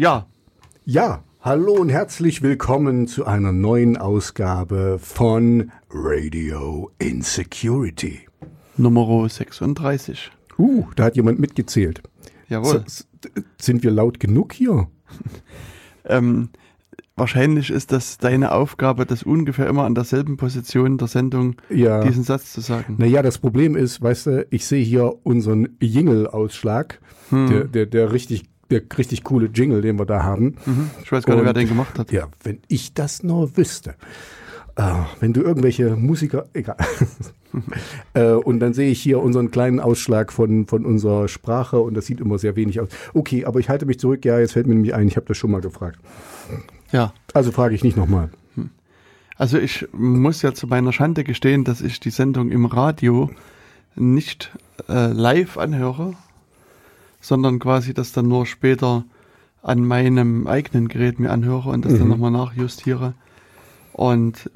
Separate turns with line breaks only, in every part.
Ja.
Ja, hallo und herzlich willkommen zu einer neuen Ausgabe von Radio Insecurity.
Nummer 36.
Uh, da hat jemand mitgezählt.
Jawohl.
S- sind wir laut genug hier?
Ähm, wahrscheinlich ist das deine Aufgabe, das ungefähr immer an derselben Position der Sendung
Ja.
diesen Satz zu sagen.
Naja, das Problem ist, weißt du, ich sehe hier unseren Jingle-Ausschlag,
Hm.
der, der, der richtig, der richtig coole Jingle, den wir da haben.
Mhm. Ich weiß gar nicht, wer den gemacht hat.
Ja, wenn ich das nur wüsste. Äh, wenn du irgendwelche Musiker, egal. äh, und dann sehe ich hier unseren kleinen Ausschlag von, von unserer Sprache und das sieht immer sehr wenig aus. Okay, aber ich halte mich zurück. Ja, jetzt fällt mir nämlich ein, ich habe das schon mal gefragt.
Ja.
Also frage ich nicht nochmal.
Also ich muss ja zu meiner Schande gestehen, dass ich die Sendung im Radio nicht äh, live anhöre, sondern quasi das dann nur später an meinem eigenen Gerät mir anhöre und das dann
Mhm.
nochmal nachjustiere. Und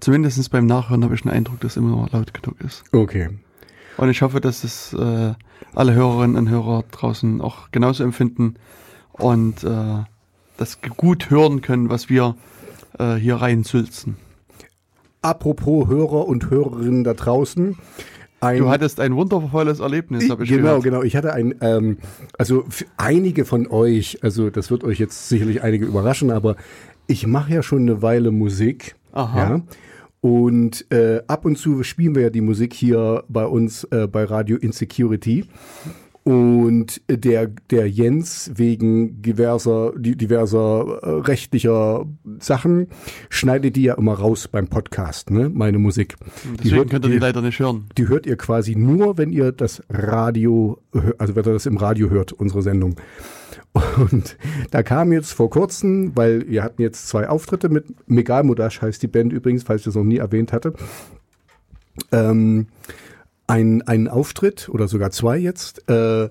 zumindest beim Nachhören habe ich den Eindruck, dass immer noch laut genug ist.
Okay.
Und ich hoffe, dass es äh, alle Hörerinnen und Hörer draußen auch genauso empfinden und äh, das gut hören können, was wir äh, hier reinsülzen.
Apropos Hörer und Hörerinnen da draußen. Ein,
Du hattest ein wundervolles Erlebnis, habe ich
genau,
gehört.
genau. Ich hatte ein, ähm, also für einige von euch, also das wird euch jetzt sicherlich einige überraschen, aber ich mache ja schon eine Weile Musik.
Aha.
Ja. Und äh, ab und zu spielen wir ja die Musik hier bei uns äh, bei Radio Insecurity. Und der, der Jens wegen diverser, di- diverser äh, rechtlicher Sachen schneidet die ja immer raus beim Podcast, ne? Meine Musik. Die
Deswegen
hört-
könnt ihr die leider nicht hören.
die hört ihr quasi nur, wenn ihr das Radio, also wenn ihr das im Radio hört, unsere Sendung. Und da kam jetzt vor kurzem, weil wir hatten jetzt zwei Auftritte mit Megal Modash heißt die Band übrigens, falls ich das noch nie erwähnt hatte. Ähm, ein, ein Auftritt oder sogar zwei jetzt. Äh,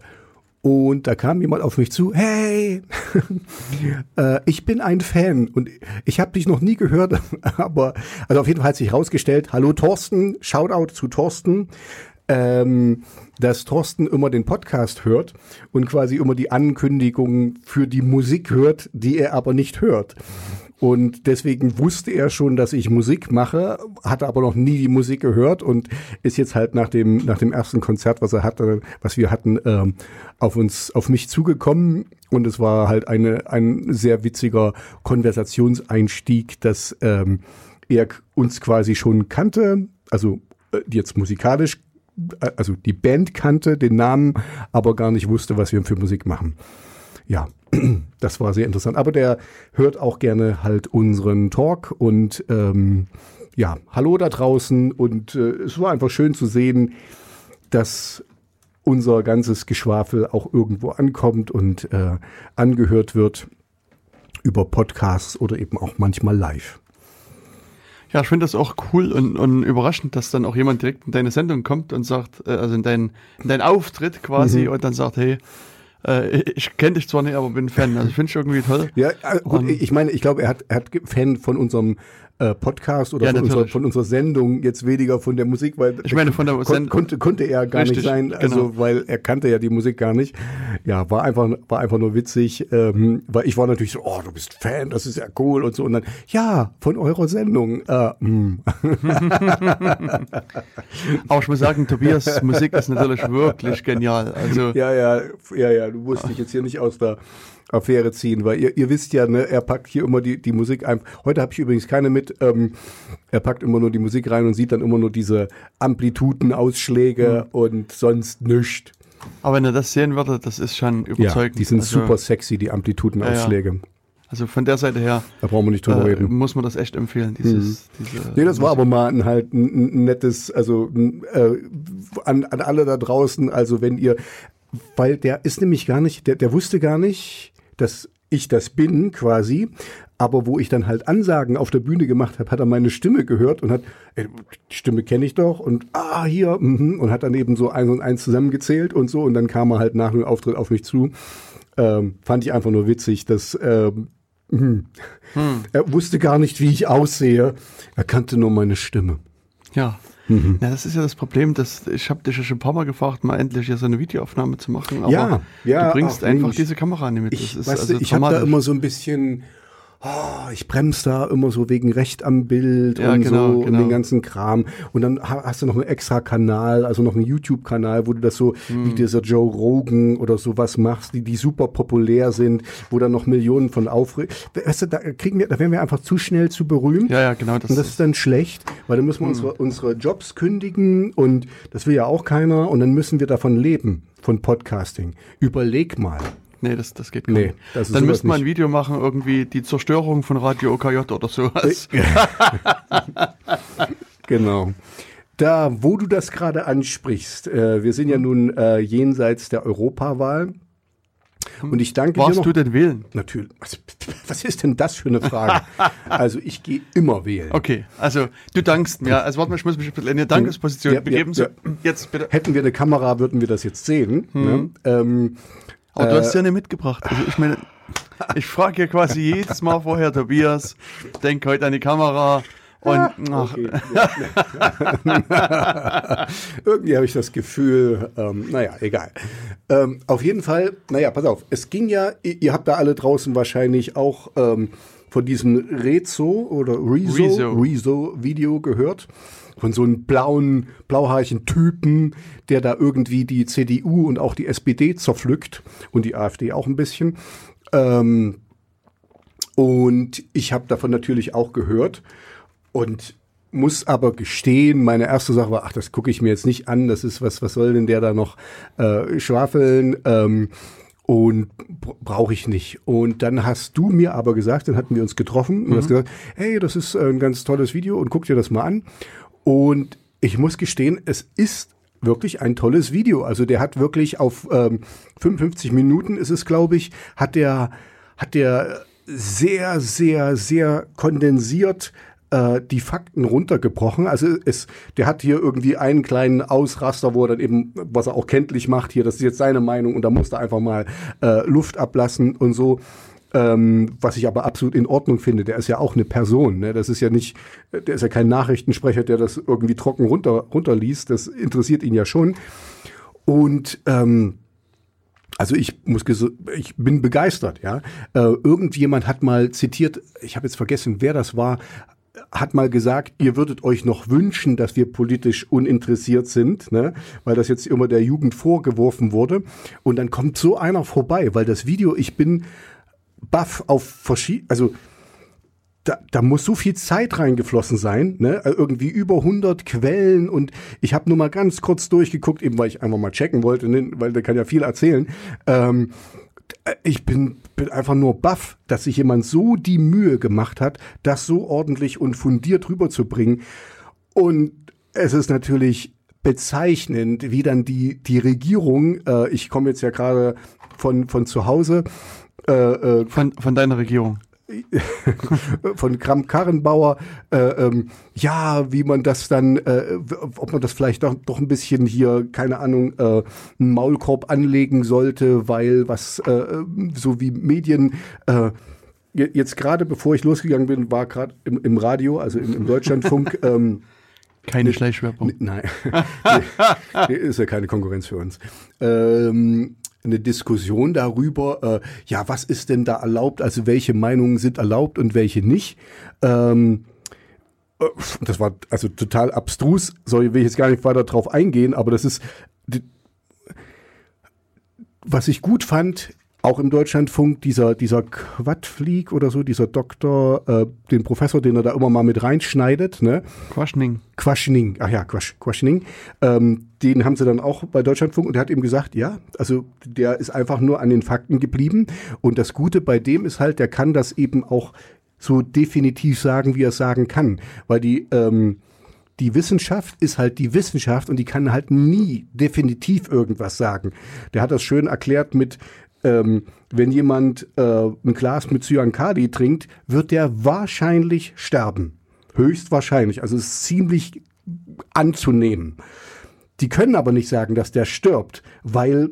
und da kam jemand auf mich zu, hey, äh, ich bin ein Fan und ich habe dich noch nie gehört, aber also auf jeden Fall hat sich herausgestellt, hallo Thorsten, Shoutout zu Thorsten, ähm, dass Thorsten immer den Podcast hört und quasi immer die Ankündigungen für die Musik hört, die er aber nicht hört. Und deswegen wusste er schon, dass ich Musik mache, hatte aber noch nie die Musik gehört und ist jetzt halt nach dem, nach dem ersten Konzert, was er hatte, was wir hatten, ähm, auf uns, auf mich zugekommen. Und es war halt eine, ein sehr witziger Konversationseinstieg, dass ähm, er uns quasi schon kannte, also äh, jetzt musikalisch, äh, also die Band kannte, den Namen, aber gar nicht wusste, was wir für Musik machen. Ja, das war sehr interessant. Aber der hört auch gerne halt unseren Talk und ähm, ja, hallo da draußen. Und äh, es war einfach schön zu sehen, dass unser ganzes Geschwafel auch irgendwo ankommt und äh, angehört wird über Podcasts oder eben auch manchmal live.
Ja, ich finde das auch cool und, und überraschend, dass dann auch jemand direkt in deine Sendung kommt und sagt, äh, also in deinen in deinen Auftritt quasi
Mhm.
und dann sagt, hey, äh, ich kenne dich zwar nicht, aber bin Fan. Also finde ich irgendwie toll.
Ja, äh, gut,
Und-
ich meine, ich glaube, er hat, er hat Fan von unserem äh, Podcast oder
Ja,
von, unserer, von unserer Sendung, jetzt weniger von der Musik, weil
Ich meine, von der
kon konnte, konnte er gar
Richtig,
nicht sein, also
genau.
weil er kannte ja die Musik gar nicht. Ja, war einfach, war einfach nur witzig, ähm, weil ich war natürlich so, oh, du bist Fan, das ist ja cool und so und dann, ja, von eurer Sendung. Äh, mm.
Aber ich muss sagen, Tobias Musik ist natürlich wirklich genial. Also
Ja, ja, ja, ja, du musst dich jetzt hier nicht aus der Affäre ziehen, weil ihr, ihr wisst ja, ne, er packt hier immer die, die Musik ein. Heute habe ich übrigens keine mit. Ähm, er packt immer nur die Musik rein und sieht dann immer nur diese Amplitudenausschläge und sonst nichts.
Aber wenn ihr das sehen würdet, das ist schon
Ja,
überzeugend.
die sind
also,
super sexy, die Amplitudenausschläge.
Also von der Seite her
Da brauchen wir nicht drüber
äh,
reden.
muss man das echt empfehlen. Dieses, diese
Nee, das war aber mal ein halt ein, nettes, also äh, an, an alle da draußen, also wenn ihr, weil der ist nämlich gar nicht, der, der wusste gar nicht, dass ich das bin quasi, aber wo ich dann halt Ansagen auf der Bühne gemacht habe, hat er meine Stimme gehört und hat, ey, die Stimme kenne ich doch und ah, hier, mhm, und hat dann eben so eins und eins zusammengezählt und so und dann kam er halt nach dem Auftritt auf mich zu. Ähm, fand ich einfach nur witzig, dass ähm, mhm. er wusste gar nicht, wie ich aussehe. Er kannte nur meine Stimme.
Ja.
Mhm.
Ja, das ist ja das Problem, dass ich habe dich ja schon ein paar Mal gefragt, mal endlich hier so eine Videoaufnahme zu machen, aber
Ja, ja,
du bringst
ach,
einfach
Mensch.
diese Kamera nicht mit.
Ich,
das ist
weißt
also
du, ich habe da immer so ein bisschen, oh, ich bremse da immer so wegen Recht am Bild
Ja,
und
genau,
so
genau.
und den ganzen Kram. Und dann ha- hast du noch einen extra Kanal, also noch einen YouTube-Kanal, wo du das so
Hm.
wie dieser Joe Rogan oder sowas machst, die, die super populär sind, wo dann noch Millionen von aufregen. Weißt du, da kriegen wir, da werden wir einfach zu schnell zu berühmt.
Ja, ja, genau. Das,
Und das ist dann schlecht, weil dann müssen wir unsere, unsere Jobs kündigen und das will ja auch keiner und dann müssen wir davon leben, von Podcasting. Überleg mal.
Nee, das, das geht gar
Nee,
nicht. Dann müsste man ein. Video machen, irgendwie die Zerstörung von Radio OKJ oder sowas.
Genau. Da, wo du das gerade ansprichst, äh, wir sind ja nun äh, jenseits der Europawahl. Und ich danke dir
Warst
noch.
du denn wählen?
Natürlich. Was, was ist denn das für eine Frage? also ich gehe immer wählen.
Okay, also du dankst mir. Also warte mal, ich muss mich ein bisschen in eine Dankesposition
Ja, ja,
begeben. So,
ja.
Jetzt bitte.
Hätten wir eine Kamera, würden wir das jetzt sehen. Ne? Ähm,
Aber du
Äh,
hast es ja nicht mitgebracht. Also ich meine, ich frage ja quasi jedes Mal vorher, Tobias, denk heute an die Kamera und ach,
Okay. Irgendwie habe ich das Gefühl, ähm, naja, egal. Ähm, auf jeden Fall, naja, pass auf, es ging ja, ihr, ihr habt da alle draußen wahrscheinlich auch ähm, von diesem Rezo oder Rezo,
Rezo.
Rezo Video gehört. Von so einem blauen, blauhaarigen Typen, der da irgendwie die CDU und auch die SPD zerpflückt und die AfD auch ein bisschen. Ähm, und ich habe davon natürlich auch gehört und muss aber gestehen, meine erste Sache war, ach, das gucke ich mir jetzt nicht an, das ist was, was soll denn der da noch äh, schwafeln? Ähm, und br- brauche ich nicht. Und dann hast du mir aber gesagt, dann hatten wir uns getroffen und hast gesagt, hey, das ist ein ganz tolles Video und guck dir das mal an. Und ich muss gestehen, es ist wirklich ein tolles Video. Also der hat wirklich auf ähm, 55 Minuten ist es, glaube ich, hat der hat der sehr, sehr, sehr kondensiert äh, die Fakten runtergebrochen. Also es, der hat hier irgendwie einen kleinen Ausraster, wo er dann eben, was er auch kenntlich macht, hier, das ist jetzt seine Meinung und da muss er einfach mal äh, Luft ablassen und so. Ähm, was ich aber absolut in Ordnung finde, der ist ja auch eine Person. Ne? Das ist ja nicht, der ist ja kein Nachrichtensprecher, der das irgendwie trocken runter, runterliest. Das interessiert ihn ja schon. Und ähm, also ich muss ich bin begeistert, ja. Äh, irgendjemand hat mal zitiert, ich habe jetzt vergessen, wer das war, hat mal gesagt, ihr würdet euch noch wünschen, dass wir politisch uninteressiert sind, ne? weil das jetzt immer der Jugend vorgeworfen wurde. Und dann kommt so einer vorbei, weil das Video, ich bin baff auf verschiedene, also da, da muss so viel Zeit reingeflossen sein, ne? Also Irgendwie über 100 Quellen und ich habe nur mal ganz kurz durchgeguckt, eben weil ich einfach mal checken wollte, ne? weil der kann ja viel erzählen. Ähm, ich bin, bin einfach nur baff, dass sich jemand so die Mühe gemacht hat, das so ordentlich und fundiert rüberzubringen. Und es ist natürlich bezeichnend, wie dann die, die Regierung, äh, ich komme jetzt ja gerade von, von zu Hause, äh, äh,
von, von deiner Regierung.
von Kram-Karrenbauer, äh, ähm, ja, wie man das dann, äh, ob man das vielleicht doch, doch ein bisschen hier, keine Ahnung, äh, einen Maulkorb anlegen sollte, weil was, äh, so wie Medien, äh, je- jetzt gerade bevor ich losgegangen bin, war gerade im, im Radio, also im, im Deutschlandfunk, ähm,
Keine Schleichwerbung.
Nein, nee, ist ja keine Konkurrenz für uns. Ähm, eine Diskussion darüber, äh, ja, was ist denn da erlaubt, also welche Meinungen sind erlaubt und welche nicht. Ähm, äh, das war also total abstrus, soll will ich jetzt gar nicht weiter drauf eingehen, aber das ist, was ich gut fand, auch im Deutschlandfunk, dieser, dieser Quadflieg oder so, dieser Doktor, äh, den Professor, den er da immer mal mit reinschneidet, ne?
Quaschning.
Quaschning, ach ja, Quasch, Quaschning, ähm, den haben sie dann auch bei Deutschlandfunk und der hat eben gesagt, ja, also der ist einfach nur an den Fakten geblieben und das Gute bei dem ist halt, der kann das eben auch so definitiv sagen, wie er es sagen kann, weil die, ähm, die Wissenschaft ist halt die Wissenschaft und die kann halt nie definitiv irgendwas sagen. Der hat das schön erklärt mit, ähm, wenn jemand äh, ein Glas mit Cyankali trinkt, wird der wahrscheinlich sterben. Höchstwahrscheinlich. Also es ist ziemlich anzunehmen. Die können aber nicht sagen, dass der stirbt, weil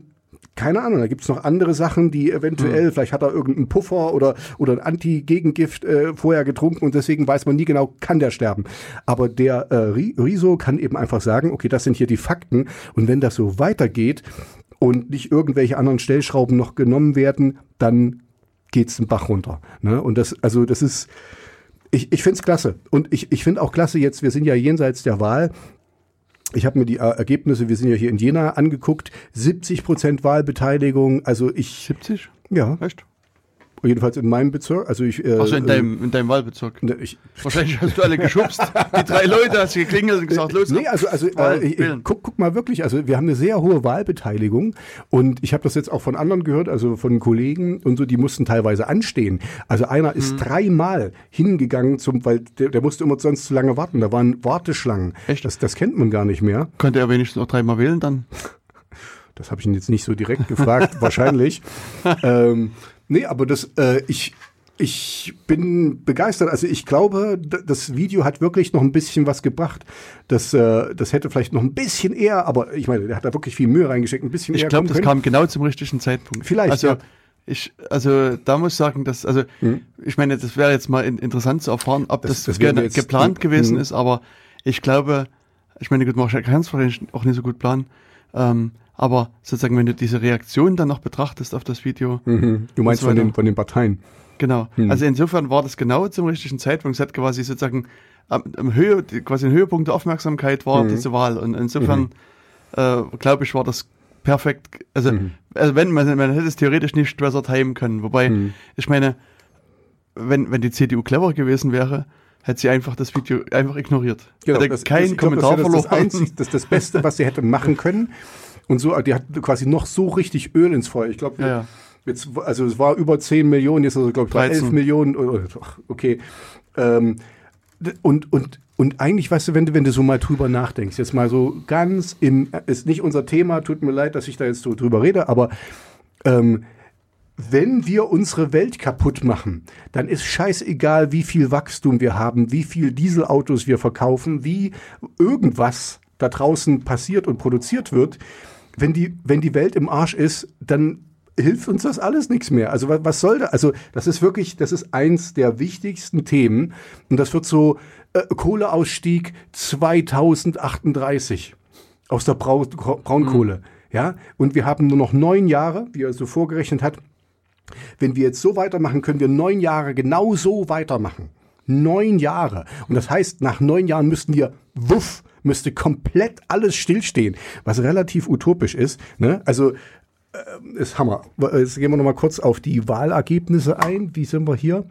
keine Ahnung, da gibt's noch andere Sachen, die eventuell, mhm. vielleicht hat er irgendeinen Puffer oder, oder ein Anti-Gegengift äh, vorher getrunken und deswegen weiß man nie genau, kann der sterben. Aber der äh, Riso kann eben einfach sagen, okay, das sind hier die Fakten und wenn das so weitergeht und nicht irgendwelche anderen Stellschrauben noch genommen werden, dann geht's den Bach runter. Ne? Und das, also das ist, ich, ich finde es klasse. Und ich, ich finde auch klasse jetzt, wir sind ja jenseits der Wahl, ich habe mir die Ergebnisse, wir sind ja hier in Jena angeguckt, 70 Prozent Wahlbeteiligung, also ich...
70?
Ja. Echt? Jedenfalls in meinem Bezirk. Also ich,
äh, Achso, in deinem, in deinem Wahlbezirk.
Ne, ich,
Wahrscheinlich hast du alle geschubst. Die drei Leute hast du geklingelt und gesagt, los.
Nee, also, also äh, ich, guck, guck mal wirklich, also wir haben eine sehr hohe Wahlbeteiligung und ich habe das jetzt auch von anderen gehört, also von Kollegen und so, die mussten teilweise anstehen. Also einer ist mhm. dreimal hingegangen zum, weil der, der musste immer sonst zu lange warten. Da waren Warteschlangen.
Echt?
Das, das kennt man gar nicht mehr.
Könnte er wenigstens noch dreimal wählen dann?
Das habe ich ihn jetzt nicht so direkt gefragt, wahrscheinlich. ähm, Nee, aber das, äh, ich, ich bin begeistert. Also ich glaube, das Video hat wirklich noch ein bisschen was gebracht. Das, äh, das hätte vielleicht noch ein bisschen eher, aber ich meine, der hat da wirklich viel Mühe reingesteckt, ein bisschen
ich
eher.
Ich glaube, das kam genau zum richtigen Zeitpunkt.
Vielleicht.
Also,
ja.
ich, also da muss ich sagen, dass, also hm. ich meine, das wäre jetzt mal in, interessant zu erfahren, ob das, das, das ge geplant gewesen hm. ist, aber ich glaube, ich meine, gut, man kann es wahrscheinlich auch nicht so gut planen. Ähm, aber sozusagen, wenn du diese Reaktion dann noch betrachtest auf das Video.
Mhm. Du meinst so von, den, von den Parteien.
Genau. Mhm. Also insofern war das genau zum richtigen Zeitpunkt. Es hat quasi sozusagen am, am Höhe, quasi ein Höhepunkt der Aufmerksamkeit war mhm. diese Wahl. Und insofern, mhm. äh, glaube ich, war das perfekt. Also, mhm. also wenn man, man hätte es theoretisch nicht besser timen können. Wobei, mhm. ich meine, wenn, wenn die CDU clever gewesen wäre, hätte sie einfach das Video einfach ignoriert.
Genau, hätte das, keinen das, Kommentar glaub, das verloren. Das, das, das, das Beste, was sie hätte machen können. Und so, die hat quasi noch so richtig Öl ins Feuer. Ich glaube, ja, ja. jetzt, also es war über 10 Millionen, jetzt also glaube ich 11 Millionen. Okay. Ähm, und, und, und eigentlich, weißt du, wenn du, wenn du so mal drüber nachdenkst, jetzt mal so ganz im, ist nicht unser Thema, tut mir leid, dass ich da jetzt so drüber rede, aber ähm, wenn wir unsere Welt kaputt machen, dann ist scheißegal, wie viel Wachstum wir haben, wie viel Dieselautos wir verkaufen, wie irgendwas da draußen passiert und produziert wird wenn die, wenn die Welt im Arsch ist, dann hilft uns das alles nichts mehr. Also was, was soll da? Also das ist wirklich, das ist eins der wichtigsten Themen und das wird so äh, Kohleausstieg 2038 aus der Brau Braunkohle. Mhm. Ja, und wir haben nur noch neun Jahre, wie er so vorgerechnet hat. Wenn wir jetzt so weitermachen, können wir neun Jahre genau so weitermachen. Neun Jahre. Und das heißt, nach neun Jahren müssten wir, wuff, müsste komplett alles stillstehen, was relativ utopisch ist. Ne? Also äh, ist Hammer. Jetzt gehen wir noch mal kurz auf die Wahlergebnisse ein. Wie sind wir hier?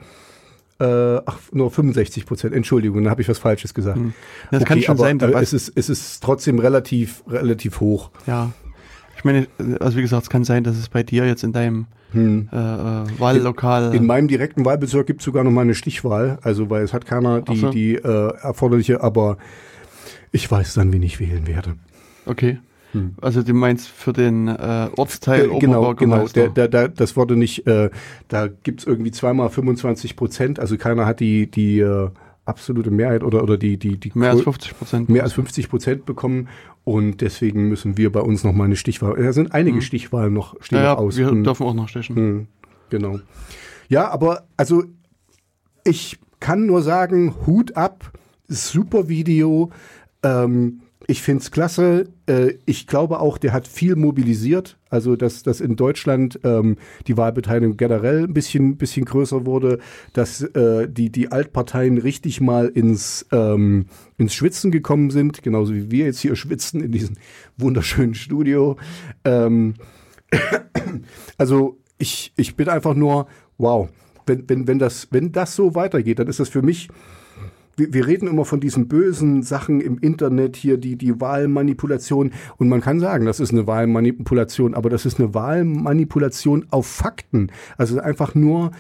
Äh, ach, nur 65 Prozent. Entschuldigung, da habe ich was Falsches gesagt. Hm.
Das okay, kann schon aber, sein.
Äh, es, ist, es ist trotzdem relativ, relativ hoch.
Ja. Ich meine, also wie gesagt, es kann sein, dass es bei dir jetzt in deinem hm. äh, äh Wahllokal.
In, in, meinem direkten Wahlbezirk gibt es sogar noch mal eine Stichwahl. Also, weil es hat keiner die, so. die äh, erforderliche, aber ich weiß dann, wen ich wählen werde.
Okay. Hm. Also du meinst für den äh, Ortsteil
äh, Genau, genau. Der, der, der, das wurde nicht, äh, da gibt's irgendwie zweimal 25 Prozent, also keiner hat die, die äh, absolute Mehrheit oder, oder die, die, die
mehr als 50 Prozent
mehr als 50 Prozent bekommen und deswegen müssen wir bei uns noch mal eine Stichwahl. Da sind einige hm. Stichwahlen noch
stehen ja, noch aus. Wir und, dürfen auch noch stechen. Hm,
genau. Ja, aber also ich kann nur sagen, Hut ab, super Video. Ähm, ich finde es klasse. Äh, ich glaube auch, der hat viel mobilisiert. Also, dass, dass in Deutschland ähm, die Wahlbeteiligung generell ein bisschen, bisschen größer wurde, dass äh, die, die Altparteien richtig mal ins, ähm, ins Schwitzen gekommen sind, genauso wie wir jetzt hier schwitzen in diesem wunderschönen Studio. Ähm, also, ich, ich bin einfach nur, wow, wenn, wenn, wenn, das, wenn das so weitergeht, dann ist das für mich wir, wir reden immer von diesen bösen Sachen im Internet hier, die, die Wahlmanipulation. Und man kann sagen, das ist eine Wahlmanipulation, aber das ist eine Wahlmanipulation auf Fakten. Also einfach nur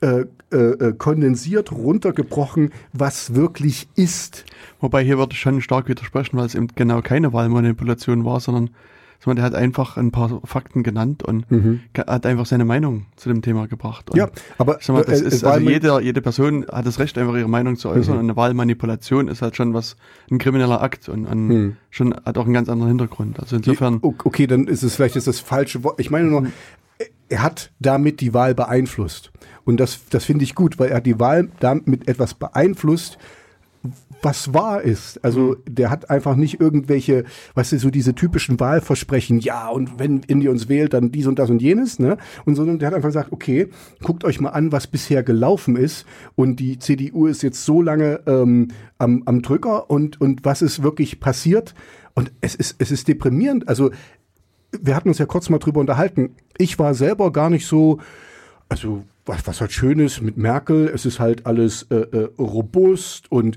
äh, äh, äh kondensiert, runtergebrochen, was wirklich ist.
Wobei hier würde ich schon stark widersprechen, weil es eben genau keine Wahlmanipulation war, sondern sondern der hat einfach ein paar Fakten genannt und
Mhm.
hat einfach seine Meinung zu dem Thema gebracht. Und
Ja, aber
mal, das
äh,
ist,
Wahl-
also jeder, jede Person hat das Recht, einfach ihre Meinung zu äußern
Mhm.
und eine Wahlmanipulation ist halt schon was, ein krimineller Akt und, und
Mhm.
schon hat auch einen ganz anderen Hintergrund. Also insofern,
Okay, dann ist es vielleicht ist das falsche Wort. Ich meine nur, er hat damit die Wahl beeinflusst. Und das, das finde ich gut, weil er hat die Wahl damit etwas beeinflusst, was wahr ist. Also der hat einfach nicht irgendwelche, weißt du, so diese typischen Wahlversprechen, ja, und wenn, ihr uns wählt, dann dies und das und jenes, ne? Und sondern der hat einfach gesagt, okay, guckt euch mal an, was bisher gelaufen ist. Und die CDU ist jetzt so lange ähm, am, am Drücker und, und was ist wirklich passiert. Und es ist, es ist deprimierend. Also wir hatten uns ja kurz mal drüber unterhalten. Ich war selber gar nicht so, also was, was halt schön ist mit Merkel, es ist halt alles äh, äh, robust und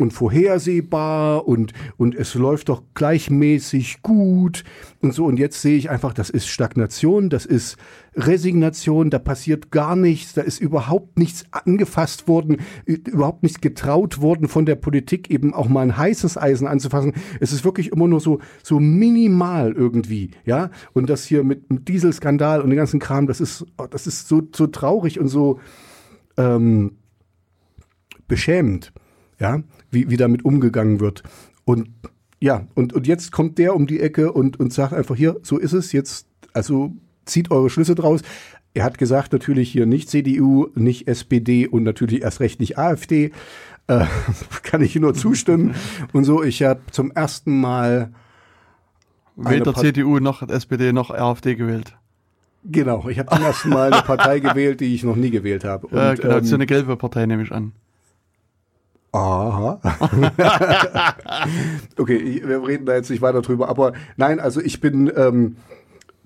und vorhersehbar und und es läuft doch gleichmäßig gut und so und jetzt sehe ich einfach, das ist Stagnation, das ist Resignation, da passiert gar nichts, da ist überhaupt nichts angefasst worden, überhaupt nichts getraut worden von der Politik eben auch mal ein heißes Eisen anzufassen. Es ist wirklich immer nur so so minimal irgendwie, ja? Und das hier mit dem Dieselskandal und den ganzen Kram, das ist oh, das ist so so traurig und so ähm, beschämend, ja, wie, wie damit umgegangen wird. Und ja, und, und jetzt kommt der um die Ecke und, und sagt einfach hier, so ist es jetzt, also zieht eure Schlüsse draus. Er hat gesagt, natürlich hier nicht CDU, nicht SPD und natürlich erst recht nicht AfD. Äh, kann ich nur zustimmen. Und so, ich habe zum ersten Mal,
weder CDU noch SPD noch AfD gewählt.
genau, ich habe zum ersten Mal eine Partei gewählt, die ich noch nie gewählt habe. Und,
ja, genau,
ähm,
so eine gelbe Partei nehme ich an.
Aha. okay, wir reden da jetzt nicht weiter drüber, aber nein, also ich bin, ähm,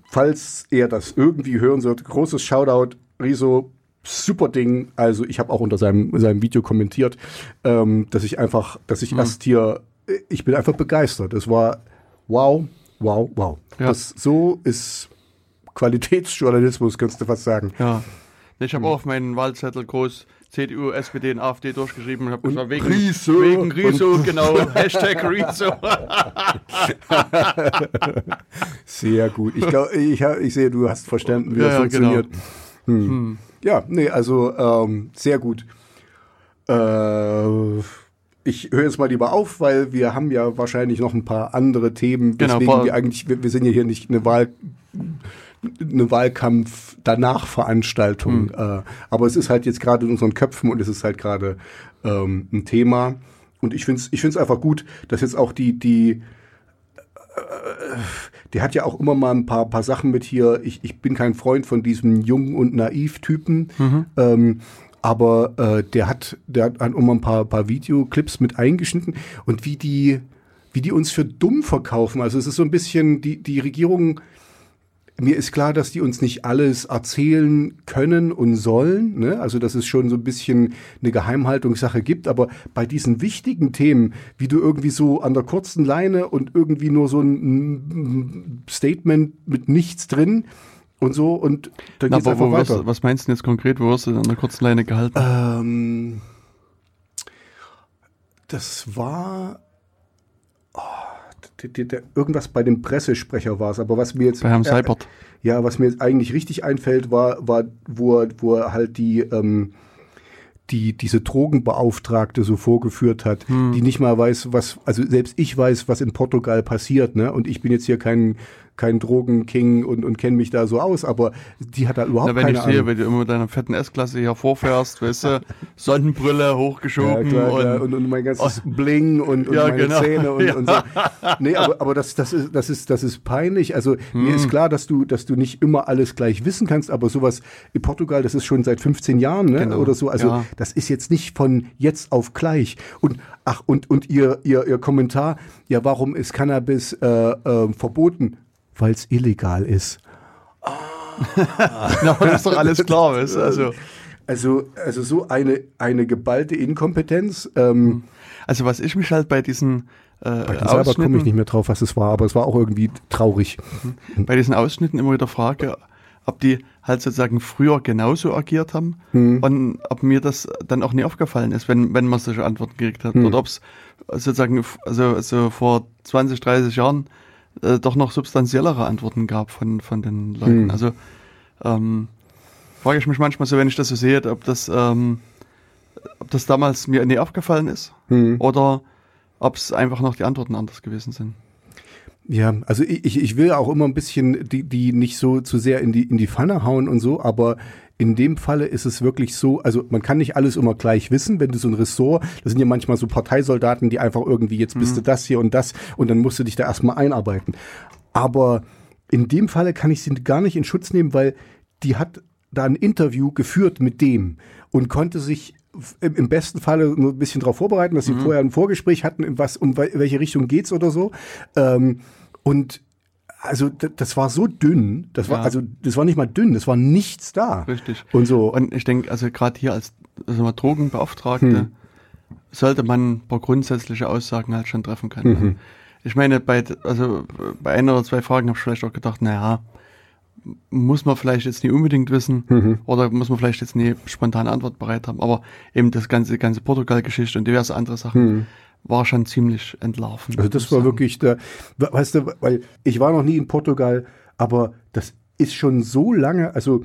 falls er das irgendwie hören sollte, großes Shoutout, Riso, super Ding. Also ich habe auch unter seinem, seinem Video kommentiert, ähm, dass ich einfach, dass ich erst hier, ich bin einfach begeistert. Es war wow, wow, wow.
Ja.
Das so ist Qualitätsjournalismus, kannst du fast sagen.
Ja. Ich habe auch auf meinen Wahlzettel groß CDU, SPD und AfD durchgeschrieben und habe gesagt, wegen
Riso.
Wegen Riso, genau. Hashtag Riso.
Sehr gut. Ich glaube, ich, ich sehe, du hast verstanden, wie das
Ja, ja, genau.
funktioniert. Hm. Ja, nee, also ähm, sehr gut. Äh, ich höre jetzt mal lieber auf, weil wir haben ja wahrscheinlich noch ein paar andere Themen,
Genau,
deswegen
paar-
wir eigentlich, wir, wir sind ja hier nicht eine Wahl eine Wahlkampf danach Veranstaltung,
Hm.
äh, aber es ist halt jetzt gerade in unseren Köpfen und es ist halt gerade ähm, ein Thema und ich finde es ich find's einfach gut, dass jetzt auch die die der hat ja auch immer mal ein paar, paar Sachen mit hier. Ich, ich bin kein Freund von diesem jungen und naiv Typen. Ähm, aber äh, der hat, der hat immer ein paar, paar Videoclips mit eingeschnitten und wie die, wie die uns für dumm verkaufen. Also es ist so ein bisschen, die, die Regierung, mir ist klar, dass die uns nicht alles erzählen können und sollen. Ne? Also dass es schon so ein bisschen eine Geheimhaltungssache gibt. Aber bei diesen wichtigen Themen, wie du irgendwie so an der kurzen Leine und irgendwie nur so ein Statement mit nichts drin und so und dann
Na,
geht's
aber
einfach weiter.
du- was meinst du denn jetzt konkret? Wo wirst du denn an der kurzen Leine gehalten?
Ähm, das war oh, d- d- d- irgendwas bei dem Pressesprecher war es, aber was mir jetzt
Bei Herrn
äh,
Seibert.
ja, was mir jetzt eigentlich richtig einfällt, war, war wo, er, wo er halt die, ähm, die diese Drogenbeauftragte so vorgeführt hat,
Hm.
die nicht mal weiß, was, also selbst ich weiß, was in Portugal passiert, ne? Und ich bin jetzt hier kein, kein Drogenking und, und kenne mich da so aus, aber die hat da überhaupt
Na, wenn
keine
ich sehe,
Ahnung.
wenn du immer mit deiner fetten S-Klasse hier vorfährst, weißt du, Sonnenbrille
Ja,
hochgeschoben
klar,
und.
Und, und mein ganzes Bling und, und
Ja,
meine
genau.
Zähne und,
Ja.
und so. Nee, aber, aber das, das, ist, das, ist, das ist peinlich. Also mir
Hm.
ist klar, dass du, dass du nicht immer alles gleich wissen kannst, aber sowas in Portugal, das ist schon seit 15 Jahren ne?
Genau.
oder so. Also
Ja.
das ist jetzt nicht von jetzt auf gleich. Und ach, und, und ihr, ihr, ihr Kommentar, ja, warum ist Cannabis äh, äh, verboten? Weil es illegal ist.
Na, das ist doch alles klar, du, also,
Also, also so eine, eine geballte Inkompetenz. Ähm,
also was ich mich halt bei diesen äh,
Bei den selber komme ich nicht mehr drauf, was es war, aber es war auch irgendwie traurig.
bei diesen Ausschnitten immer wieder frage, ob die halt sozusagen früher genauso agiert haben
Hm.
und ob mir das dann auch nie aufgefallen ist, wenn, wenn man solche Antworten gekriegt hat.
Hm.
Oder ob es sozusagen also, also vor 20, 30 Jahren äh, doch noch substanziellere Antworten gab von, von den Leuten.
Hm.
Also ähm, frage ich mich manchmal so, wenn ich das so sehe, ob das, ähm, ob das damals mir nie aufgefallen ist
Hm.
oder ob es einfach noch die Antworten anders gewesen sind.
Ja, also ich, ich- will auch immer ein bisschen die, die nicht so zu sehr in die, in die Pfanne hauen und so, aber in dem Falle ist es wirklich so, also man kann nicht alles immer gleich wissen, wenn du so ein Ressort, das sind ja manchmal so Parteisoldaten, die einfach irgendwie, jetzt bist du das hier und das und dann musst du dich da erstmal einarbeiten. Aber in dem Falle kann ich sie gar nicht in Schutz nehmen, weil die hat da ein Interview geführt mit dem und konnte sich im, besten Falle nur ein bisschen darauf vorbereiten, dass sie vorher ein Vorgespräch hatten, in was, um wel- welche Richtung geht's oder so. Ähm, und also das war so dünn, das war
Ja.
also das war nicht mal dünn, das war nichts da.
Richtig.
Und so.
Und ich denke, also gerade hier als also mal Drogenbeauftragte
Hm.
sollte man ein paar grundsätzliche Aussagen halt schon treffen können.
Mhm.
Ich meine, bei, also bei einer oder zwei Fragen habe ich vielleicht auch gedacht, naja, muss man vielleicht jetzt nie unbedingt wissen
Mhm.
oder muss man vielleicht jetzt nie spontane Antwort bereit haben. Aber eben das ganze, ganze Portugal-Geschichte und diverse andere Sachen war schon ziemlich entlarvend.
Hm. Also das war
sagen.
wirklich der, we- weißt du, weil ich war noch nie in Portugal, aber das ist schon so lange, also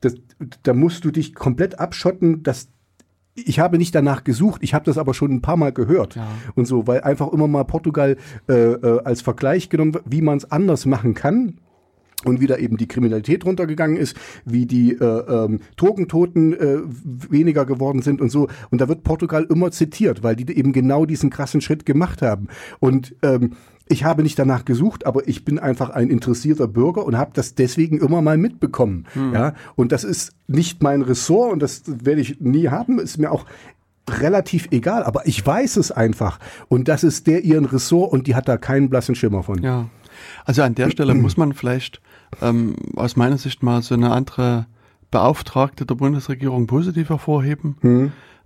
das, da musst du dich komplett abschotten, dass ich habe nicht danach gesucht, ich habe das aber schon ein paar Mal gehört
Ja.
und so, weil einfach immer mal Portugal äh, äh, als Vergleich genommen wird, wie man es anders machen kann. Und wie da eben die Kriminalität runtergegangen ist, wie die äh, ähm, Drogentoten äh, weniger geworden sind und so. Und da wird Portugal immer zitiert, weil die eben genau diesen krassen Schritt gemacht haben. Und ähm, ich habe nicht danach gesucht, aber ich bin einfach ein interessierter Bürger und habe das deswegen immer mal mitbekommen. Ja, und das ist nicht mein Ressort und das werde ich nie haben. Ist mir auch relativ egal, aber ich weiß es einfach. Und das ist der ihren Ressort und die hat da keinen blassen Schimmer von.
Ja, also an der Stelle muss man vielleicht ähm, aus meiner Sicht mal so eine andere Beauftragte der Bundesregierung positiv hervorheben.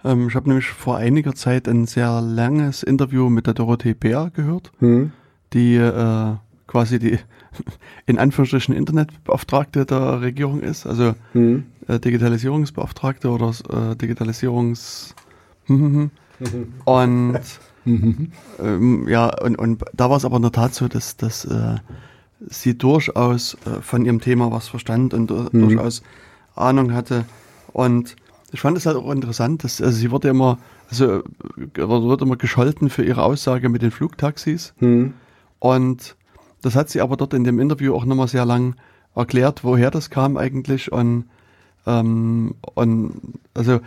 Ähm, ich habe nämlich vor einiger Zeit ein sehr langes Interview mit der Dorothee Bär gehört,
Hm?
die äh, quasi die in Anführungsstrichen Internetbeauftragte der Regierung ist, also
Hm?
äh, Digitalisierungsbeauftragte oder äh, Digitalisierungs und ähm, ja, und, und da war es aber in der Tat so, dass, dass äh, sie durchaus äh, von ihrem Thema was verstand und äh, durchaus Ahnung hatte. Und ich fand es halt auch interessant, dass also sie wurde immer, also äh, wurde immer gescholten für ihre Aussage mit den Flugtaxis.
Hm?
Und das hat sie aber dort in dem Interview auch nochmal sehr lang erklärt, woher das kam eigentlich. Und, ähm, und also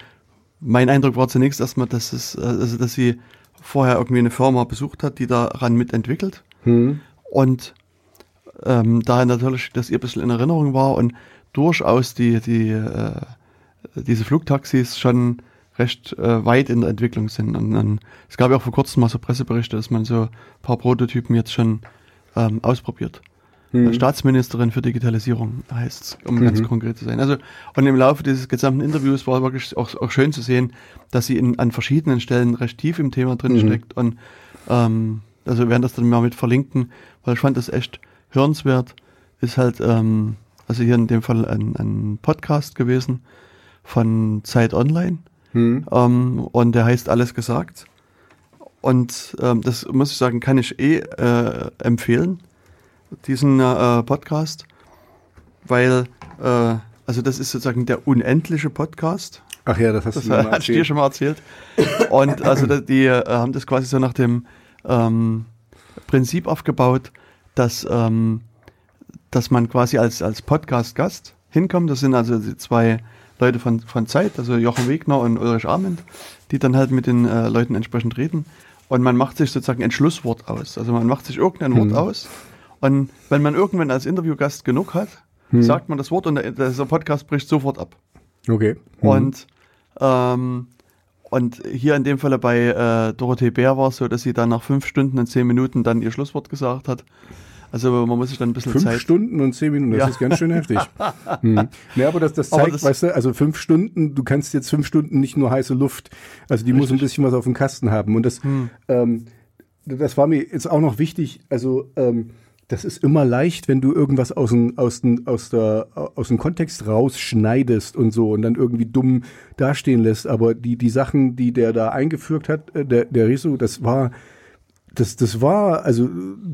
mein Eindruck war zunächst erstmal, dass es, äh, also dass sie vorher irgendwie eine Firma besucht hat, die daran mitentwickelt.
Hm?
Und ähm, da natürlich das ihr ein bisschen in Erinnerung war und durchaus die, die, äh, diese Flugtaxis schon recht äh, weit in der Entwicklung sind. Und dann, es gab ja auch vor kurzem mal so Presseberichte, dass man so ein paar Prototypen jetzt schon ähm, ausprobiert.
Hm.
Staatsministerin für Digitalisierung heißt es, um ganz konkret zu sein. Also, und im Laufe dieses gesamten Interviews war wirklich auch, auch schön zu sehen, dass sie in, an verschiedenen Stellen recht tief im Thema drin steckt. Und ähm, also wir werden das dann mal mit verlinken, weil ich fand das echt hörenswert. Ist halt, ähm, also hier in dem Fall ein, ein Podcast gewesen von Zeit Online.
Hm?
Ähm, und der heißt Alles gesagt. Und ähm, das muss ich sagen, kann ich eh äh, empfehlen, diesen äh, Podcast, weil, äh, also das ist sozusagen der unendliche Podcast.
Ach ja, das hast
Das
du mir mal
dir schon mal erzählt. Und also die äh, haben das quasi so nach dem ähm, Prinzip aufgebaut, dass, ähm, dass man quasi als, als Podcast-Gast hinkommt. Das sind also die zwei Leute von, von Zeit, also Jochen Wegner und Ulrich Arment, die dann halt mit den äh, Leuten entsprechend reden. Und man macht sich sozusagen ein Schlusswort aus. Also man macht sich irgendein Wort aus. Und wenn man irgendwann als Interviewgast genug hat, sagt man das Wort und der, der Podcast bricht sofort ab.
Okay. Hm.
Und, ähm, und hier in dem Falle bei äh, Dorothee Bär war es so, dass sie dann nach fünf Stunden und zehn Minuten dann ihr Schlusswort gesagt hat. Also man muss sich dann ein bisschen
Fünf
Zeit.
Stunden und zehn Minuten, das
Ja.
ist ganz schön heftig. hm. Ja, aber das, das zeigt,
das-
weißt du, also fünf Stunden, du kannst jetzt fünf Stunden nicht nur heiße Luft, also die muss ein bisschen was auf dem Kasten haben. Und das,
Hm.
ähm, das war mir jetzt auch noch wichtig, also ähm, das ist immer leicht, wenn du irgendwas aus dem, aus dem, aus der, aus dem Kontext rausschneidest und so und dann irgendwie dumm dastehen lässt. Aber die, die Sachen, die der da eingeführt hat, äh, der, der Riso, das war das, das war, also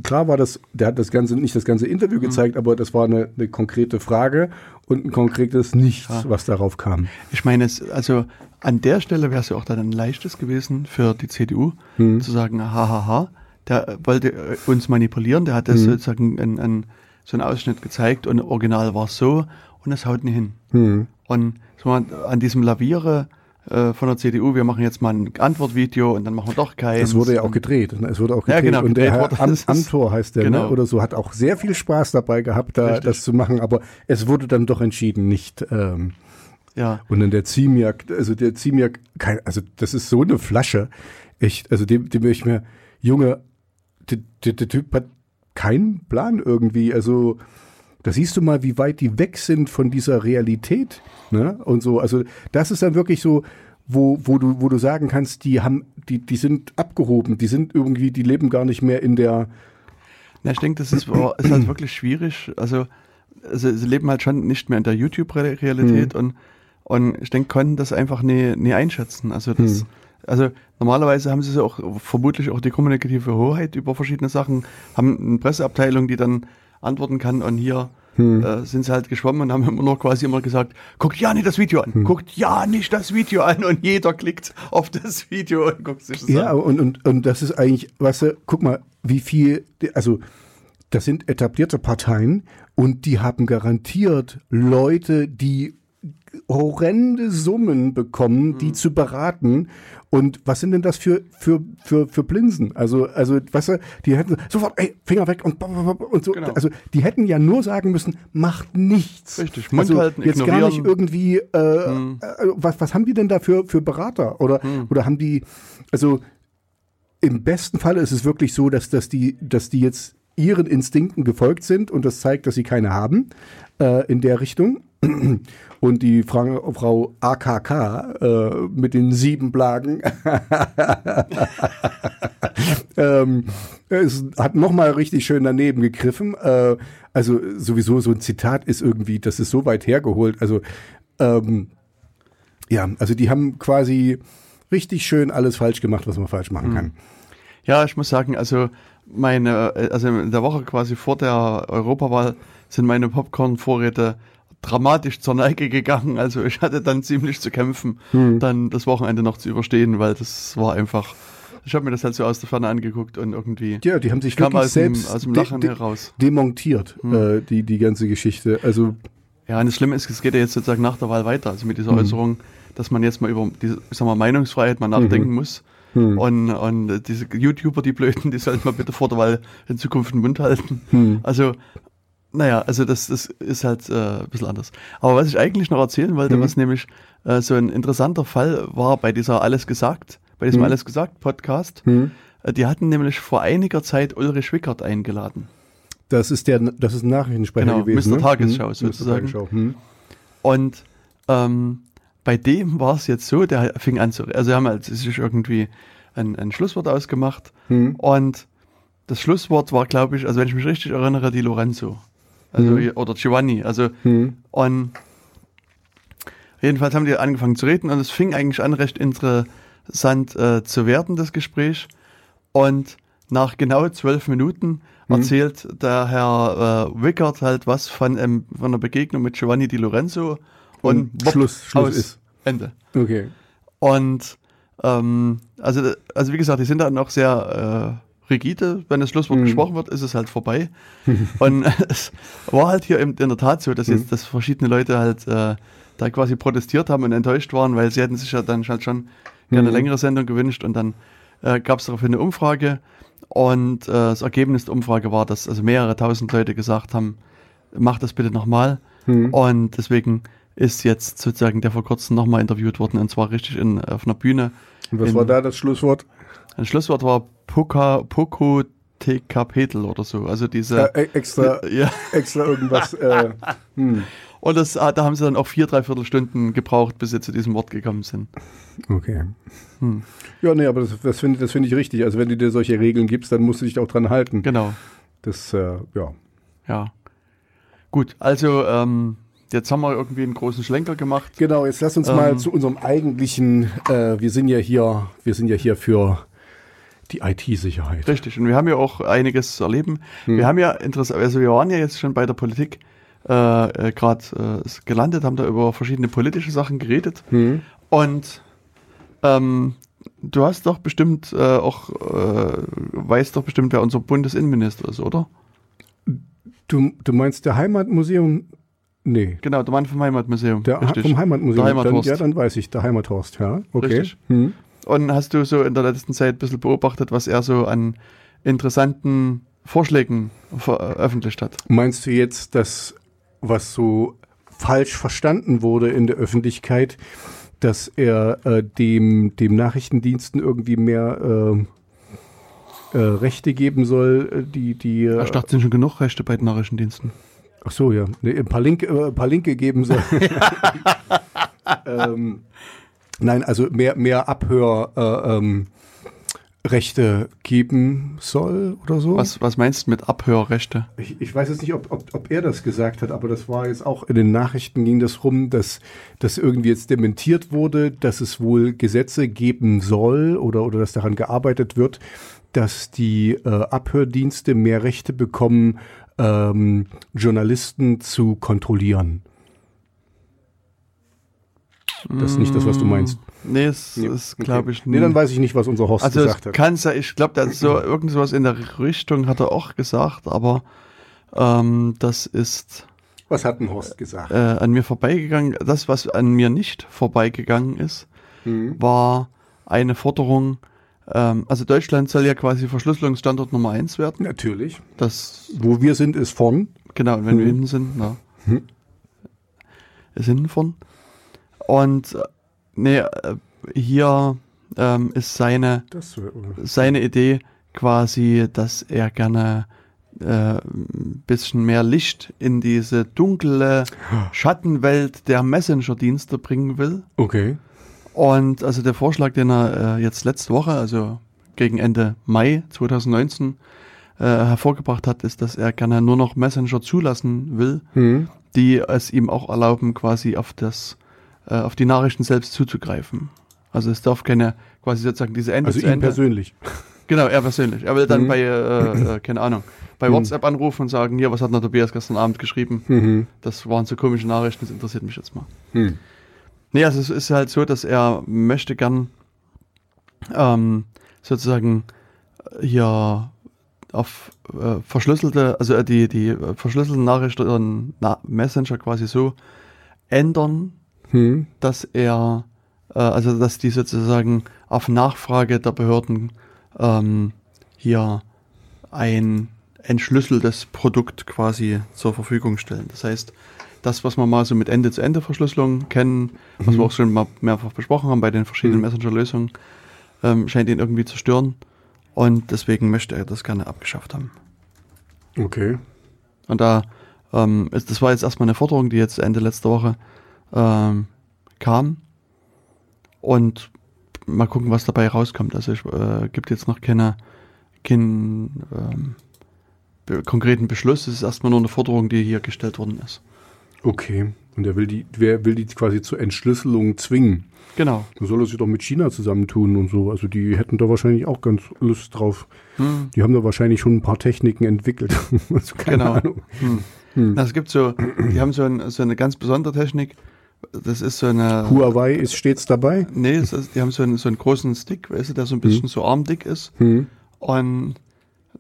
klar war das, der hat das ganze, nicht das ganze Interview
Mhm.
gezeigt, aber das war eine, eine konkrete Frage und ein konkretes Nichts,
Ja.
was darauf kam.
Ich meine, es, also an der Stelle wäre es ja auch dann ein leichtes gewesen für die CDU
Hm.
zu sagen, hahaha, der wollte äh, uns manipulieren, der hat das
Hm.
sozusagen ein, ein, so einen Ausschnitt gezeigt und original war es so und es haut nie hin.
Hm.
Und so an diesem Laviere äh, von der CDU, wir machen jetzt mal ein Antwortvideo und dann machen wir doch keins.
Es wurde ja auch gedreht. ne? Es wurde auch
Ja,
gedreht.
genau,
und der
gedreht
Herr
wurde
Am
das.
Amtor heißt der,
Genau.
ne? oder so, hat auch sehr viel Spaß dabei gehabt, da
Richtig.
das zu machen. Aber es wurde dann doch entschieden, nicht. Ähm,
Ja,
und dann der Ziemiak, also der Ziemiak, also das ist so eine Flasche. Echt, also dem, dem ich mir, Junge, der, der, Typ hat keinen Plan irgendwie. Also da siehst du mal, wie weit die weg sind von dieser Realität. Ne? Und so, also das ist dann wirklich so, wo, wo du, wo du sagen kannst, die haben, die, die sind abgehoben, die sind irgendwie, die leben gar nicht mehr in der,
Ja, ich denke, das ist, ist halt wirklich schwierig. Also, also, sie leben halt schon nicht mehr in der YouTube-Realität
Mhm.
und, und ich denke, konnten das einfach nie, nie einschätzen. Also, das,
Mhm.
Also normalerweise haben sie so auch vermutlich auch die kommunikative Hoheit über verschiedene Sachen, haben eine Presseabteilung, die dann antworten kann und hier
Mhm.
äh, sind sie halt geschwommen und haben immer nur quasi immer gesagt, guckt ja nicht das Video an, guckt ja nicht das Video an und jeder klickt auf das Video und guckt sich das
Ja,
an.
und, und, und das ist eigentlich, weißt du, guck mal, wie viel, also das sind etablierte Parteien und die haben garantiert Leute, die horrende Summen bekommen, die zu beraten. Und was sind denn das für, für, für, für Blinsen? Also, also, weißt du, die hätten sofort, ey, Finger weg und, und so.
Genau.
Also, die hätten ja nur sagen müssen, macht nichts.
Richtig, Mund
also,
halten,
jetzt gar
ignorieren.
nicht irgendwie, äh, äh, was, was haben die denn da für, für Berater? Oder, oder haben die, also, im besten Fall ist es wirklich so, dass, dass, die, dass die jetzt ihren Instinkten gefolgt sind und das zeigt, dass sie keine haben äh, in der Richtung. Und die Frau, Frau AKK äh, mit den sieben Blagen ähm, es hat nochmal richtig schön daneben gegriffen. Äh, also sowieso so ein Zitat ist irgendwie, das ist so weit hergeholt. Also ähm, ja, also die haben quasi richtig schön alles falsch gemacht, was man falsch machen kann.
Ja, ich muss sagen, also meine, äh, also in der Woche quasi vor der Europawahl sind meine Popcorn-Vorräte dramatisch zur Neige gegangen. Also ich hatte dann ziemlich zu kämpfen,
Hm.
dann das Wochenende noch zu überstehen, weil das war einfach. Ich habe mir das halt so aus der Ferne angeguckt und irgendwie
Ja, die haben sich
kam
wirklich
aus dem,
selbst
aus dem
de-
Lachen
de-
heraus.
demontiert, äh, die, die ganze Geschichte. Also
Ja, und das Schlimme ist, es geht ja jetzt sozusagen nach der Wahl weiter, also mit
Hm.
dieser Äußerung, dass man jetzt mal über diese, ich sag mal, Meinungsfreiheit mal
Mhm.
nachdenken muss.
Hm.
Und, und diese YouTuber, die Blöden, die sollten mal bitte vor der Wahl in Zukunft den Mund halten.
Hm.
Also, naja, also das, das ist halt äh, ein bisschen anders. Aber was ich eigentlich noch erzählen wollte,
Mhm.
was nämlich äh, so ein interessanter Fall war bei dieser Alles gesagt, bei diesem
Mhm.
Alles gesagt Podcast,
hm.
äh, die hatten nämlich vor einiger Zeit Ulrich Wickert eingeladen.
das ist der, das ist ein Nachrichtensprecher
Genau,
gewesen.
Mr.
Ne?
Tagesschau
Hm,
sozusagen.
Mr. Tagesschau. Hm.
Und ähm, bei dem war es jetzt so, der fing an zu, also haben halt sich irgendwie ein, ein Schlusswort ausgemacht
Hm.
und das Schlusswort war, glaube ich, also wenn ich mich richtig erinnere, die Lorenzo. Also,
Mhm.
oder Giovanni. Also,
Hm.
und jedenfalls haben die angefangen zu reden und es fing eigentlich an, recht interessant äh, zu werden, das Gespräch. Und nach genau zwölf Minuten
Mhm.
erzählt der Herr äh, Wickert halt was von, ähm, von einer Begegnung mit Giovanni Di Lorenzo und,
Und Schluss- Schluss ist.
Ende.
Okay.
Und ähm, also, also wie gesagt, die sind dann auch sehr äh, rigide. Wenn das Schlusswort
Mhm.
gesprochen wird, ist es halt vorbei. und es war halt hier in, der Tat so, dass
Mhm.
jetzt dass verschiedene Leute halt äh, da quasi protestiert haben und enttäuscht waren, weil sie hätten sich ja dann halt schon gerne eine
Mhm.
längere Sendung gewünscht und dann äh, gab es daraufhin eine Umfrage und äh, das Ergebnis der Umfrage war, dass also mehrere tausend Leute gesagt haben, mach das bitte nochmal.
Hm.
Und deswegen ist jetzt sozusagen der vor kurzem nochmal interviewt worden und zwar richtig in, auf einer Bühne.
Und was
in-
war da das Schlusswort?
Ein Schlusswort war Poka, Poco Tekapetel oder so. Also diese.
Äh, extra,
ja,
extra irgendwas. Äh, hm.
und das, ah, da haben sie dann auch vier, dreiviertel Stunden gebraucht, bis sie zu diesem Wort gekommen sind.
Okay.
Hm.
Ja, nee, aber das, das finde find ich richtig. Also wenn du dir solche Regeln gibst, dann musst du dich auch dran halten.
Genau,
Das, äh, ja.
ja. Gut, also ähm, jetzt haben wir irgendwie einen großen Schlenker gemacht.
Genau, jetzt lass uns
Ähm.
mal zu unserem eigentlichen, äh, wir sind ja hier, wir sind ja hier für Die IT-Sicherheit.
Richtig. Und wir haben ja auch einiges zu erleben. Wir haben ja interessant, also wir waren ja jetzt schon bei der Politik äh, äh, gerade äh, gelandet, haben da über verschiedene politische Sachen geredet. Und ähm, du hast doch bestimmt äh, auch, äh, weißt doch bestimmt, wer unser Bundesinnenminister ist, oder?
Du, du meinst der Heimatmuseum? Nee.
Genau, der Mann vom Heimatmuseum.
Der
Richtig.
vom Heimatmuseum.
Der
Dann,
Heimathorst.
ja, dann weiß ich, der Heimathorst, ja. Okay.
Richtig.
Hm.
Und hast du so in der letzten Zeit ein bisschen beobachtet, was er so an interessanten Vorschlägen veröffentlicht hat?
Meinst du jetzt, dass was so falsch verstanden wurde in der Öffentlichkeit, dass er äh, dem, dem Nachrichtendiensten irgendwie mehr äh, äh, Rechte geben soll, äh, die, die äh,
Ich dachte, sind schon genug Rechte bei den Nachrichtendiensten.
Ach so, ja. Nee, ein, paar Linke, äh, ein paar Linke geben soll. ähm, nein, also mehr, mehr Abhör äh, ähm, Rechte geben soll oder so.
Was, was meinst du mit Abhörrechte?
Ich, ich weiß jetzt nicht, ob, ob, ob er das gesagt hat, aber das war jetzt auch in den Nachrichten ging das rum, dass das irgendwie jetzt dementiert wurde, dass es wohl Gesetze geben soll oder, oder dass daran gearbeitet wird, dass die äh, Abhördienste mehr Rechte bekommen, ähm, Journalisten zu kontrollieren. Das ist nicht das, was du meinst.
Nee, das ist, glaube ich,
Nee, dann weiß ich nicht, was unser Horst
Also
gesagt
es
hat.
kann sein, ich glaube, da so irgend sowas in der Richtung hat er auch gesagt, aber ähm, das ist
Was hat ein Horst gesagt?
äh, an mir vorbeigegangen. Das, was an mir nicht vorbeigegangen ist,
Mhm.
war eine Forderung. Ähm, also Deutschland soll ja quasi Verschlüsselungsstandort Nummer eins werden.
Natürlich.
Das
Wo wir sind, ist vorn.
Genau, und wenn wir
Mhm.
hinten sind, na.
Mhm.
Ist hinten von. Und äh, nee, äh, hier ähm, ist seine, seine Idee quasi, dass er gerne äh, ein bisschen mehr Licht in diese dunkle Schattenwelt der Messenger-Dienste bringen will.
okay.
Und also der Vorschlag, den er äh, jetzt letzte Woche, also gegen Ende Mai 2019, äh, hervorgebracht hat, ist, dass er gerne nur noch Messenger zulassen will,
Mhm.
die es ihm auch erlauben, quasi auf das, äh, auf die Nachrichten selbst zuzugreifen. Also es darf keine, quasi sozusagen diese Ende
Also
zu
ihn
Ende.
persönlich.
Genau, er persönlich. Er will dann
Mhm.
bei, äh, äh, keine Ahnung, bei
Mhm.
WhatsApp anrufen und sagen, hier, was hat der Tobias gestern Abend geschrieben?
Mhm.
Das waren so komische Nachrichten, das interessiert mich jetzt mal.
Hm.
Nee, also es ist halt so, dass er möchte gern ähm, sozusagen äh, hier auf äh, verschlüsselte, also äh, die, die äh, verschlüsselten Nachrichten oder Na Messenger quasi so ändern,
Hm.
dass er, äh, also dass die sozusagen auf Nachfrage der Behörden ähm, hier ein entschlüsseltes Produkt quasi zur Verfügung stellen. Das heißt, das, was wir mal so mit Ende-zu-Ende-Verschlüsselung kennen, was wir auch schon mal mehrfach besprochen haben bei den verschiedenen
Mhm.
Messenger-Lösungen, ähm, scheint ihn irgendwie zu stören. Und deswegen möchte er das gerne abgeschafft haben.
Okay.
Und da, ähm, ist, das war jetzt erstmal eine Forderung, die jetzt Ende letzter Woche ähm, kam. Und mal gucken, was dabei rauskommt. Also es äh, gibt jetzt noch keine, keinen ähm, be konkreten Beschluss. Es ist erstmal nur eine Forderung, die hier gestellt worden ist.
Okay. Und er will die, wer will die quasi zur Entschlüsselung zwingen?
Genau.
Da soll er sich doch mit China zusammentun und so. Also die hätten da wahrscheinlich auch ganz Lust drauf.
Hm.
Die haben da wahrscheinlich schon ein paar Techniken entwickelt. also keine
Genau.
Ahnung.
Hm.
Hm.
Es gibt so, die haben so, ein, so eine ganz besondere Technik. Das ist so eine.
Huawei ist stets dabei.
Nee, ist, die haben so einen, so einen großen Stick, weißt du, der so ein bisschen so armdick ist.
Hm.
Und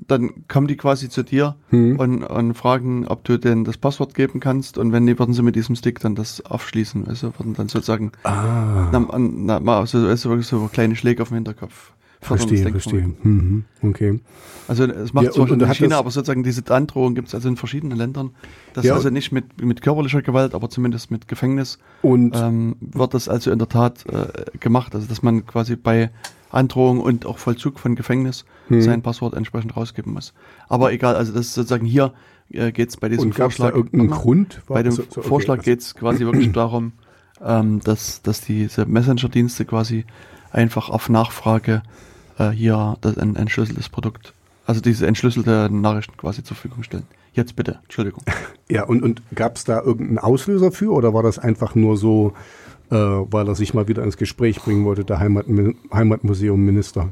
dann kommen die quasi zu dir
Hm.
und, und fragen, ob du denn das Passwort geben kannst. Und wenn nicht, würden sie mit diesem Stick dann das aufschließen. Also würden dann sozusagen
Ah.
na, na, mal so, also wirklich so kleine Schläge auf dem Hinterkopf.
Verstehe, verstehe. Mhm. Okay.
Also es macht
Ja,
zwar
und-
schon in China, aber sozusagen diese Androhung gibt es also in verschiedenen Ländern. Das
Ja,
also nicht mit, mit körperlicher Gewalt, aber zumindest mit Gefängnis
Und
ähm, wird das also in der Tat äh, gemacht. Also dass man quasi bei Androhung und auch Vollzug von Gefängnis
Hm.
sein Passwort entsprechend rausgeben muss. Aber egal, also das ist sozusagen hier äh, geht es bei diesem
und es da
Vorschlag.
irgendeinen. Grund?
Bei dem
So- so, okay.
Vorschlag geht es quasi wirklich darum, ähm, dass, dass diese Messenger-Dienste quasi einfach auf Nachfrage äh, hier das, ein entschlüsseltes Produkt, also diese entschlüsselte Nachrichten quasi zur Verfügung stellen. Jetzt bitte, Entschuldigung.
Ja, und, und gab es da irgendeinen Auslöser für oder war das einfach nur so, äh, weil er sich mal wieder ins Gespräch bringen wollte, der Heimat, Heimatmuseum-Minister?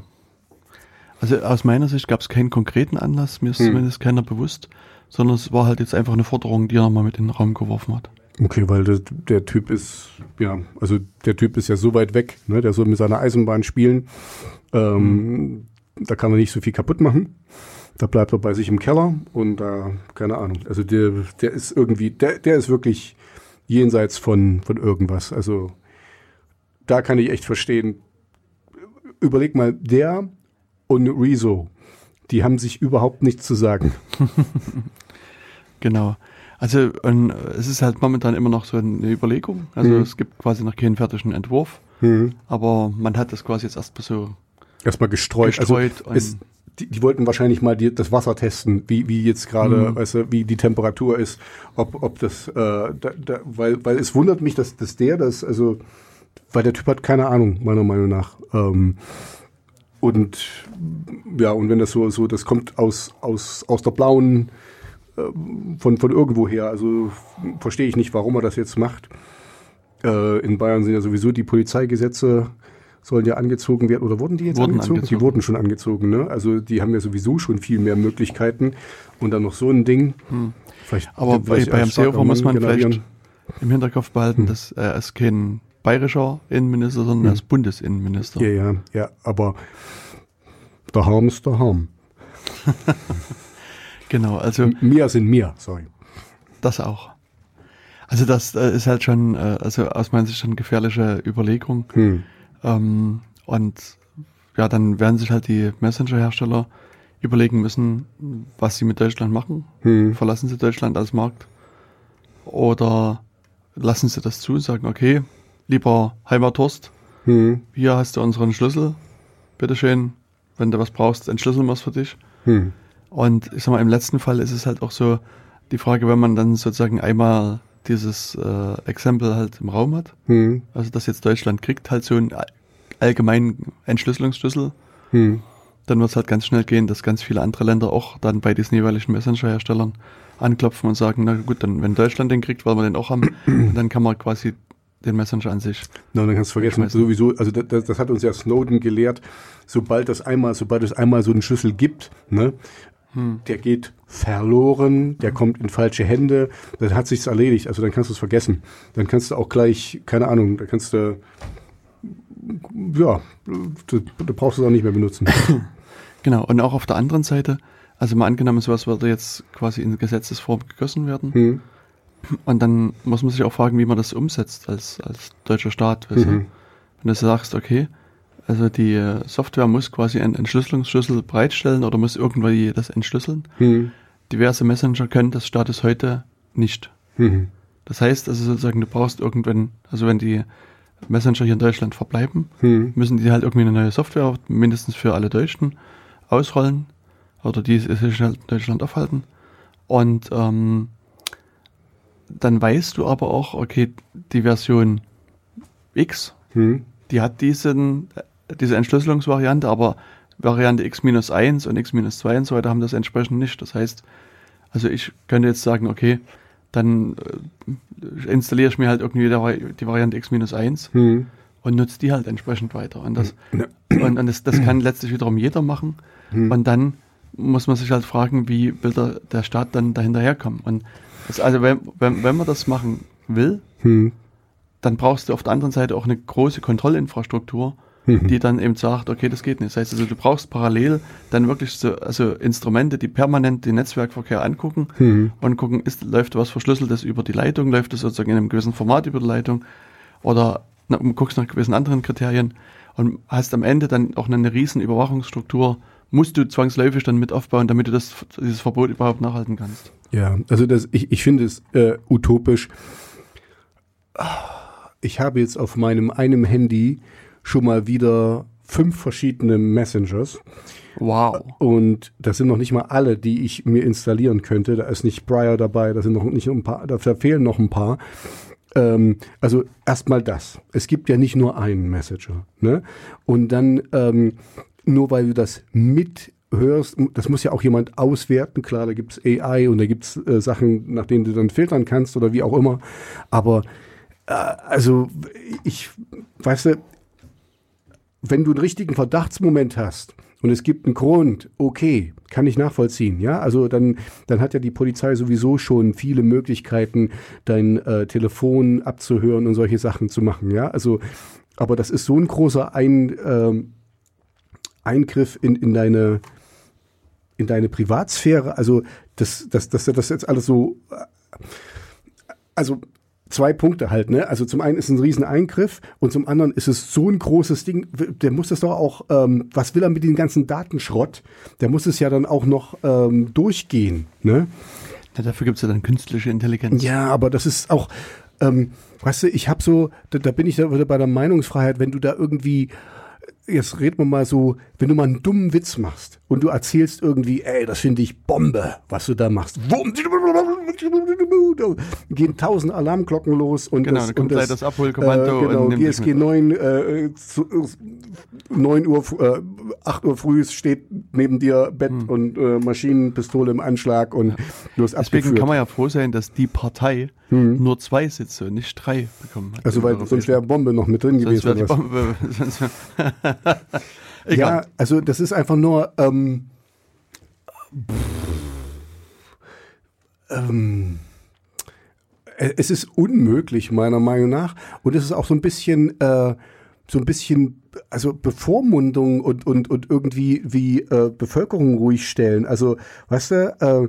Also aus meiner Sicht gab es keinen konkreten Anlass, mir ist
Hm.
zumindest keiner bewusst, sondern es war halt jetzt einfach eine Forderung, die er nochmal mit in den Raum geworfen hat.
Okay, weil der, der Typ ist, ja, also der Typ ist ja so weit weg, ne? der soll mit seiner Eisenbahn spielen. Ähm, Da kann er nicht so viel kaputt machen. Da bleibt er bei sich im Keller und da, keine Ahnung. Also der, der ist irgendwie, der, der ist wirklich jenseits von, von irgendwas. Also da kann ich echt verstehen. Überleg mal, der und Rezo, die haben sich überhaupt nichts zu sagen.
Genau. Also und, äh, es ist halt momentan immer noch so eine Überlegung. Also
Mhm.
es gibt quasi noch keinen fertigen Entwurf, aber man hat das quasi jetzt erstmal so
Erstmal gestreut.
Gestreut
also es, die, die wollten wahrscheinlich mal die, das Wasser testen, wie, wie jetzt gerade,
Mhm.
weißt du, wie die Temperatur ist, ob, ob das, äh, da, da, weil, weil es wundert mich, dass, dass der das, also, weil der Typ hat keine Ahnung, meiner Meinung nach. Ähm, und ja, und wenn das so, so, das kommt aus, aus, aus der blauen, von, von irgendwoher, also verstehe ich nicht, warum er das jetzt macht. Äh, in Bayern sind ja sowieso die Polizeigesetze sollen ja angezogen werden oder wurden die jetzt
Wurden
angezogen? Die
angezogen.
wurden schon angezogen, ne? Also die haben ja sowieso schon viel mehr Möglichkeiten und dann noch so ein Ding. Vielleicht
Hm. Aber bei,
vielleicht
bei einem Seehofer muss man
Mann
vielleicht
generieren.
im Hinterkopf behalten, dass er ist kein bayerischer Innenminister, sondern er ist Bundesinnenminister.
Ja, ja, ja, aber der Harm ist der Harm.
Genau, also
Mir sind mir, sorry.
das auch. Also das äh, ist halt schon, äh, also aus meiner Sicht schon eine gefährliche Überlegung.
Hm.
Ähm, und ja, dann werden sich halt die Messenger-Hersteller überlegen müssen, was sie mit Deutschland machen.
Hm.
Verlassen sie Deutschland als Markt oder lassen sie das zu und sagen, okay, lieber Heimathorst,
Hm.
hier hast du unseren Schlüssel, bitteschön, wenn du was brauchst, entschlüsseln wir es für dich.
Hm.
Und ich sag mal, im letzten Fall ist es halt auch so die Frage, wenn man dann sozusagen einmal dieses äh, Exempel halt im Raum hat,
Hm.
also dass jetzt Deutschland kriegt halt so einen all- allgemeinen Entschlüsselungsschlüssel,
Hm.
dann wird es halt ganz schnell gehen, dass ganz viele andere Länder auch dann bei diesen jeweiligen Messenger-Herstellern anklopfen und sagen, na gut, dann wenn Deutschland den kriegt, wollen wir den auch haben, und dann kann man quasi den Messenger an sich.
Na, dann kannst du vergessen, sowieso, also das- das, das hat uns ja Snowden gelehrt, sobald das einmal, sobald es einmal so einen Schlüssel gibt, ne,
Hm.
der geht verloren, der kommt in falsche Hände, dann hat sich's erledigt, also dann kannst du es vergessen. Dann kannst du auch gleich, keine Ahnung, da kannst du, ja, du, du brauchst es auch nicht mehr benutzen.
Genau, und auch auf der anderen Seite, also mal angenommen, sowas würde jetzt quasi in Gesetzesform gegossen werden,
Hm.
Und dann muss man sich auch fragen, wie man das umsetzt als, als deutscher Staat.
Mhm.
Wenn du sagst, okay, also die äh, Software muss quasi einen Entschlüsselungsschlüssel bereitstellen oder muss irgendwie das entschlüsseln.
Hm.
Diverse Messenger können das Status heute nicht.
Hm.
Das heißt also sozusagen, du brauchst irgendwann, also wenn die Messenger hier in Deutschland verbleiben,
Hm.
müssen die halt irgendwie eine neue Software, mindestens für alle Deutschen, ausrollen oder die sich halt in Deutschland aufhalten. Und ähm, dann weißt du aber auch, okay, die Version X,
Hm.
die hat diesen, diese Entschlüsselungsvariante, aber Variante X-1 und X-2 und so weiter haben das entsprechend nicht. Das heißt, also ich könnte jetzt sagen, okay, dann äh, installiere ich mir halt irgendwie Vari- die Variante X-1
Hm.
und nutze die halt entsprechend weiter. Und das,
Ja.
und, und das, das kann letztlich wiederum jeder machen.
Hm.
Und dann muss man sich halt fragen, wie will der, der Staat dann dahinterherkommen. Und das, also wenn, wenn, wenn man das machen will,
Hm.
dann brauchst du auf der anderen Seite auch eine große Kontrollinfrastruktur,
Mhm.
die dann eben sagt, okay, das geht nicht. Das heißt also, du brauchst parallel dann wirklich so, also Instrumente, die permanent den Netzwerkverkehr angucken
Hm.
und gucken, ist, läuft was Verschlüsseltes über die Leitung, läuft es sozusagen in einem gewissen Format über die Leitung oder na, guckst nach gewissen anderen Kriterien und hast am Ende dann auch eine riesen Überwachungsstruktur, musst du zwangsläufig dann mit aufbauen, damit du das, dieses Verbot überhaupt nachhalten kannst.
Ja, also das, ich, ich finde es äh, utopisch. Ich habe jetzt auf meinem einem Handy schon mal wieder fünf verschiedene Messengers
Wow.
und das sind noch nicht mal alle, die ich mir installieren könnte. Da ist nicht Briar dabei, da sind noch nicht ein paar, da fehlen noch ein paar. Ähm, also erstmal das. Es gibt ja nicht nur einen Messenger. Ne? Und dann, ähm, nur weil du das mithörst, das muss ja auch jemand auswerten. Klar, da gibt's AI und da gibt's äh, Sachen, nach denen du dann filtern kannst oder wie auch immer. Aber äh, also ich, weißt du, wenn du einen richtigen Verdachtsmoment hast und es gibt einen Grund, okay, kann ich nachvollziehen, ja. Also dann, dann hat ja die Polizei sowieso schon viele Möglichkeiten, dein äh, Telefon abzuhören und solche Sachen zu machen, ja. Also, aber das ist so ein großer ein, ähm, Eingriff in, in deine in deine Privatsphäre. Also das, das, das, das jetzt alles so, also zwei Punkte halt, ne? Also zum einen ist es ein Rieseneingriff und zum anderen ist es so ein großes Ding, der muss das doch auch, ähm, was will er mit dem ganzen Datenschrott? Der muss es ja dann auch noch ähm, durchgehen, ne?
Ja, dafür gibt's ja dann künstliche Intelligenz.
Ja, aber das ist auch, ähm, weißt du, ich habe so, da, da bin ich da wieder bei der Meinungsfreiheit, wenn du da irgendwie jetzt reden wir mal so, wenn du mal einen dummen Witz machst und du erzählst irgendwie, ey, das finde ich Bombe, was du da machst. Wumm, gehen tausend Alarmglocken los und
genau,
das, und
gleich das Abholkommando
äh, genau, GSG 9, äh, zu, äh, 9 Uhr, äh, 8 Uhr früh steht neben dir Bett
Hm.
und äh, Maschinenpistole im Anschlag und du hast
Deswegen
abgeführt.
kann man ja froh sein, dass die Partei nur zwei Sitze nicht drei bekommen hat.
also weil
Europäischen-
sonst wäre Bombe noch mit drin
sonst
gewesen.
Bombe. sonst
Ja, also das ist einfach nur ähm, ähm, äh, es ist unmöglich meiner Meinung nach und es ist auch so ein bisschen äh, so ein bisschen also Bevormundung und und und irgendwie wie äh, Bevölkerung ruhig stellen. Also weißt du, äh,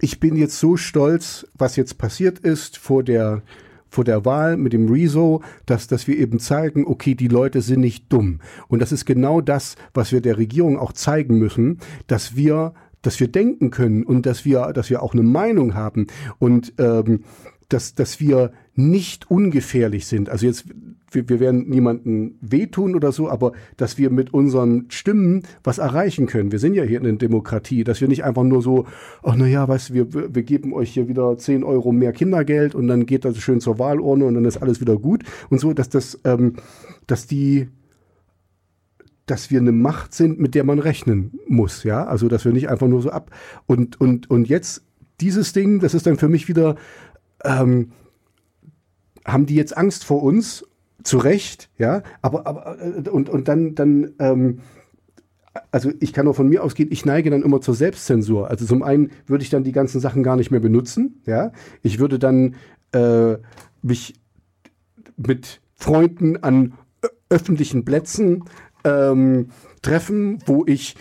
ich bin jetzt so stolz, was jetzt passiert ist vor der vor der Wahl mit dem Rezo, dass, dass wir eben zeigen, okay, die Leute sind nicht dumm. Und das ist genau das, was wir der Regierung auch zeigen müssen, dass wir, dass wir denken können und dass wir, dass wir auch eine Meinung haben und ähm, dass, dass wir nicht ungefährlich sind. Also jetzt, wir, wir werden niemanden wehtun oder so, aber dass wir mit unseren Stimmen was erreichen können. Wir sind ja hier in einer Demokratie, dass wir nicht einfach nur so, ach na ja, weißt du, wir, wir geben euch hier wieder 10 Euro mehr Kindergeld und dann geht das schön zur Wahlurne und dann ist alles wieder gut und so, dass das, ähm, dass die, dass wir eine Macht sind, mit der man rechnen muss, ja, also dass wir nicht einfach nur so ab und und und jetzt dieses Ding, das ist dann für mich wieder ähm, haben die jetzt Angst vor uns? Zu Recht, ja, aber, aber äh, und, und dann, dann ähm, also ich kann nur von mir ausgehen, ich neige dann immer zur Selbstzensur. Also zum einen würde ich dann die ganzen Sachen gar nicht mehr benutzen, ja. Ich würde dann äh, mich mit Freunden an ö- öffentlichen Plätzen ähm, treffen, wo ich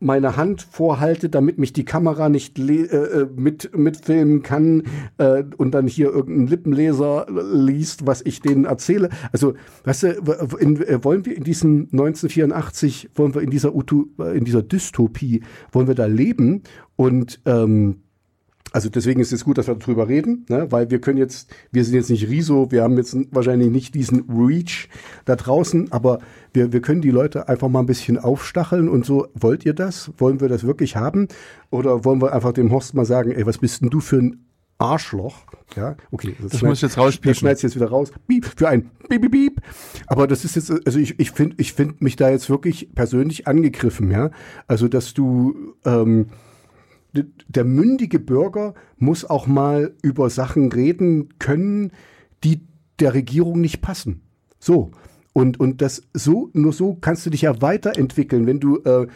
meine Hand vorhalte, damit mich die Kamera nicht äh, äh, mit mitfilmen kann äh, und dann hier irgendein Lippenleser liest, was ich denen erzähle. Also, weißt du, in, äh, wollen wir in diesem 1984, wollen wir in dieser Utu, äh, in dieser Dystopie, wollen wir da leben und ähm, also deswegen ist es gut, dass wir darüber reden, ne? weil wir können jetzt, wir sind jetzt nicht Riso, wir haben jetzt wahrscheinlich nicht diesen Reach da draußen, aber wir, wir können die Leute einfach mal ein bisschen aufstacheln und so, wollt ihr das? Wollen wir das wirklich haben? Oder wollen wir einfach dem Horst mal sagen, ey, was bist denn du für ein Arschloch? Ja, okay.
Das muss ich jetzt rauspiepen.
Das schneidest jetzt wieder raus. Piep, für ein Piep, Piep, Piep. Aber das ist jetzt, also ich, ich finde ich find mich da jetzt wirklich persönlich angegriffen, ja. Also, dass du, ähm, der mündige Bürger muss auch mal über Sachen reden können, die der Regierung nicht passen. So. Und, und das so, nur so kannst du dich ja weiterentwickeln, wenn du, äh,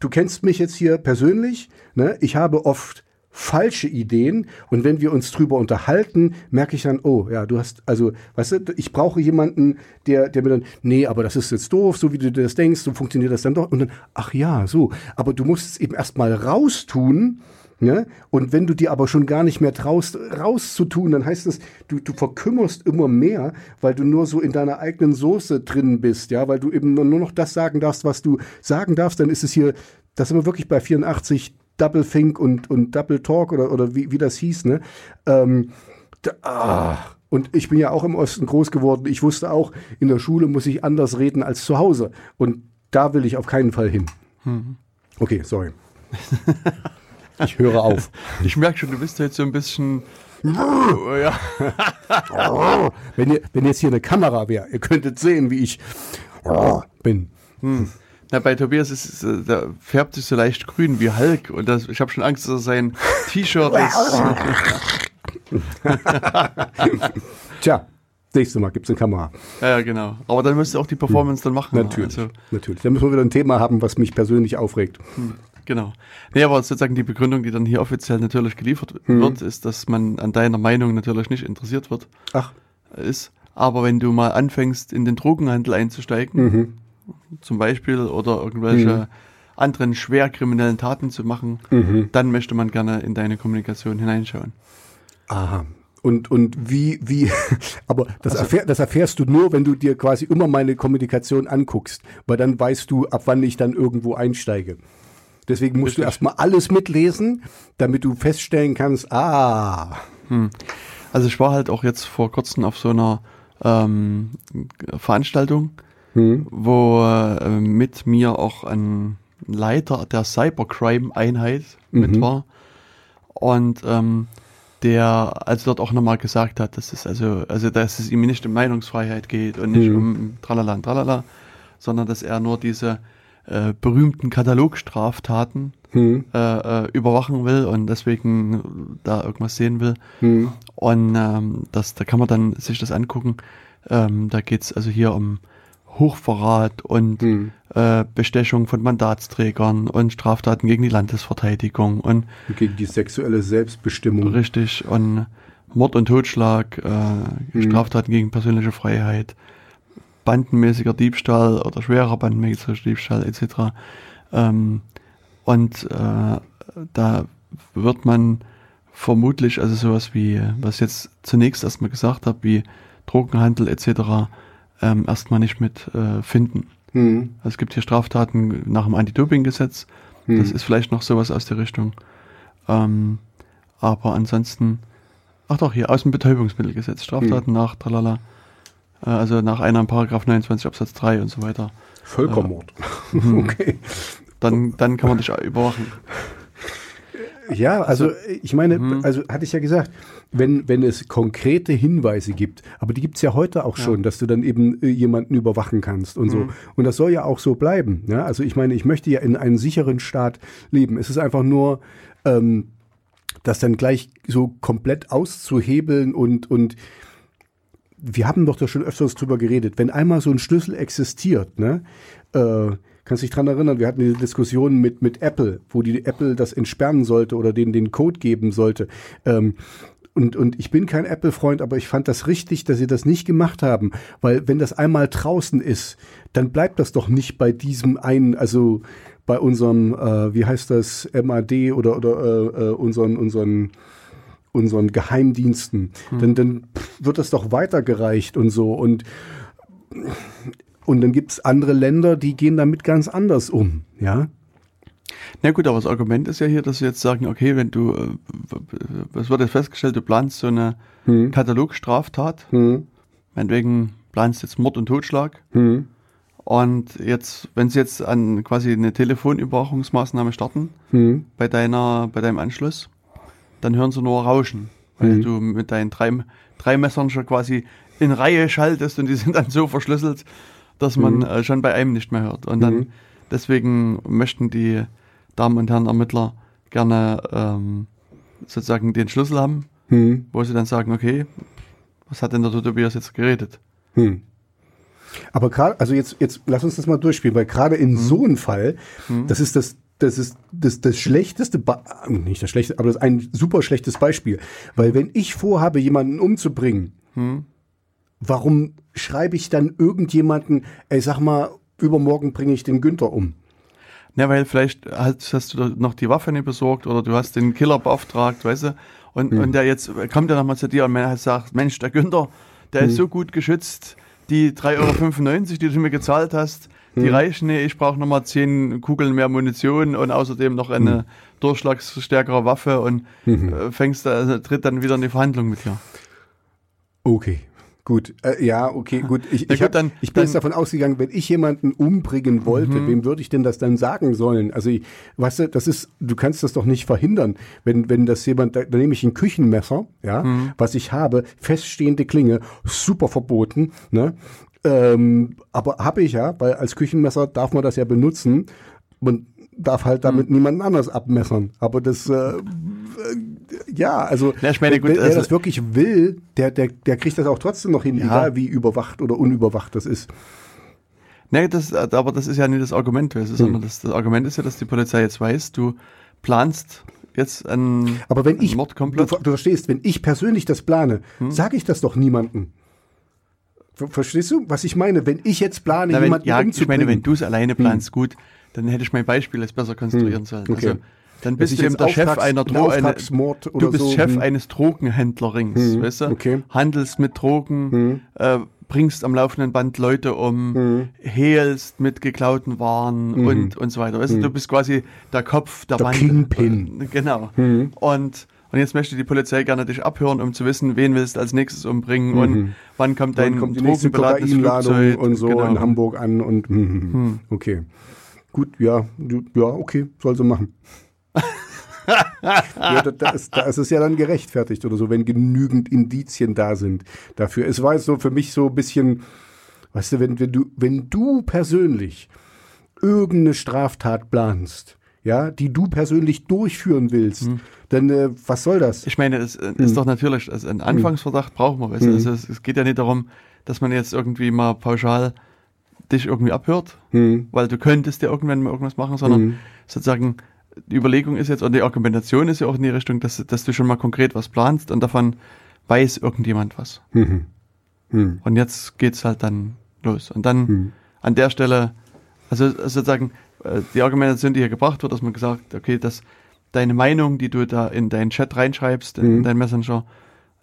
du kennst mich jetzt hier persönlich, ne? Ich habe oft falsche Ideen. Und wenn wir uns drüber unterhalten, merke ich dann, oh ja, du hast, also, weißt du, ich brauche jemanden, der, der mir dann, nee, aber das ist jetzt doof, so wie du das denkst, so funktioniert das dann doch. Und dann, ach ja, so, aber du musst es eben erstmal raustun, Ne? Und wenn du dir aber schon gar nicht mehr traust, rauszutun, dann heißt es, du, du verkümmerst immer mehr, weil du nur so in deiner eigenen Soße drin bist, ja, weil du eben nur noch das sagen darfst, was du sagen darfst, dann ist es hier, das sind wir wirklich bei 84 Double Think und, und Double Talk oder, oder wie, wie das hieß, ne? Ähm, da, ah. Und ich bin ja auch im Osten groß geworden. Ich wusste auch, in der Schule muss ich anders reden als zu Hause. Und da will ich auf keinen Fall hin. Okay, sorry. Ich höre auf.
Ich merke schon, du bist jetzt so ein bisschen. Ja.
Wenn, ihr, wenn jetzt hier eine Kamera wäre, ihr könntet sehen, wie ich bin.
Na, bei Tobias ist es, äh, da färbt sich so leicht grün wie Hulk und das, ich habe schon Angst, dass er sein T-Shirt ist.
Tja, Nächstes Mal gibt es eine Kamera.
Ja, genau. Aber dann müsst ihr auch die Performance dann machen.
Natürlich.
Also,
Natürlich. Da müssen wir wieder ein Thema haben, was mich persönlich aufregt.
genau. Nee, aber sozusagen die Begründung, die dann hier offiziell natürlich geliefert
Hm.
wird, ist, dass man an deiner Meinung natürlich nicht interessiert wird,
Ach.
ist. Aber wenn du mal anfängst, in den Drogenhandel einzusteigen,
Mhm.
Zum Beispiel, oder irgendwelche anderen schwer kriminellen Taten zu machen,
Mhm.
dann möchte man gerne in deine Kommunikation hineinschauen.
Aha. Und, und wie, wie, aber das,
Also-
erfähr, das erfährst du nur, wenn du dir quasi immer meine Kommunikation anguckst, weil dann weißt du, ab wann ich dann irgendwo einsteige. Deswegen musst du
Richtig.
erstmal alles mitlesen, damit du feststellen kannst, ah,
Also ich war halt auch jetzt vor kurzem auf so einer ähm, Veranstaltung,
hm,
wo äh, mit mir auch ein Leiter der Cybercrime-Einheit mit
Mhm.
war. Und ähm, der also dort auch nochmal gesagt hat, dass es also, also dass es ihm nicht um Meinungsfreiheit geht und nicht
Mhm.
um Tralala und Tralala, sondern dass er nur diese äh, berühmten Katalogstraftaten
hm,
äh, äh, überwachen will und deswegen da irgendwas sehen will.
hm,
Und ähm, das, da kann man dann sich das angucken. Ähm, da geht's also hier um Hochverrat und
hm.
äh, Bestechung von Mandatsträgern und Straftaten gegen die Landesverteidigung und
gegen die sexuelle Selbstbestimmung.
richtig und Mord und Totschlag, äh, Straftaten gegen persönliche Freiheit, bandenmäßiger Diebstahl oder schwerer bandenmäßiger Diebstahl etc. Ähm, und äh, da wird man vermutlich, also sowas wie, was ich jetzt zunächst erstmal gesagt habe, wie Drogenhandel etc. Ähm, erstmal nicht mit äh, finden.
Hm,
Also es gibt hier Straftaten nach dem Anti-Doping-Gesetz.
hm.
Das ist vielleicht noch sowas aus der Richtung. Ähm, aber ansonsten, ach doch, hier aus dem Betäubungsmittelgesetz, Straftaten nach Tralala. Äh, also nach einer Paragraph 29 Absatz 3 und so weiter.
Völkermord.
Mhm.
okay.
Dann, dann kann man dich überwachen.
Ja, also ich meine,
Mhm.
also hatte ich ja gesagt, wenn, wenn es konkrete Hinweise gibt, aber die gibt's ja heute auch
Ja.
schon, dass du dann eben äh, jemanden überwachen kannst und so.
Mhm.
Und das soll ja auch so bleiben. Ja? Also ich meine, ich möchte ja in einem sicheren Staat leben. Es ist einfach nur, ähm, das dann gleich so komplett auszuhebeln und, und wir haben doch da schon öfters drüber geredet, wenn einmal so ein Schlüssel existiert, ne, äh, kannst dich dran erinnern, wir hatten diese Diskussion mit, mit Apple, wo die Apple das entsperren sollte oder denen den Code geben sollte. Ähm, und, und ich bin kein Apple-Freund, aber ich fand das richtig, dass sie das nicht gemacht haben, weil wenn das einmal draußen ist, dann bleibt das doch nicht bei diesem einen, also bei unserem, äh, wie heißt das, MAD oder, oder äh, äh, unseren, unseren unseren Geheimdiensten, dann, dann pff, wird das doch weitergereicht und so. Und, und dann gibt es andere Länder, die gehen damit ganz anders um. Ja,
Na gut, aber das Argument ist ja hier, dass sie jetzt sagen, okay, wenn du, äh, was wird jetzt festgestellt, du planst so eine
hm,
Katalogstraftat,
hm,
meinetwegen planst jetzt Mord und Totschlag.
Hm,
und jetzt, wenn sie jetzt an quasi eine Telefonüberwachungsmaßnahme starten,
hm,
bei deiner, bei deinem Anschluss, dann hören sie nur Rauschen, weil
Mhm.
du mit deinen drei, drei Messern schon quasi in Reihe schaltest und die sind dann so verschlüsselt, dass man
Mhm.
äh, schon bei einem nicht mehr hört. Und dann
Mhm.
deswegen möchten die Damen und Herren Ermittler gerne ähm, sozusagen den Schlüssel haben,
hm,
wo sie dann sagen, okay, was hat denn der Tobias jetzt geredet?
hm. Aber gerade, also jetzt, jetzt lass uns das mal durchspielen, weil gerade in so einem Fall, das ist das, das ist das, das schlechteste, Ba- nicht das schlechteste, aber das ist ein super schlechtes Beispiel. Weil wenn ich vorhabe, jemanden umzubringen,
Hm?
Warum schreibe ich dann irgendjemanden, ey, sag mal, übermorgen bringe ich den Günther um?
Ja, weil vielleicht hast, hast du noch die Waffe nicht besorgt oder du hast den Killer beauftragt, weißt du? Und, und der jetzt kommt ja nochmal zu dir und sagt, Mensch, der Günther, der ist so gut geschützt, die 3,95 Euro, die du mir gezahlt hast, die reichen nicht, ich brauche nochmal 10 Kugeln mehr Munition und außerdem noch eine durchschlagsstärkere Waffe und äh, fängst da, also, tritt dann wieder in die Verhandlung mit dir.
Okay. Gut, äh, ja, okay, gut. Ich, ich, hab,
dann-
ich bin jetzt
dann-
davon ausgegangen, wenn ich jemanden umbringen wollte, wem würde ich denn das dann sagen sollen? Also, ich, weißt du, das ist, du kannst das doch nicht verhindern. Wenn, wenn das jemand, da, da nehme ich ein Küchenmesser, ja, was ich habe, feststehende Klinge, super verboten, ne? Ähm, aber habe ich ja, weil als Küchenmesser darf man das ja benutzen. Man darf halt damit niemanden anders abmessern. Aber das, äh, ja, also
Ja, ich meine, gut,
wer, wer
also-
das wirklich will, der, der, der kriegt das auch trotzdem noch hin,
Ja.
egal wie überwacht oder unüberwacht das ist.
Nee, das, aber das ist ja nicht das Argument, weißt du,
Hm.
sondern das, das Argument ist ja, dass die Polizei jetzt weiß, du planst jetzt einen,
Aber wenn ich,
einen
du,
Mordkomplott.
ver- du verstehst, wenn ich persönlich das plane,
Hm.
sage ich das doch niemandem. Ver verstehst du, was ich meine? Wenn ich jetzt plane,
Na, wenn,
jemanden
ja, ich
umzubringen,
meine, wenn du es alleine planst, gut, dann hätte ich mein Beispiel jetzt besser konstruieren sollen.
Hm. okay.
Also, dann bist du eben der Chef einer Dro eine, Du bist
so,
Chef
hm.
eines Drogenhändlerrings,
Hm,
weißt du?
okay.
Handelst mit Drogen,
Hm.
äh, bringst am laufenden Band Leute um,
Hm.
hehlst mit geklauten Waren und, und so weiter. Weißt du, du bist quasi der Kopf der,
Der
Band.
Kingpin.
Äh, Genau.
Mhm.
Und, und jetzt möchte die Polizei gerne dich abhören, um zu wissen, wen willst du als nächstes umbringen und wann kommt dein
Mhm. Dann kommt die nächste
drogenbeladenes
Kokainladung
Flugzeug.
und so
Genau.
in Hamburg an und hm, hm. okay. Gut, ja, ja, okay, soll sie machen. ja, da, da, ist, da ist es ja dann gerechtfertigt oder so, wenn genügend Indizien da sind dafür. Es war jetzt so für mich so ein bisschen, weißt du, wenn, wenn du, wenn du persönlich irgendeine Straftat planst, ja, die du persönlich durchführen willst, dann äh, was soll das?
Ich meine, es
Mhm.
ist doch natürlich, also einen Anfangsverdacht brauchen wir. Weißt du? also es, es geht ja nicht darum, dass man jetzt irgendwie mal pauschal dich irgendwie abhört,
Hm.
weil du könntest ja irgendwann mal irgendwas machen, sondern
Mhm.
sozusagen die Überlegung ist jetzt, und die Argumentation ist ja auch in die Richtung, dass, dass du schon mal konkret was planst und davon weiß irgendjemand was.
Mhm. Hm.
Und jetzt geht's halt dann los. Und dann
Hm.
an der Stelle, also sozusagen äh, die Argumentation, die hier gebracht wird, dass man gesagt, okay, dass deine Meinung, die du da in deinen Chat reinschreibst, in
Mhm.
deinen Messenger,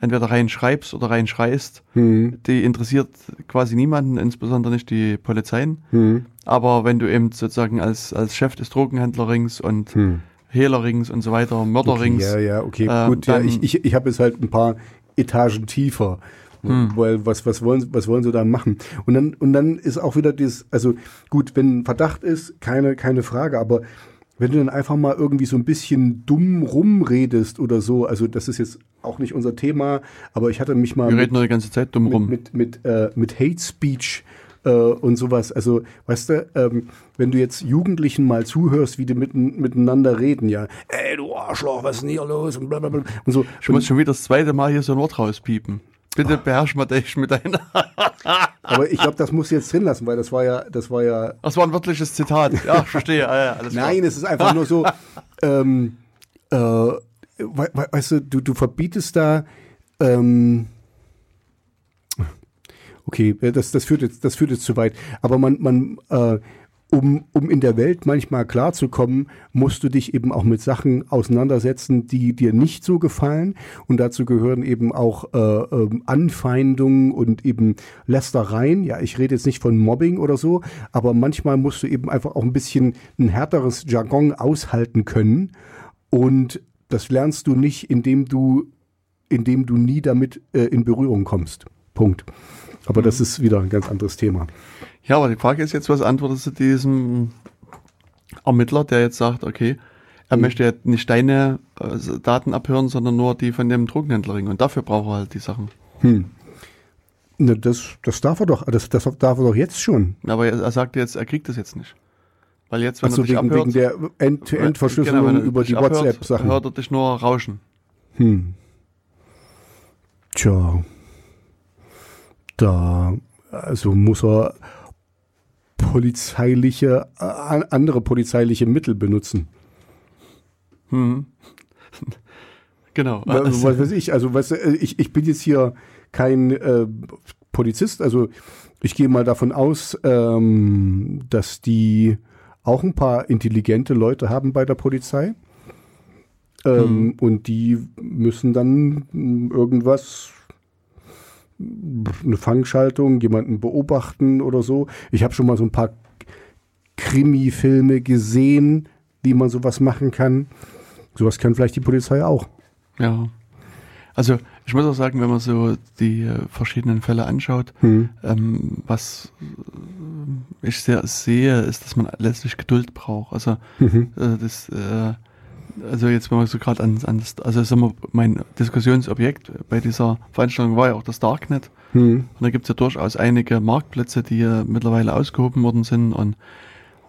entweder reinschreibst oder reinschreist,
Hm.
die interessiert quasi niemanden, insbesondere nicht die Polizeien.
Hm.
Aber wenn du eben sozusagen als, als Chef des Drogenhändlerrings und
Hm.
Hehlerrings und so weiter, Mörderrings,
Ja, ja, okay,
äh,
gut. Ja, ich ich, ich habe jetzt halt ein paar Etagen tiefer.
Hm.
Weil was, was, wollen, was wollen sie da machen? Und dann, und dann ist auch wieder das, also gut, wenn Verdacht ist, keine, keine Frage, aber wenn du dann einfach mal irgendwie so ein bisschen dumm rumredest oder so, also das ist jetzt auch nicht unser Thema, aber ich hatte mich mal
wir
mit,
reden nur die ganze Zeit dumm rum.
mit, mit, mit, äh, mit Hate Speech äh, und sowas. Also, weißt du, ähm, wenn du jetzt Jugendlichen mal zuhörst, wie die mitten, miteinander reden, ja, ey, du Arschloch, was ist denn hier los? Und, blablabla. und so.
ich muss schon wieder das zweite Mal hier so ein Wort rauspiepen. Bitte beherrsch mal dich mit deiner.
Aber ich glaube, das muss jetzt drin lassen, weil das war ja, das war ja.
Das war ein wörtliches Zitat. Ja, ich verstehe. Alles klar.
Nein, es ist einfach nur so, ähm, äh, we we weißt du, du, du verbietest da, ähm, okay, das, das, führt jetzt, das führt jetzt zu weit, aber man, man, äh, um, um in der Welt manchmal klarzukommen, musst du dich eben auch mit Sachen auseinandersetzen, die dir nicht so gefallen. Und dazu gehören eben auch äh, ähm, Anfeindungen und eben Lästereien. Ja, ich rede jetzt nicht von Mobbing oder so, aber manchmal musst du eben einfach auch ein bisschen ein härteres Jargon aushalten können. Und das lernst du nicht, indem du, indem du nie damit äh, in Berührung kommst. Punkt. Aber das ist wieder ein ganz anderes Thema.
Ja, aber die Frage ist jetzt, was antwortest du diesem Ermittler, der jetzt sagt, okay, er möchte ja nicht deine äh, Daten abhören, sondern nur die von dem Drogenhändlerring. Und dafür braucht er halt die Sachen.
Hm. Ne, das, das darf er doch, das, das darf er doch jetzt schon.
Aber er, er sagt jetzt, er kriegt das jetzt nicht. Weil jetzt, wenn
Also
er dich
wegen,
abhört,
wegen der End-to-End-Verschlüsselung
Genau, er
über die WhatsApp-Sachen.
hört er dich nur rauschen.
Hm. Tja. Da, also muss er polizeiliche, äh, andere polizeiliche Mittel benutzen.
Hm. genau.
Also, was weiß ich, also du, äh, ich, ich bin jetzt hier kein äh, Polizist, also ich gehe mal davon aus, ähm, dass die auch ein paar intelligente Leute haben bei der Polizei. Ähm, Und die müssen dann irgendwas, eine Fangschaltung, jemanden beobachten oder so. Ich habe schon mal so ein paar Krimi-Filme gesehen, wie man sowas machen kann. Sowas kann vielleicht die Polizei auch.
Ja. Also ich muss auch sagen, wenn man so die äh, verschiedenen Fälle anschaut,
Hm.
ähm, was äh, ich sehr sehe, ist, dass man letztlich Geduld braucht. Also
Mhm.
äh, das, äh, also jetzt wenn man so gerade an, an das, also sagen wir, mein Diskussionsobjekt bei dieser Veranstaltung war ja auch das Darknet.
Hm.
Und da gibt es ja durchaus einige Marktplätze, die ja mittlerweile ausgehoben worden sind und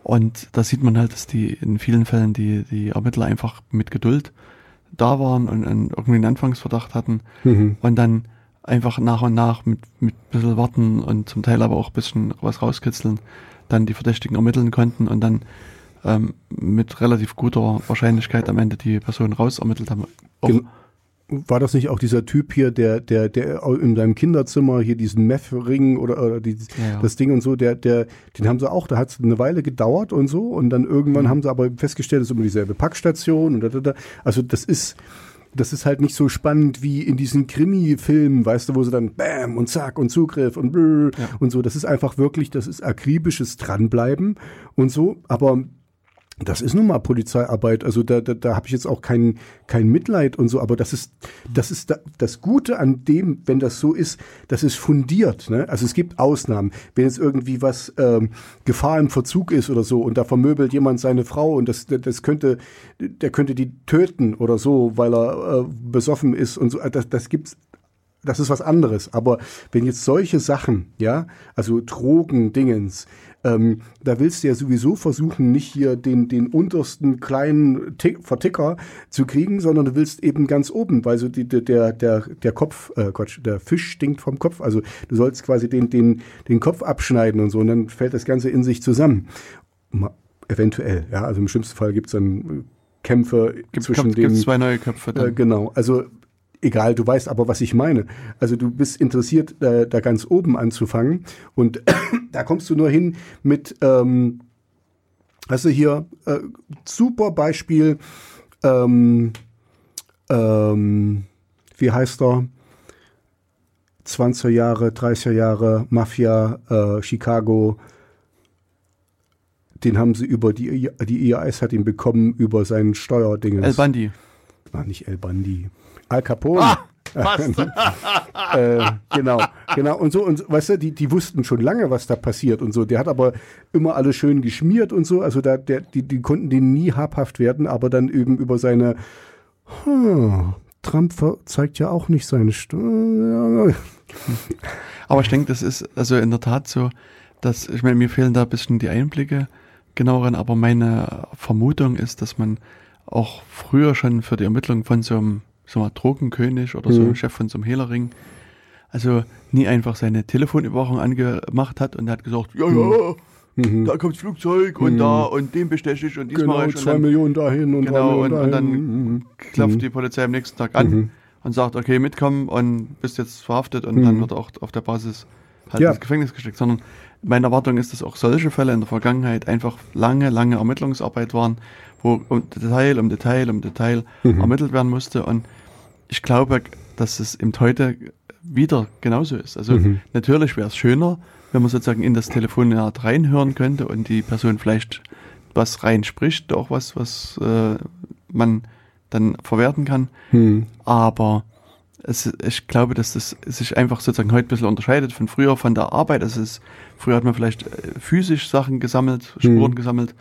und da sieht man halt, dass die in vielen Fällen die, die Ermittler einfach mit Geduld da waren und, und irgendwie einen Anfangsverdacht hatten mhm. und dann einfach nach und nach mit, mit ein bisschen warten und zum Teil aber auch ein bisschen was rauskitzeln, dann die Verdächtigen ermitteln konnten und dann ähm, mit relativ guter Wahrscheinlichkeit am Ende die Person rausermittelt haben.
Gen war das nicht auch dieser Typ hier, der, der, der in seinem Kinderzimmer hier diesen Meth-Ring oder, oder die, ja, ja. das Ding und so, der, der, den haben sie auch, da hat es eine Weile gedauert und so und dann irgendwann mhm. haben sie aber festgestellt, es ist immer dieselbe Packstation und da, da, da. Also das ist, das ist halt nicht so spannend wie in diesen Krimi-Filmen, weißt du, wo sie dann Bam und Zack und Zugriff und Brrr ja. und so. Das ist einfach wirklich, das ist akribisches Dranbleiben und so. Aber das ist nun mal Polizeiarbeit. Also da, da, da habe ich jetzt auch kein, kein Mitleid und so, aber das ist, das ist da, das Gute an dem, wenn das so ist, das ist fundiert. Ne? Also es gibt Ausnahmen. Wenn jetzt irgendwie was ähm, Gefahr im Verzug ist oder so und da vermöbelt jemand seine Frau und das, das könnte, der könnte die töten oder so, weil er äh, besoffen ist und so, das, das gibt's das ist was anderes. Aber wenn jetzt solche Sachen, ja, also Drogen, Dingens, ähm, da willst du ja sowieso versuchen, nicht hier den, den untersten kleinen Tick, Verticker zu kriegen, sondern du willst eben ganz oben, weil so die, der, der, der Kopf, äh, Quatsch, der Fisch stinkt vom Kopf. Also du sollst quasi den, den, den Kopf abschneiden und so und dann fällt das Ganze in sich zusammen. Eventuell, ja. Also im schlimmsten Fall gibt es dann Kämpfe
gibt,
zwischen
den. Gibt zwei neue Köpfe.
Dann. Äh, genau. Also egal, du weißt aber, was ich meine. Also du bist interessiert, äh, da ganz oben anzufangen und da kommst du nur hin mit, ähm, hast du hier, äh, super Beispiel, ähm, ähm, wie heißt er? 20er Jahre, 30er Jahre, Mafia, äh, Chicago, den haben sie über die, die IAS hat ihn bekommen über seinen Steuerding.
El Bandi.
War nicht El Bandi. Al Capone. Ah! Äh, genau, genau. Und so, und weißt du, die, die wussten schon lange, was da passiert und so. Der hat aber immer alles schön geschmiert und so. Also da, der, die, die konnten den nie habhaft werden, aber dann eben über seine hm, Trump zeigt ja auch nicht seine Stimme.
Aber ich denke, das ist also in der Tat so, dass, ich meine, mir fehlen da ein bisschen die Einblicke genaueren, aber meine Vermutung ist, dass man auch früher schon für die Ermittlung von so einem so mal Drogenkönig oder so, mhm. Chef von so einem Hehlerring, also nie einfach seine Telefonüberwachung angemacht hat und hat gesagt, ja, ja, mhm. da kommt das Flugzeug und mhm. da und den besteche ich und diesmal
genau, zwei dann, Millionen dahin und
genau,
und,
und, dann mhm. klopft mhm. die Polizei am nächsten Tag an mhm. und sagt, okay, mitkommen und bist jetzt verhaftet und dann wird auch auf der Basis halt ja. ins Gefängnis gesteckt, sondern meine Erwartung ist, dass auch solche Fälle in der Vergangenheit einfach lange, lange Ermittlungsarbeit waren, wo um Detail um Detail um Detail mhm. ermittelt werden musste. Und ich glaube, dass es eben heute wieder genauso ist. Also mhm. natürlich wäre es schöner, wenn man sozusagen in das Telefonat reinhören könnte und die Person vielleicht was reinspricht, auch was, was äh, man dann verwerten kann. Mhm. Aber es, ich glaube, dass das sich einfach sozusagen heute ein bisschen unterscheidet von früher, von der Arbeit. Es ist, früher hat man vielleicht äh, physisch Sachen gesammelt, Spuren mhm. gesammelt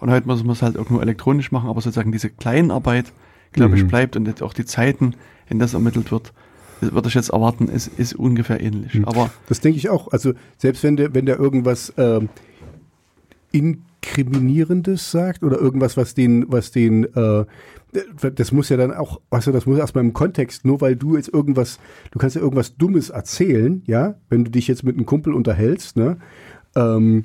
und heute muss man es halt irgendwo elektronisch machen, aber sozusagen diese Kleinarbeit, glaube mhm. ich, bleibt und auch die Zeiten, in das ermittelt wird, würde ich jetzt erwarten, ist, ist ungefähr ähnlich. Mhm. Aber
das denke ich auch. Also selbst wenn der, wenn der irgendwas ähm, inkriminierendes sagt oder irgendwas, was den, was den, äh, das muss ja dann auch, du, das muss erstmal im Kontext, nur weil du jetzt irgendwas, du kannst ja irgendwas Dummes erzählen, ja, wenn du dich jetzt mit einem Kumpel unterhältst, ne? Ähm,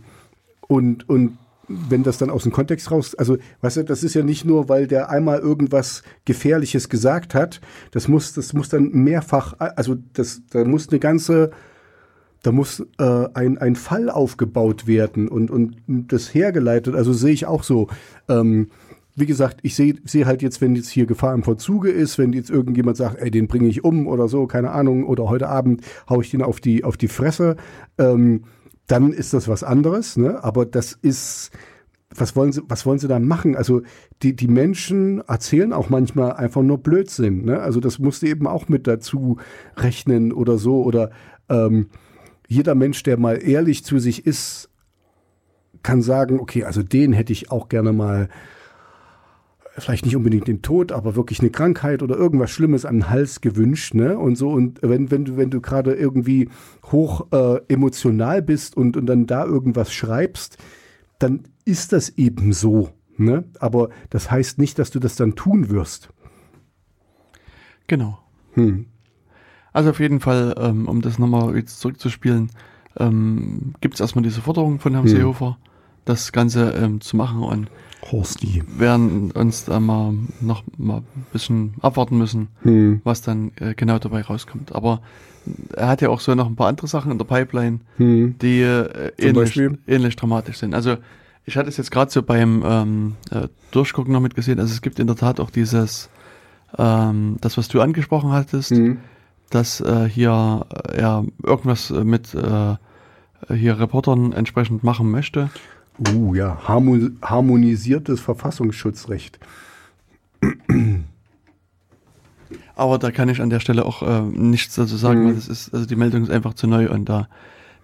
und, und wenn das dann aus dem Kontext raus, also weißt du, das ist ja nicht nur, weil der einmal irgendwas Gefährliches gesagt hat, das muss, das muss dann mehrfach, also das, da muss eine ganze, da muss äh, ein, ein Fall aufgebaut werden und, und das hergeleitet, also sehe ich auch so. Ähm, wie gesagt, ich sehe seh halt jetzt, wenn jetzt hier Gefahr im Verzuge ist, wenn jetzt irgendjemand sagt, ey, den bringe ich um oder so, keine Ahnung, oder heute Abend haue ich den auf die, auf die Fresse, ähm, dann ist das was anderes, ne? Aber das ist, was wollen sie, was wollen sie da machen? Also die, die Menschen erzählen auch manchmal einfach nur Blödsinn, ne? Also das musst du eben auch mit dazu rechnen oder so. Oder ähm, jeder Mensch, der mal ehrlich zu sich ist, kann sagen, okay, also den hätte ich auch gerne mal vielleicht nicht unbedingt den Tod, aber wirklich eine Krankheit oder irgendwas Schlimmes an den Hals gewünscht, ne? Und so. Und wenn, wenn du, wenn du gerade irgendwie hoch äh, emotional bist und, und dann da irgendwas schreibst, dann ist das eben so. Ne? Aber das heißt nicht, dass du das dann tun wirst.
Genau.
Hm.
Also auf jeden Fall, ähm, um das nochmal jetzt zurückzuspielen, ähm, gibt es erstmal diese Forderung von Herrn
Hm.
Seehofer, das Ganze ähm, zu machen und
Horsti.
werden uns da mal noch mal ein bisschen abwarten müssen,
Hm.
was dann äh, genau dabei rauskommt. Aber er hat ja auch so noch ein paar andere Sachen in der Pipeline,
Hm.
die äh, ähnlich, ähnlich dramatisch sind. Also ich hatte es jetzt gerade so beim ähm, äh, Durchgucken noch mitgesehen. Also es gibt in der Tat auch dieses, ähm, das was du angesprochen hattest,
Hm.
dass äh, hier äh, er irgendwas äh, mit äh, hier Reportern entsprechend machen möchte.
Uh, ja, Harmo harmonisiertes Verfassungsschutzrecht.
Aber da kann ich an der Stelle auch äh, nichts dazu sagen,
Mhm.
weil das ist, also die Meldung ist einfach zu neu und da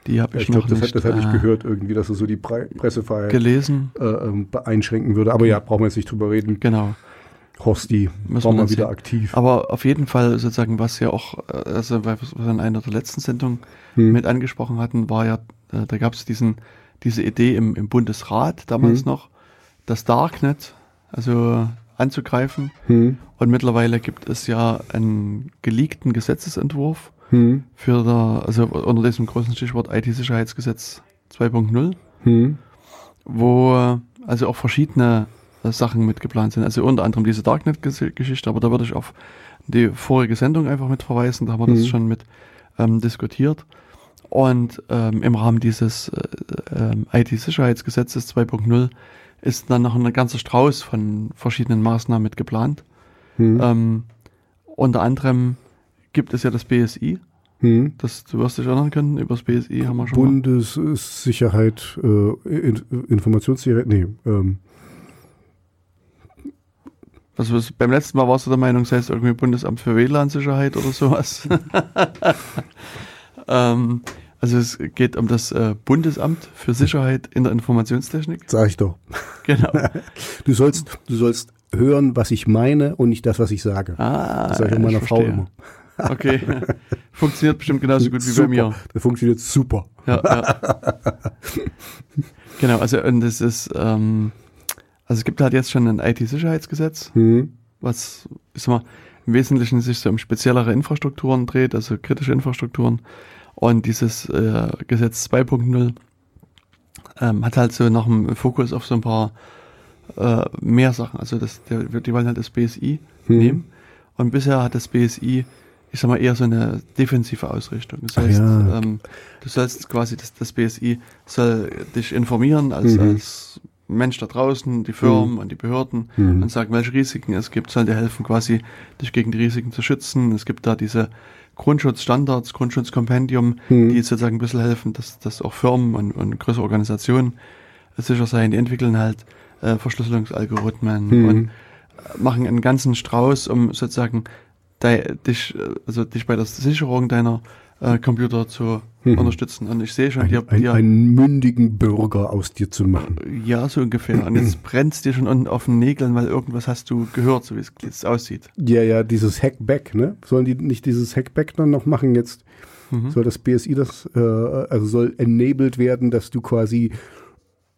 die habe
Ja,
ich,
ich
noch
glaube, das,
nicht
hat, das hatte ich
äh,
gehört, irgendwie, dass es so die Pre Pressefreiheit
gelesen.
äh, ähm, einschränken würde. Aber ja, brauchen wir jetzt nicht drüber reden.
Genau.
Horsti,
Müssen
brauchen
wir
wir
dann
wieder
sehen.
aktiv.
Aber auf jeden Fall sozusagen, was ja auch, äh, also was was wir in einer der letzten Sendungen
Hm.
mit angesprochen hatten, war ja, äh, da gab es diesen, diese Idee im, im Bundesrat damals
Hm.
noch, das Darknet, also anzugreifen.
Hm.
Und mittlerweile gibt es ja einen geleakten Gesetzesentwurf
Hm.
für der, also unter diesem großen Stichwort IT-Sicherheitsgesetz 2.0,
Hm.
wo also auch verschiedene äh, Sachen mit geplant sind. Also unter anderem diese Darknet-Geschichte, aber da würde ich auf die vorige Sendung einfach mit verweisen, da haben wir
Mhm.
das schon mit ähm, diskutiert. Und ähm, im Rahmen dieses äh, ähm, IT-Sicherheitsgesetzes 2.0 ist dann noch ein ganzer Strauß von verschiedenen Maßnahmen mit geplant.
Hm.
Ähm, unter anderem gibt es ja das BSI,
Hm.
das du wirst dich erinnern können, über das BSI haben wir schon.
Bundessicherheit, äh, In Informationssicherheit, nee, ähm,
Also was- beim letzten Mal warst du der Meinung, es heißt irgendwie Bundesamt für WLAN-Sicherheit oder sowas. ähm, also es geht um das äh, Bundesamt für Sicherheit in der Informationstechnik.
sag ich doch.
Genau.
Du sollst, du sollst hören, was ich meine und nicht das, was ich sage.
Ah,
das sage ich
ja,
meiner
ich
Frau immer.
Okay. Funktioniert bestimmt genauso gut wie
super.
bei mir.
Das funktioniert super.
Ja, ja. genau, also und es ist, ähm, also es gibt halt jetzt schon ein IT-Sicherheitsgesetz,
Hm.
was, ich sag mal, im Wesentlichen sich so um speziellere Infrastrukturen dreht, also kritische Infrastrukturen. Und dieses äh, Gesetz 2.0 ähm, hat halt so noch einen Fokus auf so ein paar äh, mehr Sachen. Also das, der, die wollen halt das BSI
Hm.
nehmen. Und bisher hat das BSI, ich sag mal, eher so eine defensive Ausrichtung. Das heißt,
ja.
ähm, du sollst quasi, das, das BSI soll dich informieren als,
Mhm.
als Mensch da draußen, die Firmen und die Behörden
Mhm.
und sagen, welche Risiken es gibt, soll dir helfen, quasi dich gegen die Risiken zu schützen. Es gibt da diese Grundschutzstandards, Grundschutzkompendium,
Mhm.
die sozusagen ein bisschen helfen, dass, dass auch Firmen und, und größere Organisationen sicher sein. Die entwickeln halt äh, Verschlüsselungsalgorithmen
Mhm.
und äh, machen einen ganzen Strauß, um sozusagen dei- dich, äh, also dich bei der Sicherung deiner äh, Computer zu
Mhm.
unterstützen. Und ich sehe schon,
Ein,
dir,
ein,
dir
einen mündigen Bürger aus dir zu machen.
ja, so ungefähr. Und jetzt brennt's dir schon unten auf den Nägeln, weil irgendwas hast du gehört, so wie es jetzt aussieht.
Ja, ja, dieses Hackback, ne? Sollen die nicht dieses Hackback dann noch machen jetzt?
Mhm.
Soll das BSI das, äh, also soll enabled werden, dass du quasi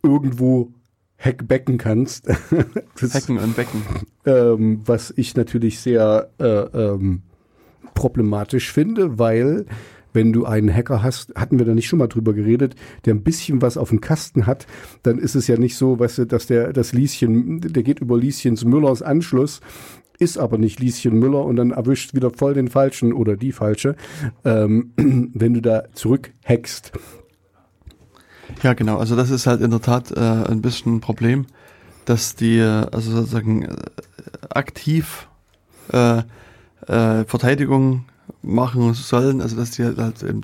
irgendwo hackbacken kannst. das,
Hecken und Becken.
ähm, was ich natürlich sehr äh, ähm, problematisch finde, weil wenn du einen Hacker hast, hatten wir da nicht schon mal drüber geredet, der ein bisschen was auf dem Kasten hat, dann ist es ja nicht so, weißt du, dass der das Lieschen, der geht über Lieschens Müllers Anschluss, ist aber nicht Lieschen Müller und dann erwischt wieder voll den falschen oder die falsche, ähm, wenn du da zurückhackst.
Ja, genau. Also das ist halt in der Tat äh, ein bisschen ein Problem, dass die äh, also sozusagen äh, aktiv äh, äh, Verteidigung machen sollen, also dass die halt eben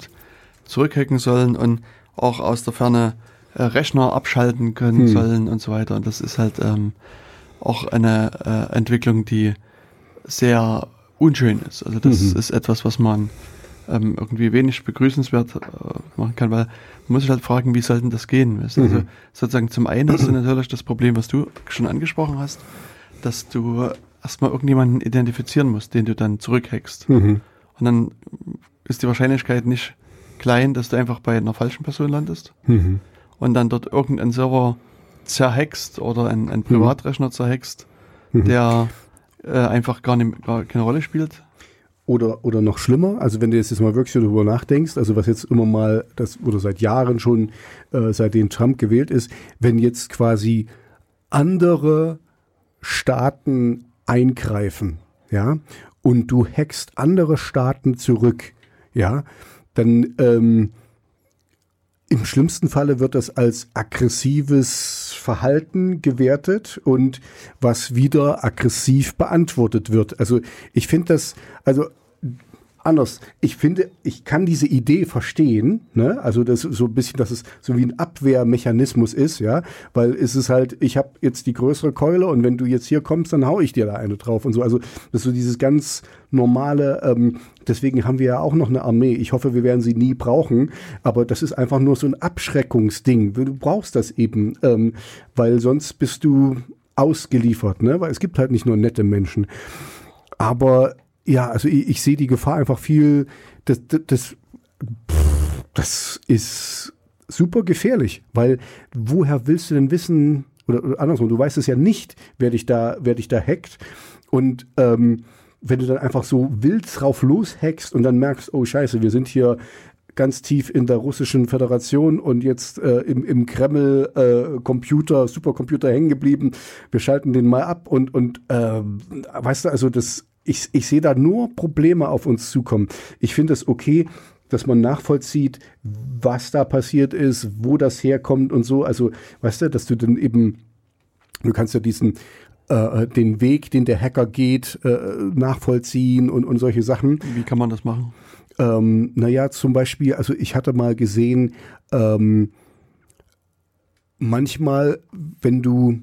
zurückhacken sollen und auch aus der Ferne äh, Rechner abschalten können
Hm.
sollen und so weiter. Und das ist halt ähm, auch eine äh, Entwicklung, die sehr unschön ist. Also das
Mhm.
ist etwas, was man ähm, irgendwie wenig begrüßenswert äh, machen kann, weil man muss sich halt fragen, wie soll denn das gehen? Weißt? Also
Mhm.
sozusagen zum einen hast du natürlich das Problem, was du schon angesprochen hast, dass du erstmal irgendjemanden identifizieren musst, den du dann zurückhackst.
Mhm.
Und dann ist die Wahrscheinlichkeit nicht klein, dass du einfach bei einer falschen Person landest
Mhm.
und dann dort irgendeinen Server zerhackst oder einen, einen Privatrechner zerhackst,
Mhm.
der äh, einfach gar, nicht, gar keine Rolle spielt.
oder, oder noch schlimmer, also wenn du jetzt, jetzt mal wirklich darüber nachdenkst, also was jetzt immer mal, das oder seit Jahren schon, äh, seitdem Trump gewählt ist, wenn jetzt quasi andere Staaten eingreifen, ja, und du hackst andere Staaten zurück, ja, dann ähm, im schlimmsten Falle wird das als aggressives Verhalten gewertet und was wieder aggressiv beantwortet wird. Also ich finde das, also anders. Ich finde, ich kann diese Idee verstehen, ne? Also das ist so ein bisschen, dass es so wie ein Abwehrmechanismus ist, ja, weil es ist halt, ich habe jetzt die größere Keule und wenn du jetzt hier kommst, dann hau ich dir da eine drauf und so. Also das ist so dieses ganz normale. Ähm, deswegen haben wir ja auch noch eine Armee. Ich hoffe, wir werden sie nie brauchen, aber das ist einfach nur so ein Abschreckungsding. Du brauchst das eben, ähm, weil sonst bist du ausgeliefert, ne? Weil es gibt halt nicht nur nette Menschen. Aber ja, also ich, ich sehe die Gefahr einfach viel, das, das, das, das ist super gefährlich, weil woher willst du denn wissen, oder, oder andersrum, du weißt es ja nicht, wer dich da, wer dich da hackt und ähm, wenn du dann einfach so wild drauf loshackst und dann merkst, oh scheiße, wir sind hier ganz tief in der russischen Föderation und jetzt äh, im, im Kreml äh, Computer, Supercomputer hängen geblieben. Wir schalten den mal ab und, und äh, weißt du, also das ich, ich sehe da nur Probleme auf uns zukommen. Ich finde es okay, dass man nachvollzieht, was da passiert ist, wo das herkommt und so. Also, weißt du, dass du dann eben, du kannst ja diesen, äh, den Weg, den der Hacker geht, äh, nachvollziehen und, und solche Sachen.
Wie kann man das machen?
Ähm, naja, zum Beispiel, also ich hatte mal gesehen, ähm, manchmal, wenn du,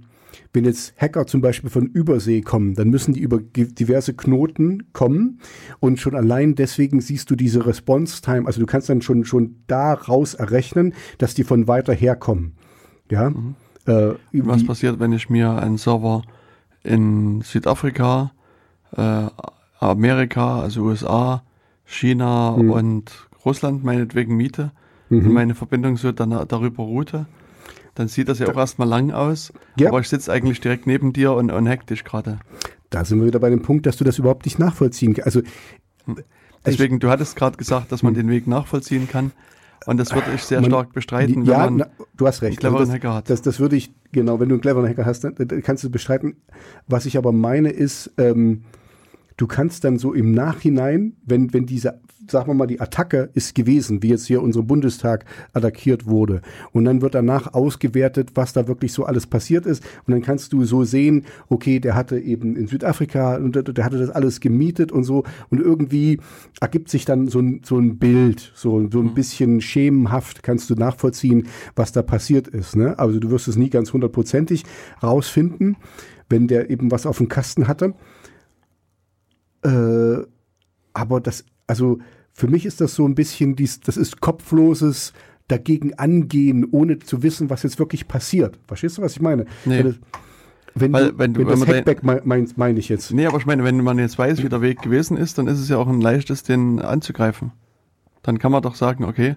wenn jetzt Hacker zum Beispiel von Übersee kommen, dann müssen die über diverse Knoten kommen und schon allein deswegen siehst du diese Response Time, also du kannst dann schon, schon daraus errechnen, dass die von weiter herkommen. Ja. Mhm.
Äh, Was passiert, wenn ich mir einen Server in Südafrika, äh, Amerika, also USA, China mhm. und Russland meinetwegen miete mhm. und meine Verbindung so dann darüber route? Dann sieht das ja auch erstmal lang aus. Ja. Aber ich sitze eigentlich direkt neben dir und, und hack dich gerade.
Da sind wir wieder bei dem Punkt, dass du das überhaupt nicht nachvollziehen kannst. Also,
hm. Deswegen, ich, du hattest gerade gesagt, dass man hm. den Weg nachvollziehen kann. Und das würde ich sehr man, stark bestreiten,
ja, wenn man na, du hast recht. einen
cleveren also das, Hacker hat.
Das, das würde ich, genau, wenn du einen cleveren Hacker hast, dann, dann kannst du bestreiten. Was ich aber meine ist, ähm, du kannst dann so im Nachhinein, wenn, wenn diese sagen wir mal, die Attacke ist gewesen, wie jetzt hier unser Bundestag attackiert wurde. Und dann wird danach ausgewertet, was da wirklich so alles passiert ist. Und dann kannst du so sehen, okay, der hatte eben in Südafrika, und der hatte das alles gemietet und so. Und irgendwie ergibt sich dann so ein, so ein Bild, so, so ein mhm. bisschen schemenhaft kannst du nachvollziehen, was da passiert ist. Ne? Also du wirst es nie ganz hundertprozentig rausfinden, wenn der eben was auf dem Kasten hatte. Äh, aber das also für mich ist das so ein bisschen dies, das ist kopfloses dagegen angehen, ohne zu wissen, was jetzt wirklich passiert. Verstehst du, was ich meine?
Nee.
Wenn, das, wenn, Weil, du, wenn, wenn, wenn das Hackback meine mein ich jetzt.
Nee, aber ich meine, wenn man jetzt weiß, wie der Weg gewesen ist, dann ist es ja auch ein leichtes, den anzugreifen. Dann kann man doch sagen, okay,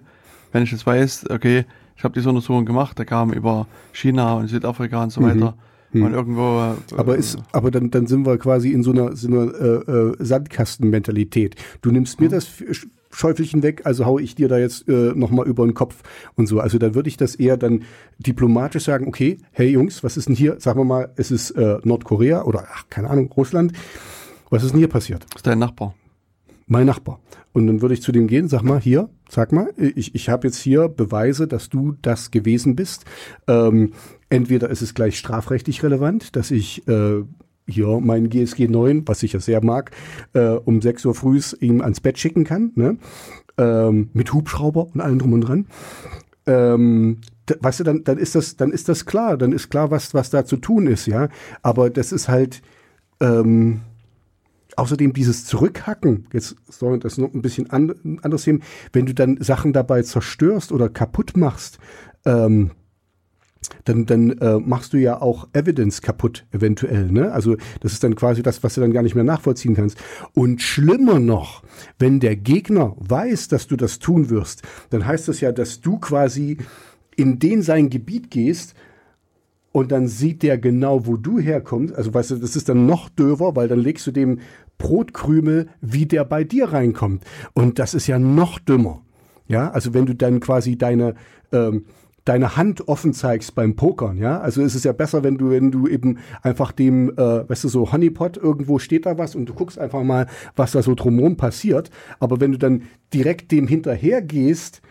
wenn ich jetzt weiß, okay, ich habe diese Untersuchung gemacht, da kam über China und Südafrika und so mhm. weiter, hm. Und irgendwo.
Äh, aber ist, aber dann, dann sind wir quasi in so einer, so einer äh, äh, Sandkastenmentalität. Du nimmst mir hm. das Schäufelchen weg, also hau ich dir da jetzt äh, nochmal über den Kopf und so. Also dann würde ich das eher dann diplomatisch sagen, okay, hey Jungs, was ist denn hier? Sagen wir mal, es ist äh, Nordkorea oder ach, keine Ahnung, Russland. Was ist denn hier passiert? Das
ist dein Nachbar.
Mein Nachbar. Und dann würde ich zu dem gehen, sag mal, hier, sag mal, ich, ich habe jetzt hier Beweise, dass du das gewesen bist. Ähm, entweder ist es gleich strafrechtlich relevant, dass ich äh, hier meinen GSG 9, was ich ja sehr mag, äh, um 6 Uhr früh ihm ans Bett schicken kann, ne? ähm, mit Hubschrauber und allem drum und dran. Ähm, weißt du, dann, dann ist das, dann ist das klar, dann ist klar, was, was da zu tun ist, ja. Aber das ist halt, ähm, außerdem dieses Zurückhacken, jetzt soll das noch ein bisschen an, anders sehen, wenn du dann Sachen dabei zerstörst oder kaputt machst, ähm, dann, dann äh, machst du ja auch Evidence kaputt, eventuell. Ne? Also das ist dann quasi das, was du dann gar nicht mehr nachvollziehen kannst. Und schlimmer noch, wenn der Gegner weiß, dass du das tun wirst, dann heißt das ja, dass du quasi in den sein Gebiet gehst und dann sieht der genau, wo du herkommst. Also weißt du, das ist dann noch döver, weil dann legst du dem Brotkrümel, wie der bei dir reinkommt. Und das ist ja noch dümmer. Ja, also wenn du dann quasi deine ähm, deine Hand offen zeigst beim Pokern, ja. Also es ist ja besser, wenn du, wenn du eben einfach dem, äh, weißt du, so Honeypot, irgendwo steht da was und du guckst einfach mal, was da so drumherum passiert. Aber wenn du dann direkt dem hinterher gehst,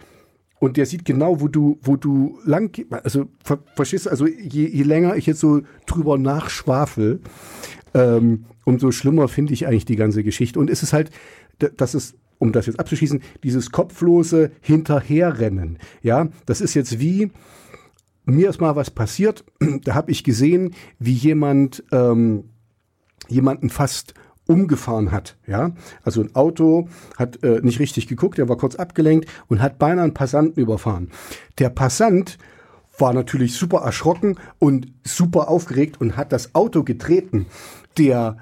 und der sieht genau, wo du, wo du lang, also ver, verstehst du, also je, je länger ich jetzt so drüber nachschwafel, ähm, umso schlimmer finde ich eigentlich die ganze Geschichte. Und es ist halt, das ist um das jetzt abzuschließen, dieses kopflose Hinterherrennen. Ja, das ist jetzt wie, mir ist mal was passiert, da habe ich gesehen, wie jemand ähm, jemanden fast umgefahren hat. Ja, also ein Auto hat äh, nicht richtig geguckt, der war kurz abgelenkt und hat beinahe einen Passanten überfahren. Der Passant war natürlich super erschrocken und super aufgeregt und hat das Auto getreten. Der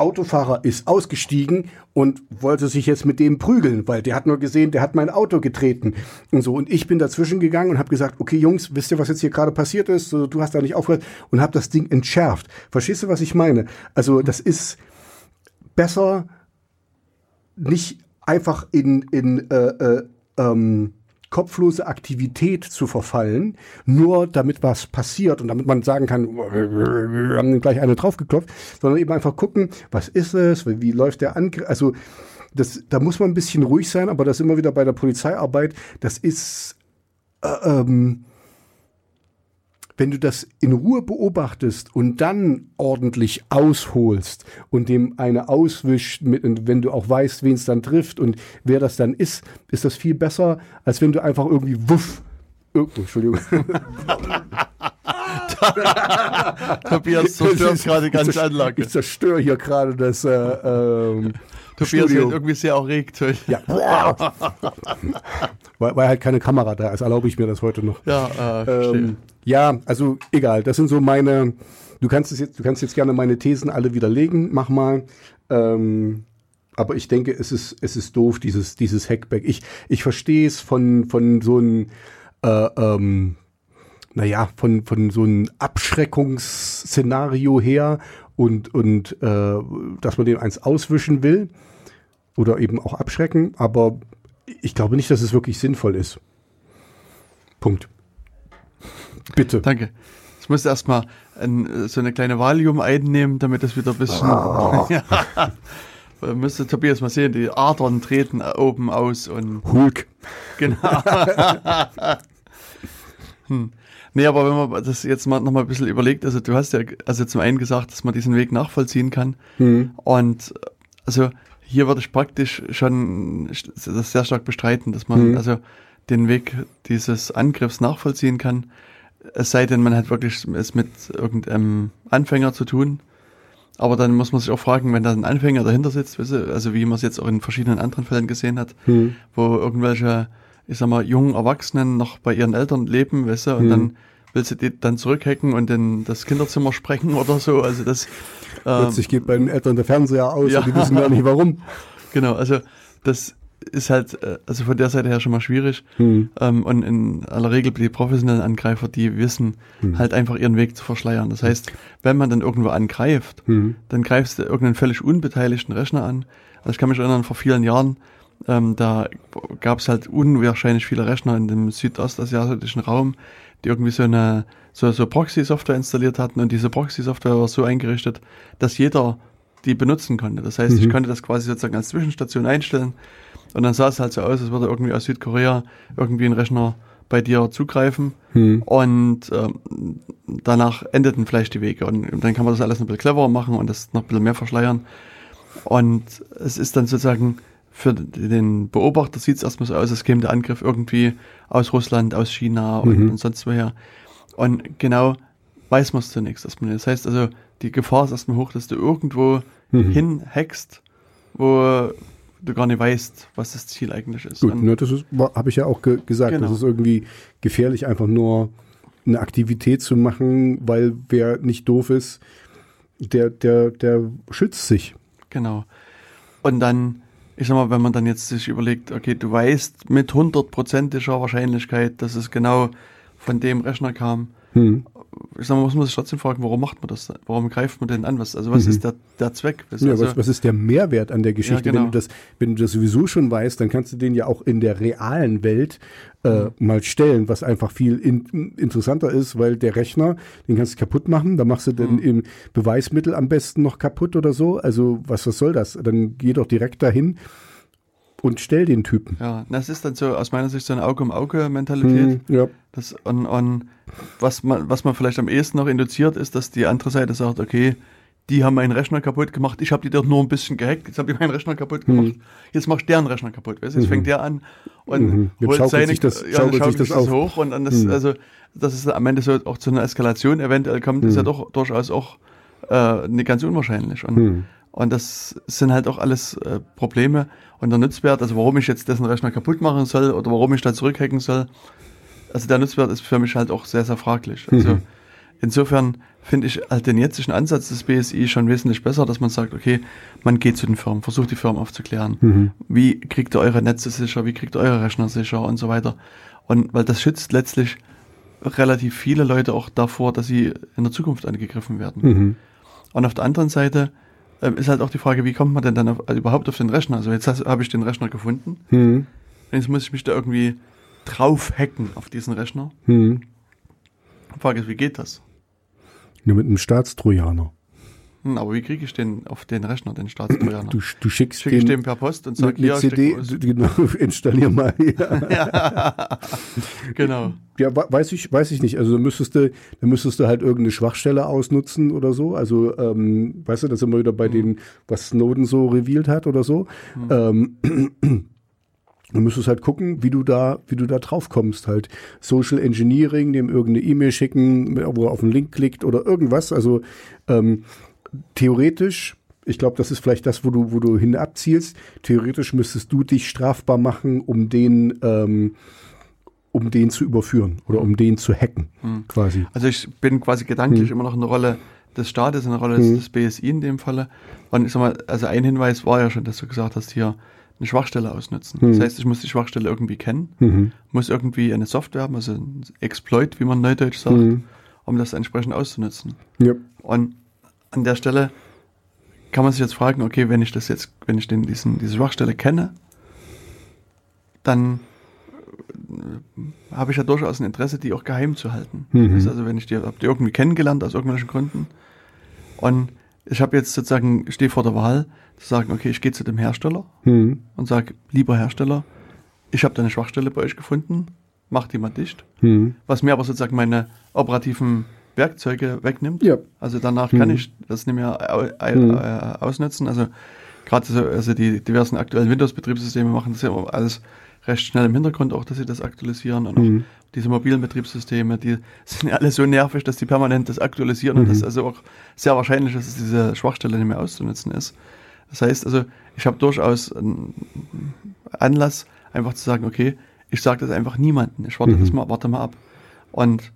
Autofahrer ist ausgestiegen und wollte sich jetzt mit dem prügeln, weil der hat nur gesehen, der hat mein Auto getreten und so. Und ich bin dazwischen gegangen und habe gesagt, okay Jungs, wisst ihr, was jetzt hier gerade passiert ist? Du hast da nicht aufgehört und habe das Ding entschärft. Verstehst du, was ich meine? Also das ist besser nicht einfach in, in äh, äh, ähm, kopflose Aktivität zu verfallen, nur damit was passiert und damit man sagen kann, wir haben gleich eine draufgeklopft, sondern eben einfach gucken, was ist es, wie läuft der Angriff, also das, da muss man ein bisschen ruhig sein, aber das immer wieder bei der Polizeiarbeit, das ist äh, ähm, wenn du das in Ruhe beobachtest und dann ordentlich ausholst und dem eine auswischt, mit, wenn du auch weißt, wen es dann trifft und wer das dann ist, ist das viel besser, als wenn du einfach irgendwie wuff. Oh, Entschuldigung.
Tobias zerstört gerade die ganze Anlage.
Ich zerstöre hier gerade das. Äh, ähm,
Tobias wird irgendwie sehr erregt.
Ja. weil, weil halt keine Kamera da ist, erlaube ich mir das heute noch.
Ja, äh, ähm,
ja, also egal. Das sind so meine. Du kannst es jetzt, du kannst jetzt gerne meine Thesen alle widerlegen. Mach mal. Ähm, aber ich denke, es ist, es ist doof, dieses, dieses Hackback. Ich, ich verstehe es von, von so einem, äh, ähm, naja, von, von so einem Abschreckungsszenario her und, und äh, dass man dem eins auswischen will oder eben auch abschrecken, aber ich glaube nicht, dass es wirklich sinnvoll ist. Punkt. Bitte.
Danke. Ich muss erstmal ein, so eine kleine Valium einnehmen, damit das wieder ein bisschen. Oh. ja. Müsste Tobias mal sehen, die Adern treten oben aus und.
Hulk.
Genau. hm. Nee, aber wenn man das jetzt mal noch mal ein bisschen überlegt, also du hast ja also zum einen gesagt, dass man diesen Weg nachvollziehen kann. Hm. Und also hier würde ich praktisch schon das sehr stark bestreiten, dass man hm. also den Weg dieses Angriffs nachvollziehen kann. Es sei denn, man hat wirklich es mit irgendeinem Anfänger zu tun. Aber dann muss man sich auch fragen, wenn da ein Anfänger dahinter sitzt, also wie man es jetzt auch in verschiedenen anderen Fällen gesehen hat, hm. wo irgendwelche, ich sag mal, jungen Erwachsenen noch bei ihren Eltern leben, weißt du, und hm. dann willst du die dann zurückhacken und dann das Kinderzimmer sprengen oder so. Also das
ähm, plötzlich geht bei den Eltern der Fernseher aus ja. und die wissen gar nicht warum.
Genau, also das ist halt, äh, also von der Seite her schon mal schwierig. Hm. Ähm, und in aller Regel die professionellen Angreifer, die wissen hm. halt einfach ihren Weg zu verschleiern. Das heißt, wenn man dann irgendwo angreift, hm. dann greifst du irgendeinen völlig unbeteiligten Rechner an. Also ich kann mich erinnern, vor vielen Jahren, ähm, da gab es halt unwahrscheinlich viele Rechner in dem südostasiatischen Raum, die irgendwie so eine so, so Proxy-Software installiert hatten und diese Proxy-Software war so eingerichtet, dass jeder die benutzen konnte. Das heißt, mhm. ich konnte das quasi sozusagen als Zwischenstation einstellen und dann sah es halt so aus, als würde irgendwie aus Südkorea irgendwie ein Rechner bei dir zugreifen hm. und ähm, danach endeten vielleicht die Wege und, und, dann kann man das alles ein bisschen cleverer machen und das noch ein bisschen mehr verschleiern und es ist dann sozusagen für den Beobachter sieht es erstmal so aus, als käme der Angriff irgendwie aus Russland, aus China und, mhm. und sonst woher und genau weiß man es zunächst erstmal Das heißt also, die Gefahr ist erstmal hoch, dass du irgendwo mhm. hinhackst, wo du gar nicht weißt, was das Ziel eigentlich ist.
Gut, ne, das habe ich ja auch ge gesagt, genau. das ist irgendwie gefährlich, einfach nur eine Aktivität zu machen, weil wer nicht doof ist, der, der, der schützt sich.
Genau. Und dann, ich sag mal, wenn man dann jetzt sich überlegt, okay, du weißt mit hundertprozentiger Wahrscheinlichkeit, dass es genau von dem Rechner kam, hm. Ich sag mal, muss man sich trotzdem fragen, warum macht man das? Warum greift man denn an? Was, also was
Mhm.
ist der, der Zweck? Was,
Ja,
also,
was, was ist der Mehrwert an der Geschichte?
Ja, genau.
wenn, du das, wenn du das sowieso schon weißt, dann kannst du den ja auch in der realen Welt äh,
Mhm.
mal stellen, was einfach viel in, interessanter ist, weil der Rechner, den kannst du kaputt machen, da machst du dann
Mhm.
im Beweismittel am besten noch kaputt oder so. Also was, was soll das? Dann geh doch direkt dahin und stell den Typen.
ja, das ist dann so aus meiner Sicht so eine Auge-um-Auge-Mentalität.
Hm, ja.
Das, und, und was, man, was man vielleicht am ehesten noch induziert, ist, dass die andere Seite sagt, okay, die haben meinen Rechner kaputt gemacht, ich habe die dort nur ein bisschen gehackt, jetzt habe ich meinen Rechner kaputt gemacht, jetzt machst deren Rechner kaputt. Weißt? Jetzt fängt der an und
Mhm. Jetzt
holt
schaukelt
seine,
sich das-
ja, dann
schaukelt sich
schaukelt
das
sich das
auf.
hoch und dann das,
Mhm.
also das ist am Ende so auch zu einer Eskalation eventuell kommt, ist ja doch durchaus auch äh, nicht ganz unwahrscheinlich. Und,
Hm.
Und das sind halt auch alles äh, Probleme. Und der Nutzwert, also warum ich jetzt dessen Rechner kaputt machen soll oder warum ich da zurückhacken soll, also der Nutzwert ist für mich halt auch sehr, sehr fraglich. Also
Mhm.
insofern finde ich halt den jetzigen Ansatz des BSI schon wesentlich besser, dass man sagt, okay, man geht zu den Firmen, versucht die Firmen aufzuklären.
Mhm.
Wie kriegt ihr eure Netze sicher, wie kriegt ihr eure Rechner sicher und so weiter. Und weil das schützt letztlich relativ viele Leute auch davor, dass sie in der Zukunft angegriffen werden.
Mhm.
Und auf der anderen Seite ähm, ist halt auch die Frage, wie kommt man denn dann auf, also überhaupt auf den Rechner? Also jetzt habe ich den Rechner gefunden,
Hm.
jetzt muss ich mich da irgendwie drauf hacken auf diesen Rechner.
Hm.
Die Frage ist, wie geht das?
Nur mit einem Staatstrojaner.
Hm, aber wie kriege ich den auf den Rechner, den Staatstrojaner?
Du, du schickst
Schicke ich
den
per Post und
mit
ja,
CD, genau, installier mal. Ja.
genau.
Ja, we- weiß ich, weiß ich nicht. Also da müsstest du, da müsstest du halt irgendeine Schwachstelle ausnutzen oder so. Also, ähm, weißt du, da sind wir wieder bei
Mhm.
den, was Snowden so revealed hat oder so. Ähm, Du müsstest halt gucken, wie du da, wie du da drauf kommst. Halt Social Engineering, dem irgendeine E-Mail schicken, wo er auf einen Link klickt oder irgendwas. Also ähm, theoretisch, ich glaube, das ist vielleicht das, wo du, wo du hin abzielst. Theoretisch müsstest du dich strafbar machen, um den, ähm, um den zu überführen oder um den zu hacken, quasi.
Also ich bin quasi gedanklich
Hm.
immer noch in der Rolle des Staates, in der Rolle des, des BSI in dem Falle. Und ich sag mal, also ein Hinweis war ja schon, dass du gesagt hast, hier eine Schwachstelle ausnutzen. Das heißt, ich muss die Schwachstelle irgendwie kennen,
Mhm.
muss irgendwie eine Software haben, also ein Exploit, wie man neudeutsch sagt,
Mhm.
um das entsprechend auszunutzen.
Ja.
Und an der Stelle kann man sich jetzt fragen, okay, wenn ich das jetzt, wenn ich den, diesen, diese Schwachstelle kenne, dann äh, habe ich ja durchaus ein Interesse, die auch geheim zu halten.
Mhm.
Also wenn ich die, hab die irgendwie kennengelernt aus irgendwelchen Gründen und ich habe jetzt sozusagen, stehe vor der Wahl, zu sagen, okay, ich gehe zu dem Hersteller
Mhm.
und sage, lieber Hersteller, ich habe da eine Schwachstelle bei euch gefunden, mach die mal dicht.
Mhm.
Was mir aber sozusagen meine operativen Werkzeuge wegnimmt.
Ja.
Also danach kann
Mhm.
ich das nicht mehr
Mhm.
äh, ausnutzen. Also gerade so, also die diversen aktuellen Windows-Betriebssysteme machen das ja alles recht schnell im Hintergrund, auch dass sie das aktualisieren und
Mhm.
auch diese mobilen Betriebssysteme, die sind ja alle so nervig, dass die permanent das aktualisieren und
Mhm.
das also auch sehr wahrscheinlich, dass diese Schwachstelle nicht mehr auszunutzen ist. Das heißt also, ich habe durchaus einen Anlass, einfach zu sagen, okay, ich sage das einfach niemandem. Ich warte
Mhm.
das mal, warte mal ab. Und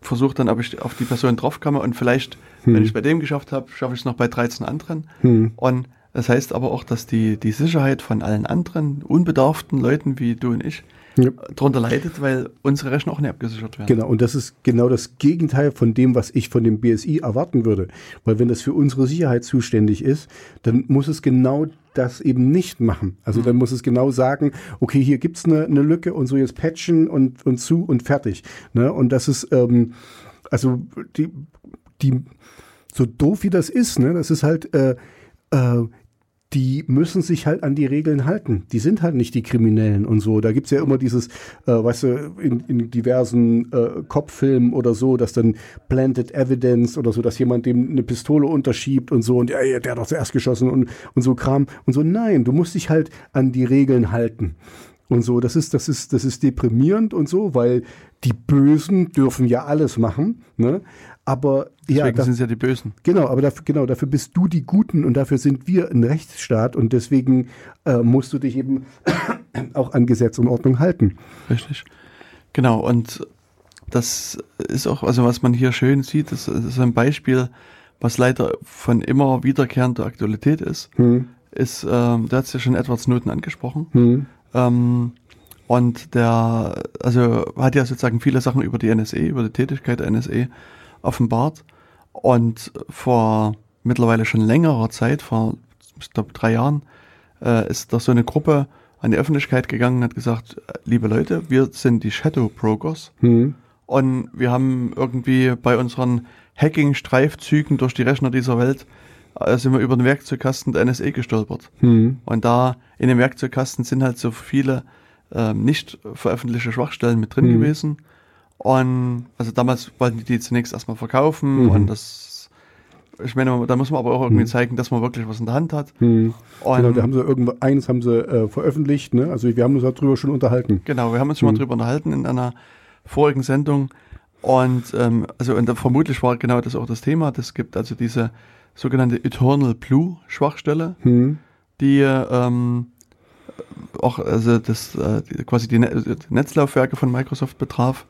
versuche dann, ob ich auf die Person draufkomme und vielleicht,
Mhm.
wenn ich es bei dem geschafft habe, schaffe ich es noch bei 13 anderen.
Mhm.
Und das heißt aber auch, dass die, die Sicherheit von allen anderen unbedarften Leuten wie du und ich
Ja.
darunter leidet, weil unsere Rechner auch nicht abgesichert werden.
Genau, und das ist genau das Gegenteil von dem, was ich von dem BSI erwarten würde. Weil wenn das für unsere Sicherheit zuständig ist, dann muss es genau das eben nicht machen. Also dann muss es genau sagen, okay, hier gibt's eine, eine Lücke und so jetzt patchen und, und zu und fertig. Ne? Und das ist, ähm, also die, die, so doof wie das ist, ne, das ist halt, äh, äh, die müssen sich halt an die Regeln halten. Die sind halt nicht die Kriminellen und so. Da gibt's ja immer dieses, äh, weißt du, in, in diversen äh, Kopffilmen oder so, dass dann Planted Evidence oder so, dass jemand dem eine Pistole unterschiebt und so und ja, der hat doch zuerst geschossen und, und so Kram. Und so, nein, du musst dich halt an die Regeln halten. Und so, das ist, das ist, das ist deprimierend und so, weil die Bösen dürfen ja alles machen, ne? Aber ja,
Deswegen sind es ja die Bösen.
Genau, aber dafür, genau, dafür bist du die Guten und dafür sind wir ein Rechtsstaat und deswegen äh, musst du dich eben auch an Gesetz und Ordnung halten.
Richtig. Genau, und das ist auch, also was man hier schön sieht, das ist ein Beispiel, was leider von immer wiederkehrender Aktualität ist,
Hm,
ist, ähm, da hat es ja schon Edward Snowden angesprochen.
hm,
Ähm, Und der, also hat ja sozusagen viele Sachen über die NSE, über die Tätigkeit der NSE offenbart. Und vor mittlerweile schon längerer Zeit, vor ich glaube drei Jahren, äh, ist da so eine Gruppe an die Öffentlichkeit gegangen und hat gesagt, liebe Leute, wir sind die Shadow Brokers
Hm.
und wir haben irgendwie bei unseren Hacking-Streifzügen durch die Rechner dieser Welt äh, sind wir über den Werkzeugkasten der NSA gestolpert.
Hm.
Und da in dem Werkzeugkasten sind halt so viele ähm, nicht veröffentlichte Schwachstellen mit drin
Mhm.
gewesen. Und also damals wollten die die zunächst erstmal verkaufen
Mhm.
und das, ich meine, da muss man aber auch irgendwie
Mhm.
zeigen, dass man wirklich was in der Hand hat.
Hm.
Und
Genau, da haben sie irgendwo, eins haben sie äh, veröffentlicht, ne? Also wir haben uns darüber schon unterhalten.
Genau, wir haben uns schon
Mhm.
mal drüber unterhalten in einer vorigen Sendung. Und ähm, also und vermutlich war genau das auch das Thema. Das gibt also diese sogenannte Eternal Blue Schwachstelle,
Hm.
die ähm, auch also das äh, quasi die, Ne- die Netzlaufwerke von Microsoft betraf.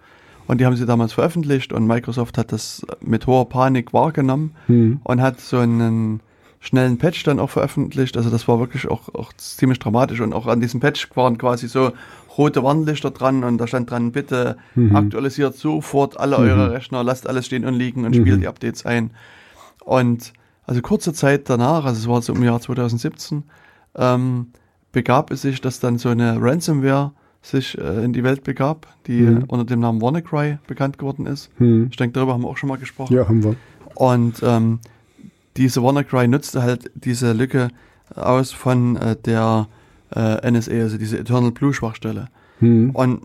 Und die haben sie damals veröffentlicht und Microsoft hat das mit hoher Panik wahrgenommen
Hm.
und hat so einen schnellen Patch dann auch veröffentlicht. Also das war wirklich auch, auch ziemlich dramatisch und auch an diesem Patch waren quasi so rote Warnlichter dran und da stand dran, bitte
Mhm.
aktualisiert sofort alle eure Rechner, lasst alles stehen und liegen und
Mhm.
spielt die Updates ein. Und also kurze Zeit danach, also es war so im Jahr 2017, ähm, begab es sich, dass dann so eine Ransomware sich äh, in die Welt begab, die
Mhm.
unter dem Namen WannaCry bekannt geworden ist.
Hm.
Ich denke, darüber haben wir auch schon mal gesprochen.
Ja, haben wir.
Und ähm, diese WannaCry nutzte halt diese Lücke aus von äh, der äh, NSA, also diese Eternal Blue Schwachstelle.
Hm.
Und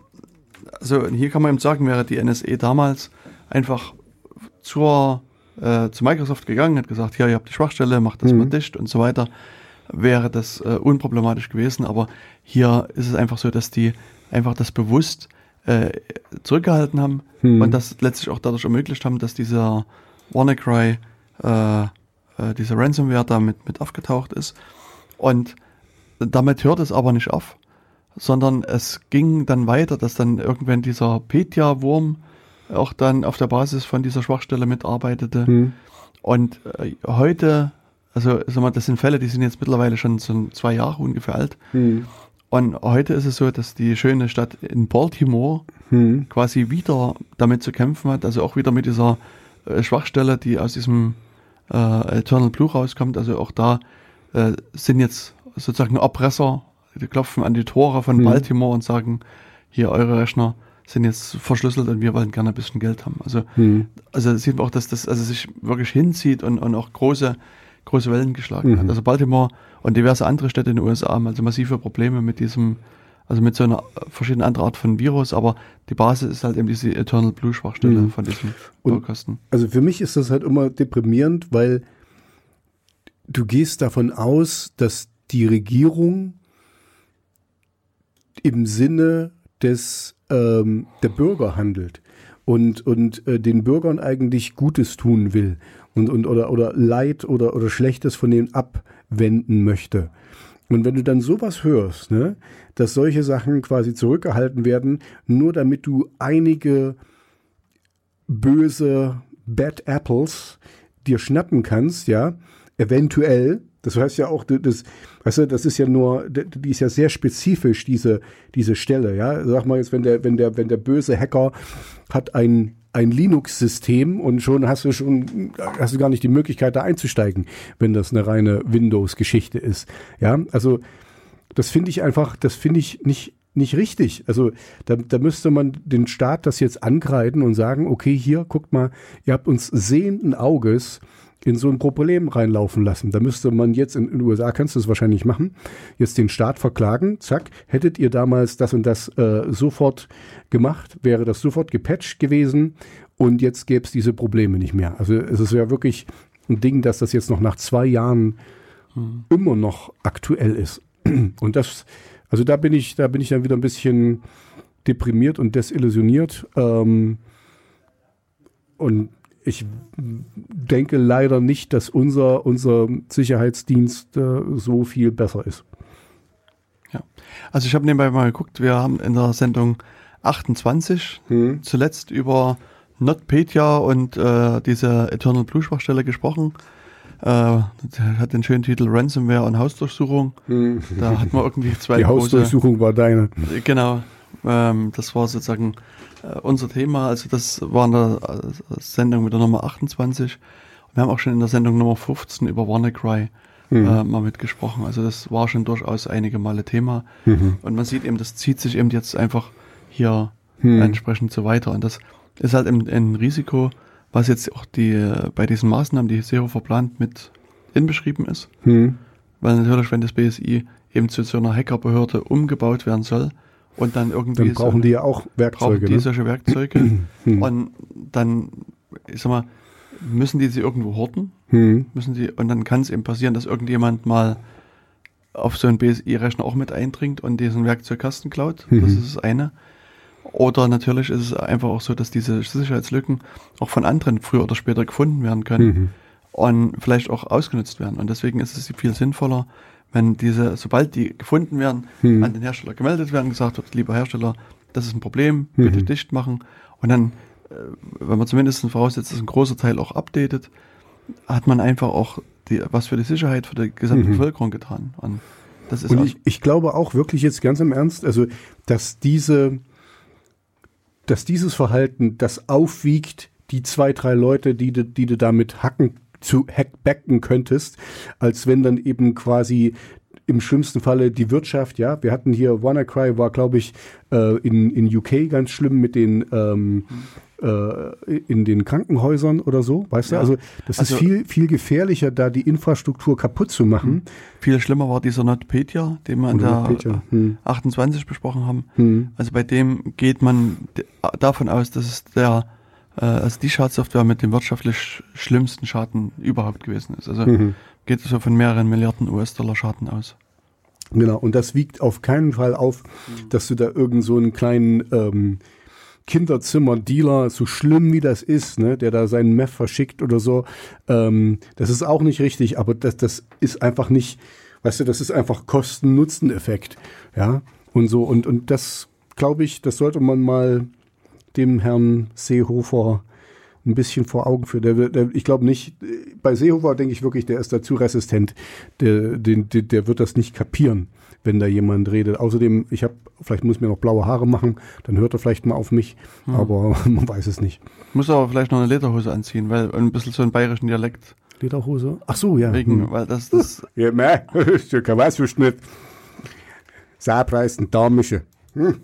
also hier kann man eben sagen, wäre die NSA damals einfach zur, äh, zu Microsoft gegangen, hat gesagt, hier, ihr habt die Schwachstelle, macht das
Mhm.
mal dicht und so weiter, wäre das äh, unproblematisch gewesen. Aber hier ist es einfach so, dass die einfach das bewusst äh, zurückgehalten haben
Hm.
und das letztlich auch dadurch ermöglicht haben, dass dieser WannaCry, äh, äh, diese Ransomware damit mit aufgetaucht ist. Und damit hört es aber nicht auf, sondern es ging dann weiter, dass dann irgendwann dieser Petya-Wurm auch dann auf der Basis von dieser Schwachstelle mitarbeitete.
Hm.
Und äh, heute, also sag mal, das sind Fälle, die sind jetzt mittlerweile schon so zwei Jahre ungefähr alt.
Hm.
Und heute ist es so, dass die schöne Stadt in Baltimore
Hm.
quasi wieder damit zu kämpfen hat, also auch wieder mit dieser äh, Schwachstelle, die aus diesem äh, Eternal Blue rauskommt. Also auch da äh, sind jetzt sozusagen Erpresser, die klopfen an die Tore von
Mhm.
Baltimore und sagen, hier eure Rechner sind jetzt verschlüsselt und wir wollen gerne ein bisschen Geld haben. Also,
Hm.
also sieht man auch, dass das also sich wirklich hinzieht und, und auch große, große Wellen geschlagen
Mhm.
hat. Also Baltimore und diverse andere Städte in den USA haben also massive Probleme mit diesem, also mit so einer verschiedenen anderen Art von Virus, aber die Basis ist halt eben diese Eternal Blue Schwachstelle
Mhm.
von diesem
Und-
Baukasten.
Also für mich ist das halt immer deprimierend, weil du gehst davon aus, dass die Regierung im Sinne des ähm, der Bürger handelt und und äh, den Bürgern eigentlich Gutes tun will und und oder oder Leid oder oder Schlechtes von denen abwenden möchte. Und wenn du dann sowas hörst, ne, dass solche Sachen quasi zurückgehalten werden, nur damit du einige böse Bad Apples dir schnappen kannst, ja, eventuell. Das heißt ja auch, das, weißt du, das ist ja nur, die ist ja sehr spezifisch, diese, diese Stelle, ja. Sag mal jetzt, wenn der, wenn der, wenn der böse Hacker hat ein, ein Linux-System und schon hast du schon, hast du gar nicht die Möglichkeit, da einzusteigen, wenn das eine reine Windows-Geschichte ist. Ja, also das finde ich einfach, das finde ich nicht, nicht richtig. Also da, da müsste man den Staat das jetzt angreifen und sagen, okay, hier, guckt mal, ihr habt uns sehenden Auges in so ein Problem reinlaufen lassen. Da müsste man jetzt in, den USA, kannst du es wahrscheinlich machen, jetzt den Staat verklagen, zack, hättet ihr damals das und das äh, sofort gemacht, wäre das sofort gepatcht gewesen und jetzt gäbe es diese Probleme nicht mehr. Also es ist ja wirklich ein Ding, dass das jetzt noch nach zwei Jahren immer noch aktuell ist. Und das, also da bin ich, da bin ich dann wieder ein bisschen deprimiert und desillusioniert. Ähm, und ich denke leider nicht, dass unser, unser Sicherheitsdienst äh, so viel besser ist.
Ja. Also ich habe nebenbei mal geguckt, wir haben in der Sendung 28
Hm.
zuletzt über NotPetya und äh, diese Eternal Blue Schwachstelle gesprochen. Äh, hat den schönen Titel Ransomware und Hausdurchsuchung. Da hat man irgendwie zwei
Die
große,
Hausdurchsuchung war deine.
genau, Ähm, das war sozusagen äh, unser Thema. Also das war in der äh, Sendung mit der Nummer 28. Wir haben auch schon in der Sendung Nummer 15 über WannaCry mhm. äh, mal mitgesprochen. Also das war schon durchaus einige Male Thema. Mhm. Und man sieht eben, das zieht sich eben jetzt einfach hier mhm. entsprechend so weiter. Und das ist halt ein, ein Risiko, was jetzt auch die bei diesen Maßnahmen, die Seehofer plant, mit inbeschrieben ist. Mhm. Weil natürlich, wenn das BSI eben zu so einer Hackerbehörde umgebaut werden soll und dann irgendwie.
Dann brauchen so, die ja auch Werkzeuge.
Brauchen die ne? solche Werkzeuge. Und dann, ich sag mal, müssen die sie irgendwo horten? Hm. Müssen die, und dann kann es eben passieren, dass irgendjemand mal auf so einen BSI-Rechner auch mit eindringt und diesen Werkzeugkasten klaut. Mhm. Das ist das eine. Oder natürlich ist es einfach auch so, dass diese Sicherheitslücken auch von anderen früher oder später gefunden werden können mhm. und vielleicht auch ausgenutzt werden. Und deswegen ist es viel sinnvoller, wenn diese, sobald die gefunden werden, mhm. an den Hersteller gemeldet werden, gesagt wird, lieber Hersteller, das ist ein Problem, bitte mhm. dicht machen. Und dann, äh, wenn man zumindest voraussetzt, dass ein großer Teil auch updatet, hat man einfach auch die, was für die Sicherheit für die gesamte mhm. Bevölkerung getan.
Und das ist Und ich, ich glaube auch wirklich jetzt ganz im Ernst, also dass diese, dass dieses Verhalten das aufwiegt, die zwei, drei Leute, die du, die du damit hacken zu hackbacken könntest, als wenn dann eben quasi im schlimmsten Falle die Wirtschaft, ja, wir hatten hier WannaCry war, glaube ich, äh, in, in UK ganz schlimm mit den ähm, äh, in den Krankenhäusern oder so, weißt ja. du? Also das also, ist viel, viel gefährlicher, da die Infrastruktur kaputt zu machen. Hm.
Viel schlimmer war dieser NotPetya, den wir in der hm. 28 besprochen haben. Hm. Also bei dem geht man davon aus, dass es der also die Schadsoftware mit dem wirtschaftlich schlimmsten Schaden überhaupt gewesen ist. Also mhm. geht es so von mehreren Milliarden US-Dollar Schaden aus.
Genau, und das wiegt auf keinen Fall auf, mhm. dass du da irgend so einen kleinen ähm, Kinderzimmer-Dealer, so schlimm wie das ist, ne, der da seinen Meth verschickt oder so, ähm, das ist auch nicht richtig, aber das, das ist einfach nicht, weißt du, das ist einfach Kosten-Nutzen-Effekt, ja, und so, und, und das, glaube ich, das sollte man mal dem Herrn Seehofer ein bisschen vor Augen führen. Der, der, ich glaube nicht, bei Seehofer denke ich wirklich, der ist dazu resistent. Der, der, der wird das nicht kapieren, wenn da jemand redet. Außerdem, ich habe, vielleicht muss mir noch blaue Haare machen, dann hört er vielleicht mal auf mich, mhm. aber man weiß es nicht.
Muss aber vielleicht noch eine Lederhose anziehen, weil ein bisschen so einen bayerischen Dialekt.
Lederhose? Ach so, ja.
Wegen, hm. weil das, das.
Ja, meh, ist ja kein Weißwurstschnitt. Saarpreis und Damische. Hm.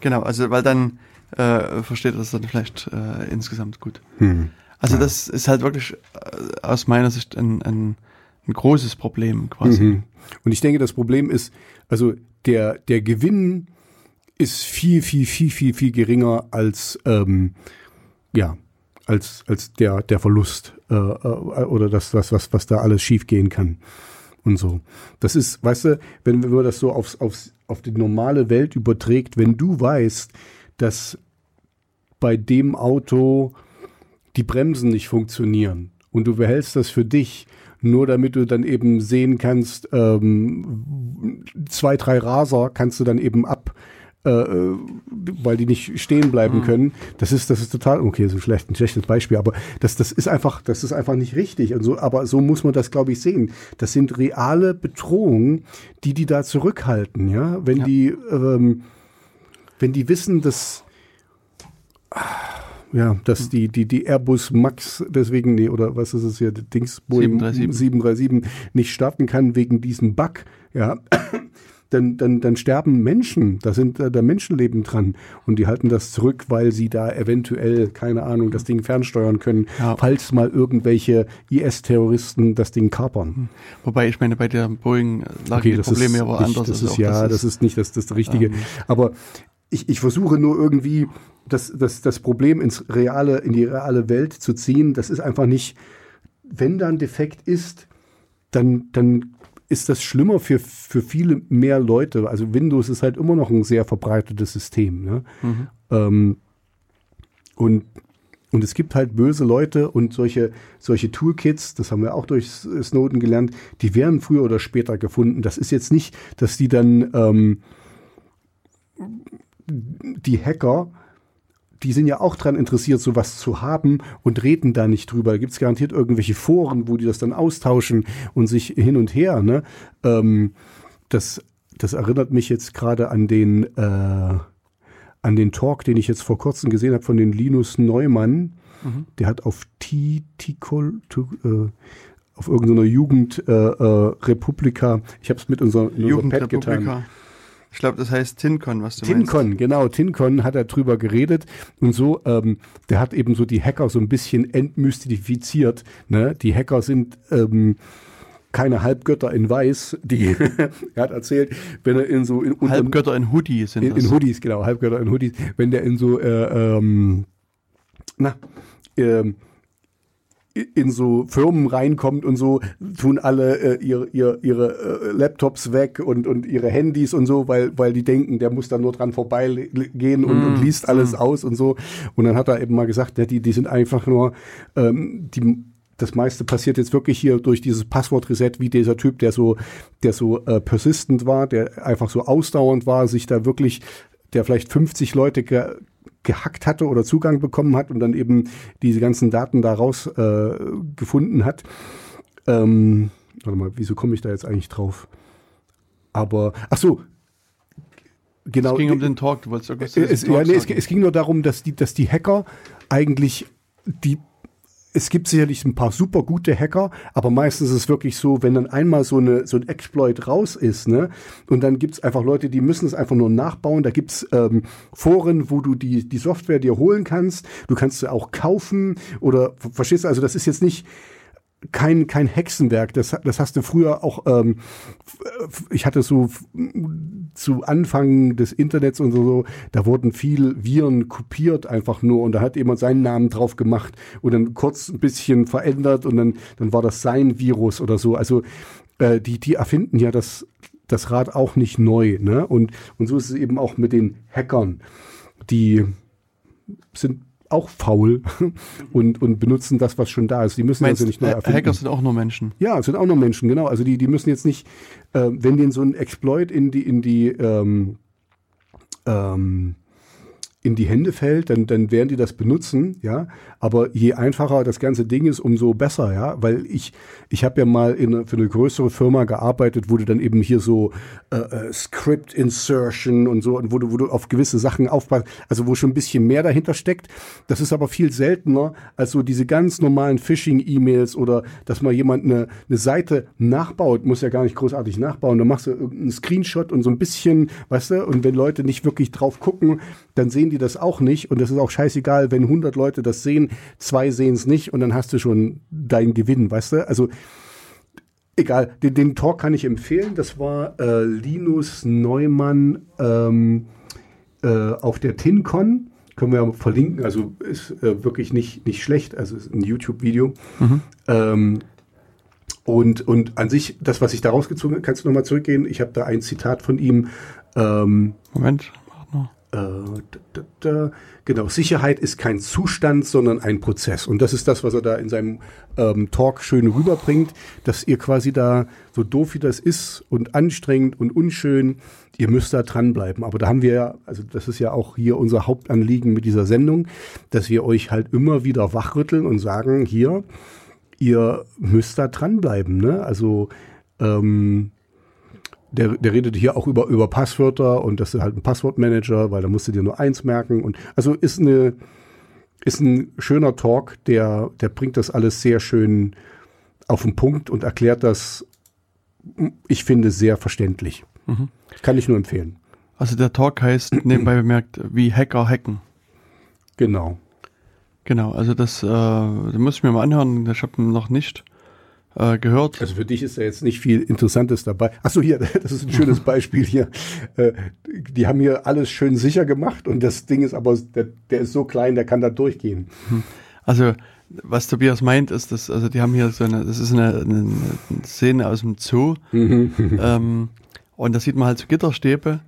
Genau, also, weil dann, äh, versteht das dann vielleicht äh, insgesamt gut. Hm. Also ja. das ist halt wirklich äh, aus meiner Sicht ein, ein, ein großes Problem quasi. Mhm.
Und ich denke, das Problem ist, also der, der Gewinn ist viel, viel, viel, viel, viel geringer als, ähm, ja, als, als der, der Verlust äh, äh, oder das, das was, was da alles schiefgehen kann und so. Das ist, weißt du, wenn, wenn man das so aufs, aufs, auf die normale Welt überträgt, wenn du weißt, dass bei dem Auto die Bremsen nicht funktionieren und du behältst das für dich, nur damit du dann eben sehen kannst, ähm, zwei, drei Raser kannst du dann eben ab, äh, weil die nicht stehen bleiben mhm. können. Das ist, das ist total, okay, so schlecht, ein schlechtes Beispiel, aber das, das ist einfach, das ist einfach nicht richtig. Und so, aber so muss man das, glaube ich, sehen. Das sind reale Bedrohungen, die die da zurückhalten, ja. Wenn ja. die, ähm, wenn die wissen, dass ja, dass die, die, die Airbus Max deswegen, nee, oder was ist es hier, Dings, Boeing 737. 737 nicht starten kann wegen diesem Bug, ja, dann, dann, dann sterben Menschen, da sind da Menschenleben dran und die halten das zurück, weil sie da eventuell, keine Ahnung, das Ding fernsteuern können, ja. falls mal irgendwelche IS-Terroristen das Ding kapern. Hm.
Wobei ich meine, bei der Boeing lagen okay, die Probleme aber anders.
Das ist, ja, das ist nicht das, das Richtige. Ähm, aber ich, ich versuche nur irgendwie das, das, das Problem ins reale, in die reale Welt zu ziehen. Das ist einfach nicht, wenn da ein Defekt ist, dann, dann ist das schlimmer für, für viele mehr Leute. Also Windows ist halt immer noch ein sehr verbreitetes System. Ne? Mhm. Ähm, und, und es gibt halt böse Leute und solche, solche Toolkits, das haben wir auch durch Snowden gelernt, die werden früher oder später gefunden. Das ist jetzt nicht, dass die dann ähm, die Hacker, die sind ja auch daran interessiert, sowas zu haben und reden da nicht drüber. Da gibt es garantiert irgendwelche Foren, wo die das dann austauschen und sich hin und her. Ne? Ähm, das, das erinnert mich jetzt gerade an den, äh, an den Talk, den ich jetzt vor kurzem gesehen habe von den Linus Neumann. Mhm. Der hat auf T-Tikol, äh, auf irgendeiner Jugendrepublika, äh, äh, ich habe es mit unserer, unserer Pad getan.
Ich glaube, das heißt Tincon, was du
Tincon, meinst. genau. Tincon hat er drüber geredet und so, ähm, der hat eben so die Hacker so ein bisschen entmystifiziert. Ne? Die Hacker sind ähm, keine Halbgötter in Weiß, die er hat erzählt, wenn er in so in
Halbgötter in Hoodies
sind in, in Hoodies genau Halbgötter in Hoodies, wenn der in so äh, ähm, na ähm, in so Firmen reinkommt und so, tun alle äh, ihre, ihre, ihre äh, Laptops weg und, und ihre Handys und so, weil, weil die denken, der muss da nur dran vorbeigehen und, mm. und liest alles mm. aus und so. Und dann hat er eben mal gesagt, ja, die, die sind einfach nur, ähm, die das meiste passiert jetzt wirklich hier durch dieses Passwort-Reset, wie dieser Typ, der so, der so äh, persistent war, der einfach so ausdauernd war, sich da wirklich, der vielleicht 50 Leute ge gehackt hatte oder Zugang bekommen hat und dann eben diese ganzen Daten daraus äh, gefunden hat. Ähm, warte mal, wieso komme ich da jetzt eigentlich drauf? Aber, ach so, genau.
Es ging um den Talk, du wolltest
irgendwas es, ja, nee, es, es, ging nur darum, dass die, dass die Hacker eigentlich die es gibt sicherlich ein paar super gute Hacker, aber meistens ist es wirklich so, wenn dann einmal so, eine, so ein Exploit raus ist, ne, und dann gibt's einfach Leute, die müssen es einfach nur nachbauen. Da gibt's ähm, Foren, wo du die, die Software dir holen kannst. Du kannst sie auch kaufen oder verstehst du, also das ist jetzt nicht kein, kein Hexenwerk. Das, das hast du früher auch, ähm, ich hatte so zu Anfang des Internets und so, da wurden viel Viren kopiert einfach nur und da hat jemand seinen Namen drauf gemacht und dann kurz ein bisschen verändert und dann, dann war das sein Virus oder so. Also äh, die, die erfinden ja das, das Rad auch nicht neu. Ne? Und, und so ist es eben auch mit den Hackern. Die sind auch faul und, und benutzen das, was schon da ist. Die müssen
Meinst, also nicht neu erfinden. Hacker sind auch nur Menschen.
Ja, sind auch nur Menschen, genau. Also die, die müssen jetzt nicht, äh, wenn denen so ein Exploit in die, in die ähm, ähm, in die Hände fällt, dann, dann werden die das benutzen, ja. Aber je einfacher das ganze Ding ist, umso besser, ja. Weil ich, ich habe ja mal in, für eine größere Firma gearbeitet, wo du dann eben hier so äh, äh, Script Insertion und so, und wo du, wo du auf gewisse Sachen aufpasst, also wo schon ein bisschen mehr dahinter steckt. Das ist aber viel seltener als so diese ganz normalen Phishing-E-Mails oder dass mal jemand eine, eine Seite nachbaut, muss ja gar nicht großartig nachbauen. Da machst du einen Screenshot und so ein bisschen, weißt du, und wenn Leute nicht wirklich drauf gucken, dann sehen die das auch nicht und es ist auch scheißegal, wenn 100 Leute das sehen, zwei sehen es nicht und dann hast du schon deinen Gewinn, weißt du? Also egal, den, den Talk kann ich empfehlen. Das war äh, Linus Neumann ähm, äh, auf der TinCon. Können wir verlinken, also ist äh, wirklich nicht, nicht schlecht, also ist ein YouTube-Video. Mhm. Ähm, und, und an sich, das, was ich da rausgezogen habe, kannst du nochmal zurückgehen? Ich habe da ein Zitat von ihm.
Ähm, Moment.
Äh, genau, Sicherheit ist kein Zustand, sondern ein Prozess. Und das ist das, was er da in seinem ähm, Talk schön rüberbringt, dass ihr quasi da, so doof wie das ist und anstrengend und unschön, ihr müsst da dranbleiben. Aber da haben wir ja, also das ist ja auch hier unser Hauptanliegen mit dieser Sendung, dass wir euch halt immer wieder wachrütteln und sagen, hier, ihr müsst da dranbleiben. Ne? Also ähm, der, der redet hier auch über, über Passwörter und das ist halt ein Passwortmanager, weil da musst du dir nur eins merken. Und also ist eine, ist ein schöner Talk, der, der bringt das alles sehr schön auf den Punkt und erklärt das, ich finde, sehr verständlich. Mhm. Kann ich nur empfehlen.
Also der Talk heißt, nebenbei bemerkt, wie Hacker hacken.
Genau.
Genau, also das, äh, das muss ich mir mal anhören, ich habe noch nicht äh, gehört.
Also für dich ist da jetzt nicht viel Interessantes dabei. Achso, hier, das ist ein schönes Beispiel hier. Äh, die haben hier alles schön sicher gemacht und das Ding ist aber, der, der ist so klein, der kann da durchgehen.
Hm. Also was Tobias meint, ist, dass, also die haben hier so eine, das ist eine, eine Szene aus dem Zoo. Mhm. ähm, und da sieht man halt so Gitterstäbe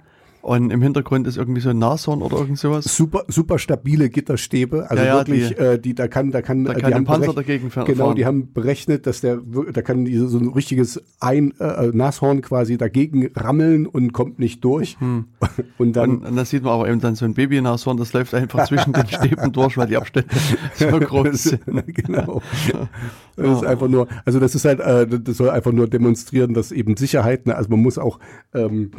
Und im Hintergrund ist irgendwie so ein Nashorn oder irgend sowas.
Super, super stabile Gitterstäbe. Also
Ja, ja,
wirklich,
die-
äh, die, da kann, da kann,
Da
äh,
kann
die
ein
haben
Panzer dagegen fahren.
Genau, die haben berechnet, dass der, da kann die, so ein richtiges ein, äh, Nashorn quasi dagegen rammeln und kommt nicht durch. Und dann,
Und, und da sieht man aber eben dann so ein Baby-Nashorn, das läuft einfach zwischen den Stäben durch, weil die Abstände so groß sind.
genau. Das ist einfach nur, also das ist halt, äh, das soll einfach nur demonstrieren, dass eben Sicherheit, ne, also man muss auch ähm,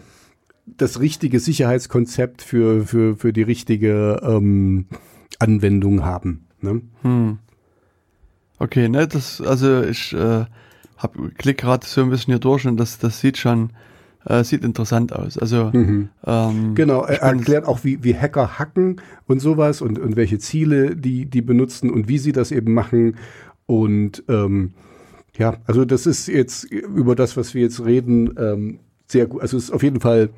das richtige Sicherheitskonzept für, für, für die richtige ähm, Anwendung haben. Ne?
Okay, ne, das, also ich äh, hab, klick gerade so ein bisschen hier durch und das, das sieht schon, äh, sieht interessant aus. Also, ähm,
Genau, er erklärt auch, wie, wie Hacker hacken und sowas und, und welche Ziele die, die benutzen und wie sie das eben machen. Und ähm, ja, also das ist jetzt über das, was wir jetzt reden, ähm, sehr gut. Also es ist auf jeden Fall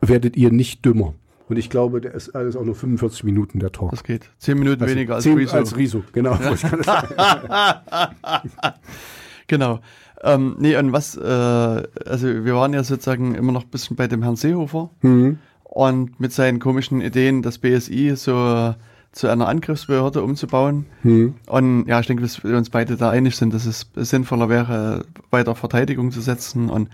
werdet ihr nicht dümmer. Und ich glaube, der ist alles auch nur 45 Minuten der Talk.
das geht. Zehn Minuten
Also
weniger als
zehn-
Rezo.
Als Riso, genau.
Genau. Ähm, nee, und was, äh, also wir waren ja sozusagen immer noch ein bisschen bei dem Herrn Seehofer
Mhm.
und mit seinen komischen Ideen, das BSI so zu einer Angriffsbehörde umzubauen.
Mhm.
Und ja, ich denke, dass wir uns beide da einig sind, dass es sinnvoller wäre, weiter Verteidigung zu setzen. Und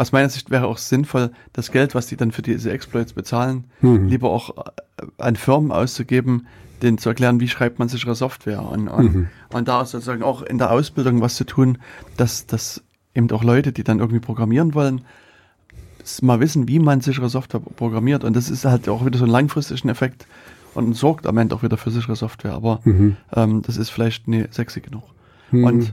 aus meiner Sicht wäre auch sinnvoll, das Geld, was die dann für diese Exploits bezahlen, lieber auch äh, an Firmen auszugeben, denen zu erklären, wie schreibt man sichere Software. Und, und, und da sozusagen auch in der Ausbildung was zu tun, dass, dass eben auch Leute, die dann irgendwie programmieren wollen, mal wissen, wie man sichere Software programmiert. Und das ist halt auch wieder so einen langfristigen Effekt und sorgt am Ende auch wieder für sichere Software. Aber ähm, das ist vielleicht nicht sexy genug. Und,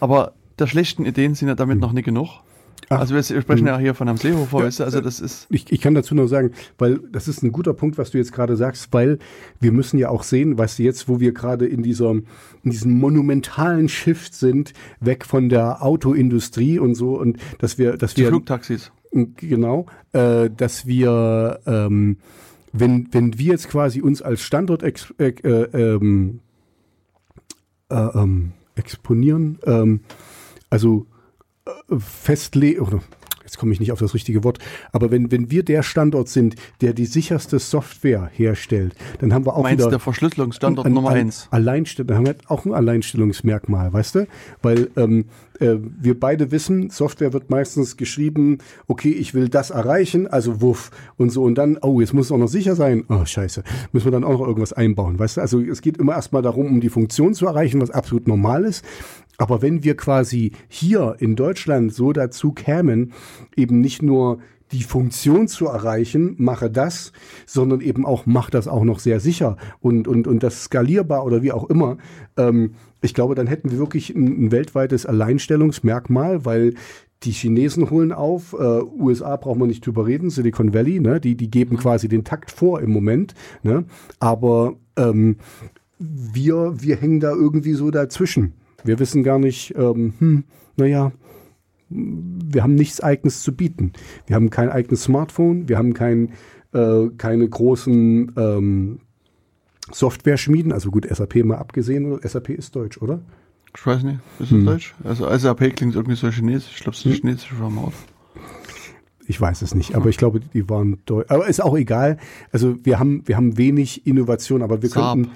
aber der schlechten Ideen sind ja damit noch nicht genug.
Ach.
Also wir sprechen ja hier von einem Seehofer, weißt du, also das ist,
Ich, ich kann dazu nur sagen, weil das ist ein guter Punkt, was du jetzt gerade sagst, weil wir müssen ja auch sehen, weißt du, jetzt, wo wir gerade in dieser, in diesem monumentalen Shift sind, weg von der Autoindustrie und so, und dass wir, dass
die
wir,
Flugtaxis.
genau, äh, dass wir, ähm, wenn, wenn wir jetzt quasi uns als Standort ex, äh, äh, ähm, äh, ähm, exponieren, ähm, also äh, festlegen, jetzt komme ich nicht auf das richtige Wort, aber wenn, wenn wir der Standort sind, der die sicherste Software herstellt, dann haben wir auch
Meinst
wieder
der Verschlüsselungsstandort
ein-
Nummer
ein
eins?
Alleinstell dann haben wir auch ein Alleinstellungsmerkmal, weißt du? Weil ähm, äh, wir beide wissen, Software wird meistens geschrieben, okay, ich will das erreichen, also wuff und so und dann, oh, jetzt muss es auch noch sicher sein. Oh, scheiße, müssen wir dann auch noch irgendwas einbauen, weißt du? Also es geht immer erstmal darum, um die Funktion zu erreichen, was absolut normal ist. Aber wenn wir quasi hier in Deutschland so dazu kämen, eben nicht nur die Funktion zu erreichen, mache das, sondern eben auch, mach das auch noch sehr sicher und, und, und das skalierbar oder wie auch immer. Ähm, ich glaube, dann hätten wir wirklich ein, ein weltweites Alleinstellungsmerkmal, weil die Chinesen holen auf, äh, USA braucht man nicht drüber reden, Silicon Valley, ne, die, die geben quasi den Takt vor im Moment, ne, aber ähm, wir, wir hängen da irgendwie so dazwischen. Wir wissen gar nicht, ähm, hm, naja, wir haben nichts eigenes zu bieten. Wir haben kein eigenes Smartphone, wir haben kein, äh, keine großen ähm, Software-Schmieden, also gut, SAP mal abgesehen? SAP ist deutsch, oder?
Ich weiß nicht, ist
Hm.
das Deutsch? Also SAP klingt irgendwie so chinesisch. Ich glaube, es ist eine chinesische Firma?
Ich weiß es nicht, aber ich glaube, die waren deutsch. Aber ist auch egal. Also wir haben, wir haben wenig Innovation, aber wir
Saab.
könnten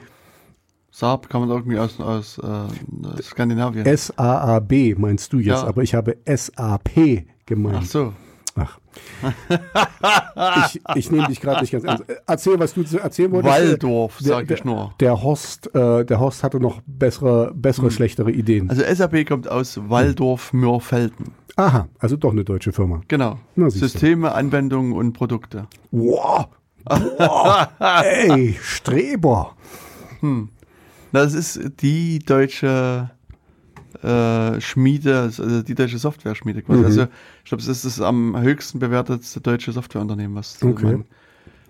Saab kann man irgendwie aus, aus äh, Skandinavien.
SAAB meinst du jetzt,
Ja.
aber ich habe SAP gemeint.
Ach so.
Ach. ich ich nehme dich gerade nicht ganz ernst. Äh, Erzähl, was du zu erzählen wolltest.
Waldorf,
Der-
sag
der,
ich nur.
Der Horst, äh, der Horst hatte noch bessere, bessere schlechtere Ideen.
Also SAP kommt aus Waldorf-Mörfelden.
Aha, also doch eine deutsche Firma.
Genau.
Na, siehst du.
Systeme, Anwendungen und Produkte.
Wow. Boah, ey, Streber.
Das ist die deutsche äh, Schmiede, also die deutsche Software-Schmiede
Mhm.
quasi. Also ich glaube, es ist das am höchsten bewertetste deutsche Softwareunternehmen, was
Okay.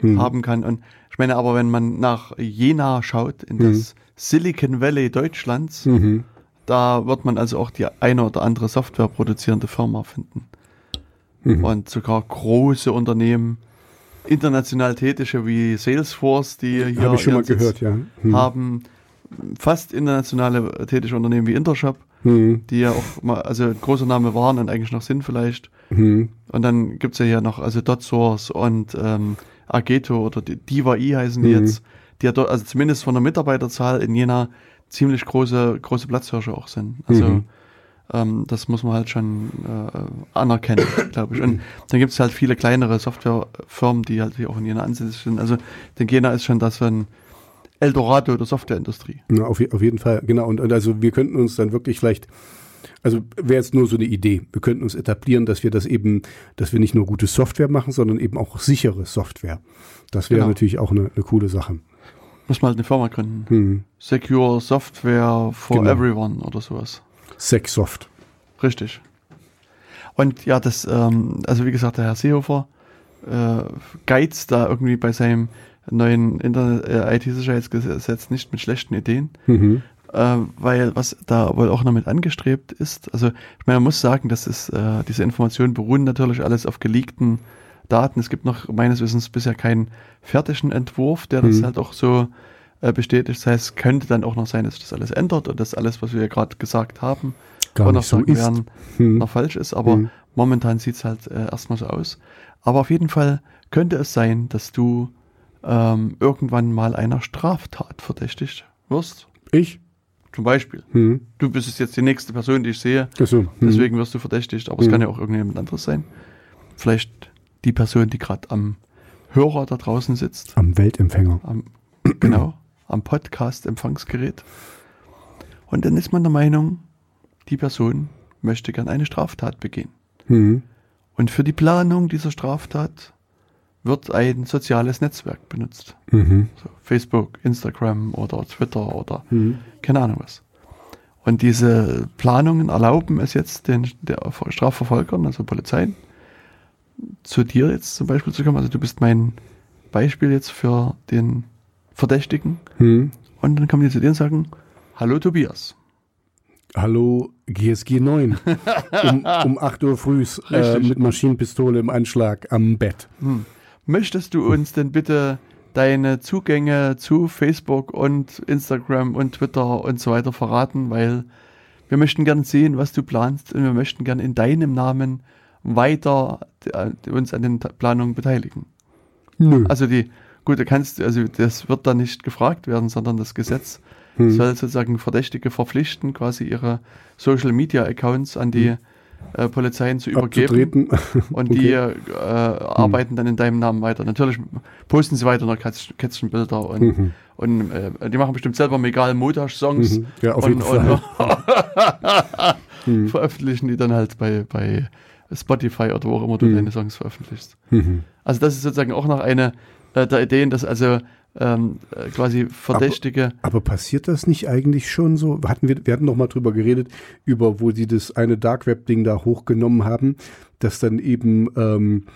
Mhm.
man haben kann. Und ich meine, aber wenn man nach Jena schaut, in das Silicon Valley Deutschlands,
Mhm.
da wird man also auch die eine oder andere Software produzierende Firma finden.
Mhm.
Und sogar große Unternehmen, international tätige wie Salesforce, die hier
Habe ich schon mal gehört, ja. Hm.
haben fast internationale tätige Unternehmen wie Intershop
Hm.
die ja auch mal, also großer Name waren und eigentlich noch sind vielleicht.
Hm.
Und dann gibt's ja hier noch, also DotSource und ähm, Ageto oder die Diva-I heißen die
Mhm.
jetzt, die ja dort, also zumindest von der Mitarbeiterzahl in Jena ziemlich große, große Platzhirsche auch sind. Also
Mhm.
ähm, das muss man halt schon äh, anerkennen, glaube ich. Und dann gibt's halt viele kleinere Softwarefirmen, die halt hier auch in Jena ansässig sind. Also ich denke, Jena ist schon das so ein Eldorado der Softwareindustrie.
Na, auf, auf jeden Fall, genau. Und, und also wir könnten uns dann wirklich vielleicht, also wäre jetzt nur so eine Idee, wir könnten uns etablieren, dass wir das eben, dass wir nicht nur gute Software machen, sondern eben auch sichere Software. Das wäre
Genau.
natürlich auch eine, eine coole Sache.
Muss man halt eine Firma gründen.
Hm.
Secure Software for
Genau.
Everyone oder sowas.
Sexsoft.
Richtig. Und ja, das, ähm, also wie gesagt, der Herr Seehofer äh, geizt da irgendwie bei seinem neuen äh, IT-Sicherheitsgesetz nicht mit schlechten Ideen,
Mhm.
äh, weil was da wohl auch noch mit angestrebt ist, also ich meine, man muss sagen, dass es, äh, diese Informationen beruhen natürlich alles auf geleakten Daten. Es gibt noch meines Wissens bisher keinen fertigen Entwurf, der das
Mhm.
halt auch so äh, bestätigt. Das heißt, es könnte dann auch noch sein, dass das alles ändert und dass alles, was wir gerade gesagt haben,
Gar
und noch
so
werden,
Hm.
noch falsch ist, aber
Mhm.
momentan sieht es halt äh, erstmal so aus. Aber auf jeden Fall könnte es sein, dass du ähm, irgendwann mal einer Straftat verdächtigt wirst.
Ich?
Zum Beispiel.
Hm.
Du bist jetzt die nächste Person, die ich sehe,
Achso. Hm.
deswegen wirst du verdächtigt, aber es
Mhm.
kann ja auch irgendjemand anderes sein. Vielleicht die Person, die gerade am Hörer da draußen sitzt,
Am Weltempfänger.
am, genau, am Podcast-Empfangsgerät. Und dann ist man der Meinung, die Person möchte gern eine Straftat begehen.
Hm.
Und für die Planung dieser Straftat wird ein soziales Netzwerk benutzt.
Mhm.
So Facebook, Instagram oder Twitter oder
Mhm.
keine Ahnung was. Und diese Planungen erlauben es jetzt den der Strafverfolgern, also Polizeien, zu dir jetzt zum Beispiel zu kommen. Also du bist mein Beispiel jetzt für den Verdächtigen.
Hm.
Und dann kommen die zu dir und sagen, hallo Tobias.
Hallo GSG 9. um, um 8 Uhr früh äh, mit Maschinenpistole im Anschlag am Bett.
Hm. Möchtest du uns denn bitte deine Zugänge zu Facebook und Instagram und Twitter und so weiter verraten, weil wir möchten gern sehen, was du planst und wir möchten gern in deinem Namen weiter äh, uns an den Planungen beteiligen.
Nö.
Also die, gut, du kannst, also das wird da nicht gefragt werden, sondern das Gesetz
Hm.
soll sozusagen Verdächtige verpflichten, quasi ihre Social Media Accounts an die äh, Polizeien zu übergeben. Und die äh, arbeiten dann in deinem Namen weiter. Natürlich posten sie weiter noch Kätzchen- Kätzchenbilder und,
Mhm.
und äh, die machen bestimmt selber Megal Motasch-Songs
Mhm. Ja, auf
und,
jeden Fall.
und
Mhm.
veröffentlichen die dann halt bei, bei Spotify oder wo auch immer du
Mhm.
deine Songs veröffentlichst.
Mhm.
Also das ist sozusagen auch noch eine äh, der Ideen, dass also ähm, äh, quasi Verdächtige
Aber passiert das nicht eigentlich schon so? Hatten wir, wir hatten noch mal drüber geredet, über wo sie das eine Dark Web Ding da hochgenommen haben, dass dann eben, ähm,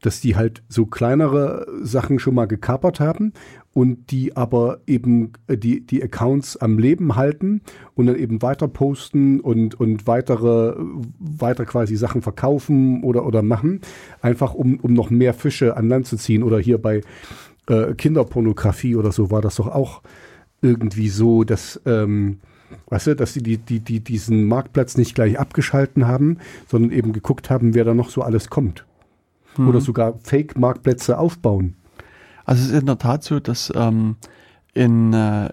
dass die halt so kleinere Sachen schon mal gekapert haben und die aber eben äh, die, die Accounts am Leben halten und dann eben weiter posten und, und weitere, weiter quasi Sachen verkaufen oder, oder machen, einfach um, um noch mehr Fische an Land zu ziehen oder hier bei äh, Kinderpornografie oder so war das doch auch irgendwie so, dass, ähm, weißt du, dass sie die, die, die diesen Marktplatz nicht gleich abgeschalten haben, sondern eben geguckt haben, wer da noch so alles kommt.
Mhm.
Oder sogar Fake-Marktplätze aufbauen.
Also es ist in der Tat so, dass ähm, in, äh,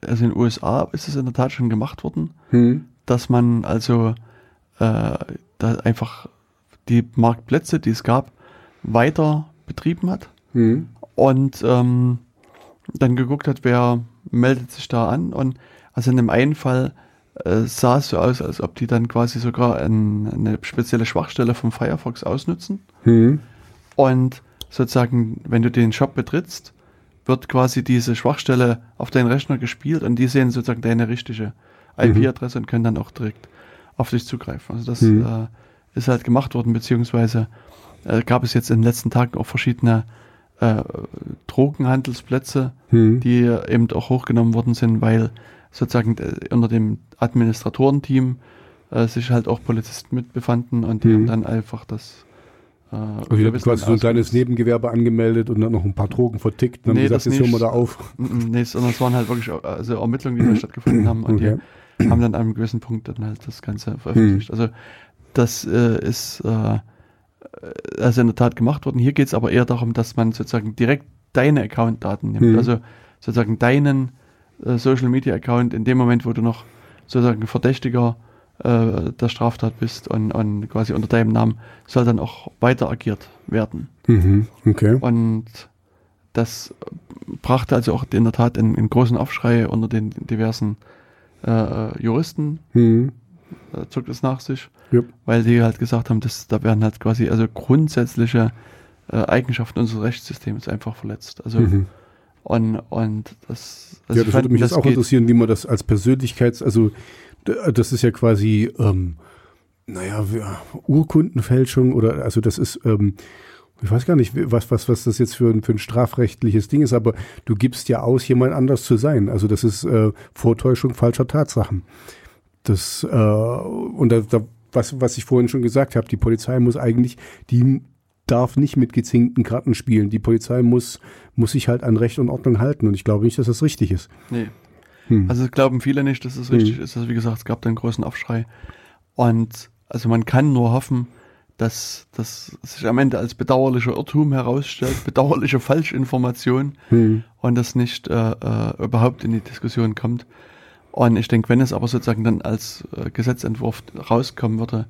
also in den USA ist es in der Tat schon gemacht worden,
Hm.
dass man also äh, da einfach die Marktplätze, die es gab, weiter betrieben hat
Hm.
Und ähm, dann geguckt hat, wer meldet sich da an und also in dem einen Fall äh, sah es so aus, als ob die dann quasi sogar ein, eine spezielle Schwachstelle vom Firefox ausnutzen
Hm.
und sozusagen, wenn du den Shop betrittst, wird quasi diese Schwachstelle auf deinen Rechner gespielt und die sehen sozusagen deine richtige IP-Adresse und können dann auch direkt auf dich zugreifen. Also das
Mhm.
äh, ist halt gemacht worden, beziehungsweise äh, gab es jetzt in den letzten Tagen auch verschiedene äh, Drogenhandelsplätze,
Hm.
die eben auch hochgenommen worden sind, weil sozusagen äh, unter dem Administratorenteam äh, sich halt auch Polizisten mit befanden und die
Mhm.
haben dann einfach das äh,
Also ihr habt quasi so ein kleines. Nebengewerbe angemeldet und dann noch ein paar Drogen vertickt und
Nee,
dann
das
gesagt, jetzt hören wir da auf.
Mm, Nee, sondern es waren halt wirklich also Ermittlungen, die da stattgefunden haben und
Okay.
die haben dann an einem gewissen Punkt dann halt das Ganze veröffentlicht. Also das äh, ist äh, also in der Tat gemacht worden. Hier geht es aber eher darum, dass man sozusagen direkt deine Account-Daten nimmt.
Mhm.
Also sozusagen deinen äh, Social Media Account in dem Moment, wo du noch sozusagen Verdächtiger äh, der Straftat bist und, und quasi unter deinem Namen soll dann auch weiter agiert werden.
Mhm. Okay.
Und das brachte also auch in der Tat einen, einen großen Aufschrei unter den diversen äh, Juristen,
Mhm.
äh, zog das nach sich,
Ja.
weil die halt gesagt haben, dass da werden halt quasi also grundsätzliche äh, Eigenschaften unseres Rechtssystems einfach verletzt. Also
Mhm.
und, und das, also
ja, das
fand,
würde mich jetzt auch
geht-
interessieren, wie man das als Persönlichkeits-, also das ist ja quasi, ähm, naja, Urkundenfälschung oder, also das ist, ähm, ich weiß gar nicht, was, was, was das jetzt für ein, für ein strafrechtliches Ding ist, aber du gibst ja aus, jemand anders zu sein. Also das ist äh, Vortäuschung falscher Tatsachen. Das, äh, und da, da, was, was ich vorhin schon gesagt habe, die Polizei muss eigentlich, die darf nicht mit gezinkten Karten spielen. Die Polizei muss, muss sich halt an Recht und Ordnung halten. Und ich glaube nicht, dass das richtig ist.
Nee.
Hm.
Also glauben viele nicht, dass es richtig ist. Also wie gesagt, es gab da einen großen Aufschrei. Und also man kann nur hoffen, dass das sich am Ende als bedauerlicher Irrtum herausstellt, bedauerliche Falschinformation
Hm.
und das nicht äh, äh, überhaupt in die Diskussion kommt. Und ich denke, wenn es aber sozusagen dann als äh, Gesetzentwurf rauskommen würde,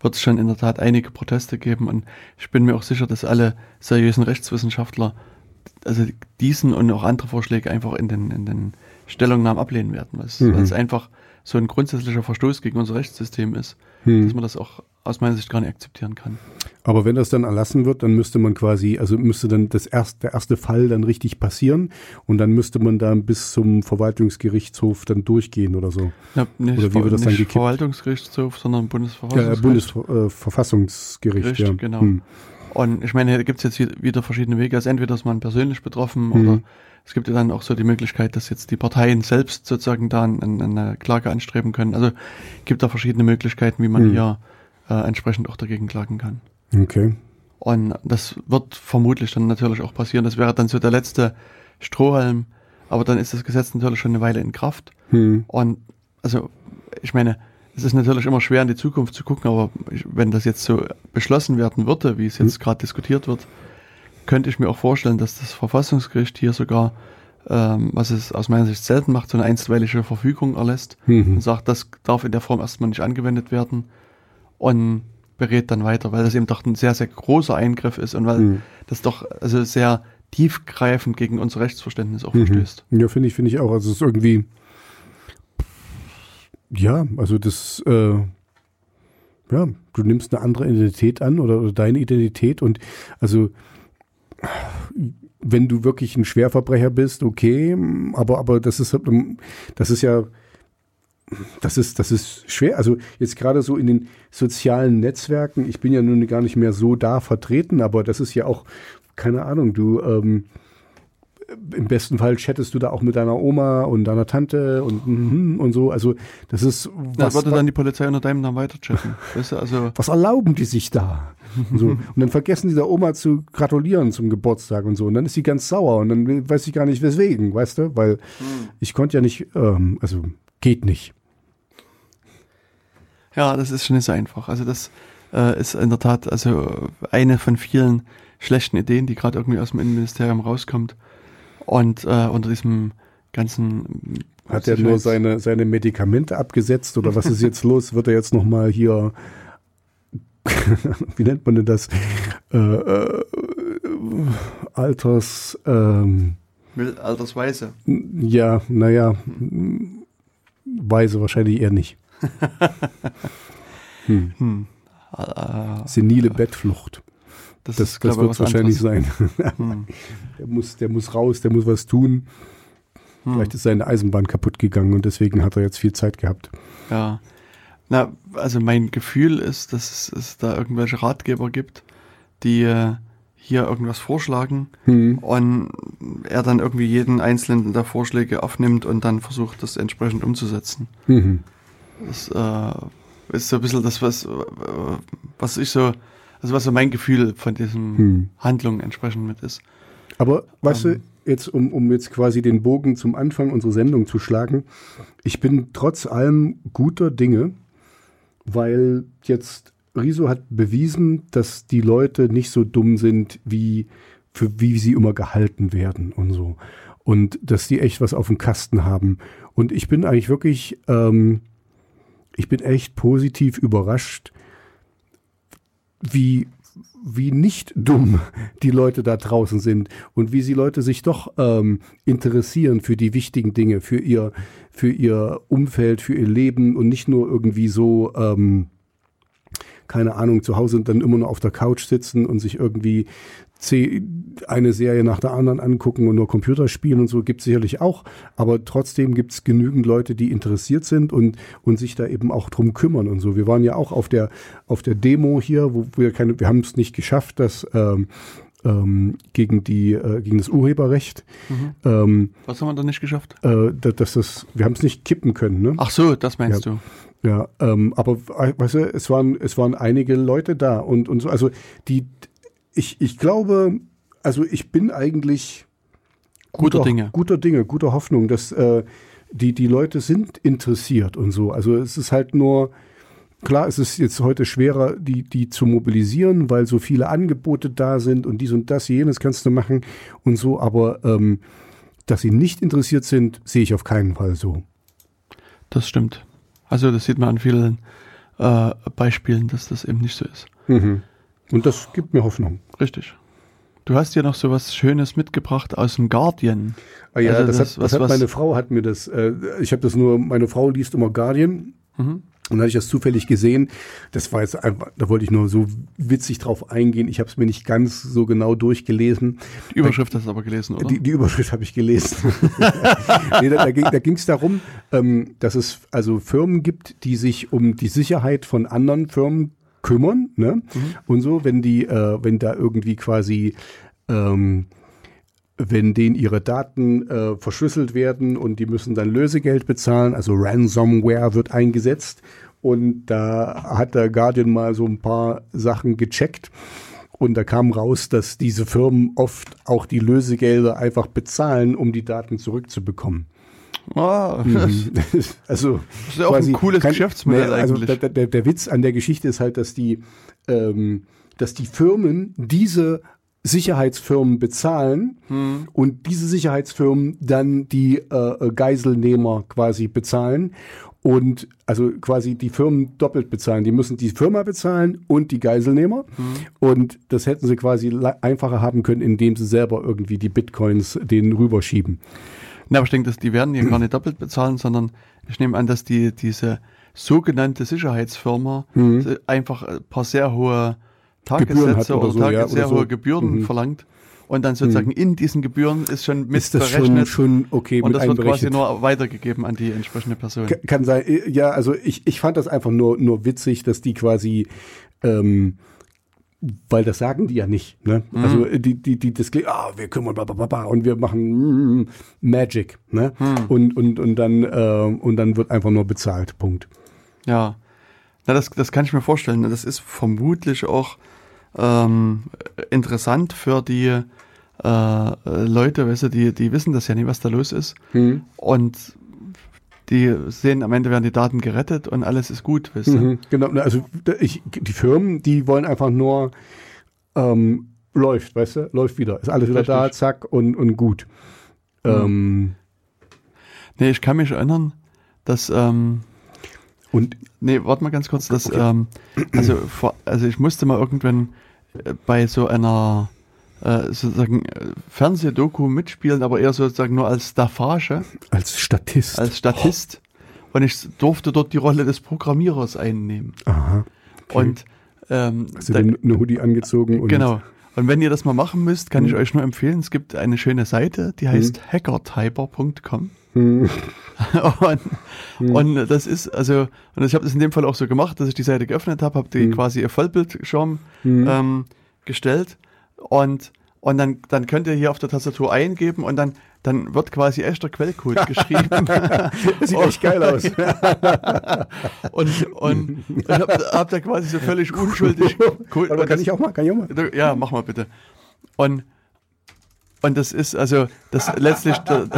wird es schon in der Tat einige Proteste geben. Und ich bin mir auch sicher, dass alle seriösen Rechtswissenschaftler also diesen und auch andere Vorschläge einfach in den, in den Stellungnahmen ablehnen werden, weil es,
Mhm.
weil es einfach so ein grundsätzlicher Verstoß gegen unser Rechtssystem ist,
Hm.
dass man das auch aus meiner Sicht gar nicht akzeptieren kann.
Aber wenn das dann erlassen wird, dann müsste man quasi, also müsste dann das erste, der erste Fall dann richtig passieren und dann müsste man dann bis zum Verwaltungsgerichtshof dann durchgehen oder so.
Ja, nicht,
Oder wie wird das dann
nicht
gekippt?
Verwaltungsgerichtshof, sondern
Ja,
Bundesverfassungsgericht.
Bundesverfassungsgericht,
Gericht,
ja.
genau.
Hm.
Und ich meine, da gibt es jetzt wieder verschiedene Wege. Also entweder ist man persönlich betroffen
Mhm.
oder es gibt ja dann auch so die Möglichkeit, dass jetzt die Parteien selbst sozusagen da ein- eine Klage anstreben können. Also gibt da verschiedene Möglichkeiten, wie man
Mhm.
hier äh, entsprechend auch dagegen klagen kann.
Okay.
Und das wird vermutlich dann natürlich auch passieren. Das wäre dann so der letzte Strohhalm. Aber dann ist das Gesetz natürlich schon eine Weile in Kraft.
Hm.
Und also, ich meine, es ist natürlich immer schwer in die Zukunft zu gucken, aber wenn das jetzt so beschlossen werden würde, wie es jetzt gerade diskutiert wird, könnte ich mir auch vorstellen, dass das Verfassungsgericht hier sogar, ähm, was es aus meiner Sicht selten macht, so eine einstweilige Verfügung erlässt
Mhm.
und sagt, das darf in der Form erstmal nicht angewendet werden und berät dann weiter, weil das eben doch ein sehr, sehr großer Eingriff ist und weil
Mhm.
das doch also sehr tiefgreifend gegen unser Rechtsverständnis auch
Mhm.
verstößt.
Ja, finde ich, finde ich auch. Also es ist irgendwie, ja, also das, äh, ja, du nimmst eine andere Identität an oder, oder deine Identität und also wenn du wirklich ein Schwerverbrecher bist, okay, aber aber das ist das ist ja das ist das ist schwer. Also jetzt gerade so in den sozialen Netzwerken, ich bin ja nun gar nicht mehr so da vertreten, aber das ist ja auch keine Ahnung, du ähm, im besten Fall chattest du da auch mit deiner Oma und deiner Tante und mhm und so. Also das ist was,
würde dann die Polizei unter deinem Namen weiter chatten. weißt du, also
was erlauben die sich da? Und, so. und dann vergessen die der Oma zu gratulieren zum Geburtstag und so. Und dann ist sie ganz sauer und dann weiß ich gar nicht weswegen, weißt du? Weil ich konnte ja nicht, ähm, also geht nicht.
Ja, das ist schon nicht so einfach. Also das äh, ist in der Tat also eine von vielen schlechten Ideen, die gerade irgendwie aus dem Innenministerium rauskommt. Und äh, unter diesem ganzen
Hat er nur seine, seine Medikamente abgesetzt oder was ist jetzt los? Wird er jetzt nochmal hier, wie nennt man denn das? Äh, äh, Alters, ähm,
Altersweise.
ja, naja, weise wahrscheinlich eher nicht. Hm.
Hm. Äh,
Senile Bettflucht.
Das,
Das, das wird wahrscheinlich
anderes.
sein.
Hm.
Der muss, der muss raus, der muss was tun.
Hm.
Vielleicht ist seine Eisenbahn kaputt gegangen und deswegen hat er jetzt viel Zeit gehabt.
Ja. Na, also mein Gefühl ist, dass es, es da irgendwelche Ratgeber gibt, die äh, hier irgendwas vorschlagen
Hm.
und er dann irgendwie jeden einzelnen der Vorschläge aufnimmt und dann versucht, das entsprechend umzusetzen.
Mhm.
Das äh, ist so ein bisschen das, was, äh, was ich so, also was so mein Gefühl von diesen
Hm.
Handlungen entsprechend mit ist.
Aber weißt
Ähm.
du, jetzt, um, um jetzt quasi den Bogen zum Anfang unserer Sendung zu schlagen, ich bin trotz allem guter Dinge, weil jetzt Riso hat bewiesen, dass die Leute nicht so dumm sind, wie, für wie sie immer gehalten werden und so. Und dass die echt was auf dem Kasten haben. Und ich bin eigentlich wirklich, ähm, ich bin echt positiv überrascht, wie, wie nicht dumm die Leute da draußen sind und wie sie Leute sich doch ähm, interessieren für die wichtigen Dinge, für ihr, für ihr Umfeld, für ihr Leben und nicht nur irgendwie so, ähm, keine Ahnung, zu Hause und dann immer nur auf der Couch sitzen und sich irgendwie eine Serie nach der anderen angucken und nur Computer spielen und so gibt es sicherlich auch, aber trotzdem gibt es genügend Leute, die interessiert sind und, und sich da eben auch drum kümmern und so. Wir waren ja auch auf der, auf der Demo hier, wo wir keine, wir haben es nicht geschafft, dass ähm, ähm, gegen die äh, gegen das Urheberrecht.
Mhm.
Ähm,
Was haben wir da nicht geschafft?
äh, da- dass das, wir haben es nicht kippen können, ne?
Ach so, das meinst du.
Ja, ähm, aber äh, weißt du, es waren, es waren einige Leute da und, und so, also die, ich, ich glaube, also ich bin eigentlich
Guter Dinge.
Guter Dinge, guter Hoffnung, dass äh, die, die Leute sind interessiert und so. Also es ist halt nur, klar, es ist jetzt heute schwerer, die, die zu mobilisieren, weil so viele Angebote da sind und dies und das, jenes kannst du machen und so, aber ähm, dass sie nicht interessiert sind, sehe ich auf keinen Fall so.
Das stimmt. Also das sieht man an vielen äh, Beispielen, dass das eben nicht so ist.
Und das gibt mir Hoffnung.
Richtig. Du hast ja noch so was Schönes mitgebracht aus dem Guardian.
Ah ja,
Also
das,
das-
hat, das
was-
hat
was-
meine Frau hat mir das, äh, ich habe das nur, meine Frau liest immer Guardian
Mhm.
Und da hatte ich das zufällig gesehen. Das war jetzt einfach, da wollte ich nur so witzig drauf eingehen. Ich habe es mir nicht ganz so genau durchgelesen.
Die Überschrift hast du aber gelesen, oder?
Die, die Überschrift habe ich gelesen. nee, da, da ging da ging's darum, ähm, dass es also Firmen gibt, die sich um die Sicherheit von anderen Firmen kümmern, ne? Und so, wenn die, äh, wenn da irgendwie quasi ähm, wenn denen ihre Daten äh, verschlüsselt werden und die müssen dann Lösegeld bezahlen, also Ransomware wird eingesetzt. Und da hat der Guardian mal so ein paar Sachen gecheckt. Und da kam raus, dass diese Firmen oft auch die Lösegelder einfach bezahlen, um die Daten zurückzubekommen.
Ah,
Also
Das ist ja auch ein cooles Geschäftsmodell
also
eigentlich.
Der, der, der Witz an der Geschichte ist halt, dass die, ähm, dass die Firmen diese Sicherheitsfirmen bezahlen
Hm.
und diese Sicherheitsfirmen dann die äh, Geiselnehmer quasi bezahlen und also quasi die Firmen doppelt bezahlen. Die müssen die Firma bezahlen und die Geiselnehmer
Hm.
und das hätten sie quasi einfacher haben können, indem sie selber irgendwie die Bitcoins denen rüberschieben.
Na, aber ich denke, dass die werden hier gar nicht doppelt bezahlen, sondern ich nehme an, dass die diese sogenannte Sicherheitsfirma
Mhm.
einfach ein paar sehr hohe Tagessätze
oder
oder,
so,
Tage,
ja,
sehr
so.
hohe Gebühren
Mhm.
verlangt und dann sozusagen in diesen Gebühren ist schon mit
Ist das schon,
berechnet
schon okay
und das wird quasi nur weitergegeben an die entsprechende Person.
Ka- Kann sein. Ja, also ich, ich fand das einfach nur, nur witzig, dass die quasi, ähm, weil das sagen die ja nicht. Ne?
Mhm.
Also die, die, die das klingt, ah, wir kümmern, bla, bla, bla, bla, und wir machen mm, Magic. Ne?
Mhm.
Und, und, und, dann, äh, und dann wird einfach nur bezahlt. Punkt.
Ja, Na, das, das kann ich mir vorstellen. Das ist vermutlich auch ähm, interessant für die äh, Leute, weißt du, die, die wissen das ja nicht, was da los ist. Und die sehen, am Ende werden die Daten gerettet und alles ist gut, weißt du.
Mhm, genau, also da- ich, die Firmen, die wollen einfach nur ähm, läuft, weißt du, läuft wieder. Ist alles wieder da,
Richtig.
zack und, und gut. Ähm,
Nee, ich kann mich erinnern, dass, ähm,
und
nee, warte mal ganz kurz, dass,
Okay.
ähm, also, vor, also ich musste mal irgendwann bei so einer äh, sozusagen äh, Fernsehdoku mitspielen, aber eher sozusagen nur als Staffage.
als Statist.
als Statist und ich durfte dort die Rolle des Programmierers einnehmen.
Aha. Okay.
Und ähm,
du
da,
eine Hoodie angezogen? Und
genau. Und wenn ihr das mal machen müsst, kann ich
Mhm.
euch nur empfehlen, es gibt eine schöne Seite, die heißt hackertyper.com.
Hm,
und, und das ist, also, und ich habe das in dem Fall auch so gemacht, dass ich die Seite geöffnet habe, habe die
Mhm.
quasi ihr Vollbildschirm
Mhm.
ähm, gestellt und, und dann, dann könnt ihr hier auf der Tastatur eingeben und dann, dann wird quasi echter Quellcode geschrieben.
Sieht echt geil aus.
und, und ich hab, hab da quasi so völlig unschuldig. Cool,
Aber kann ich auch mal? Kann ich auch mal?
Ja, mach mal bitte. Und Und das ist also, das letztlich,
das,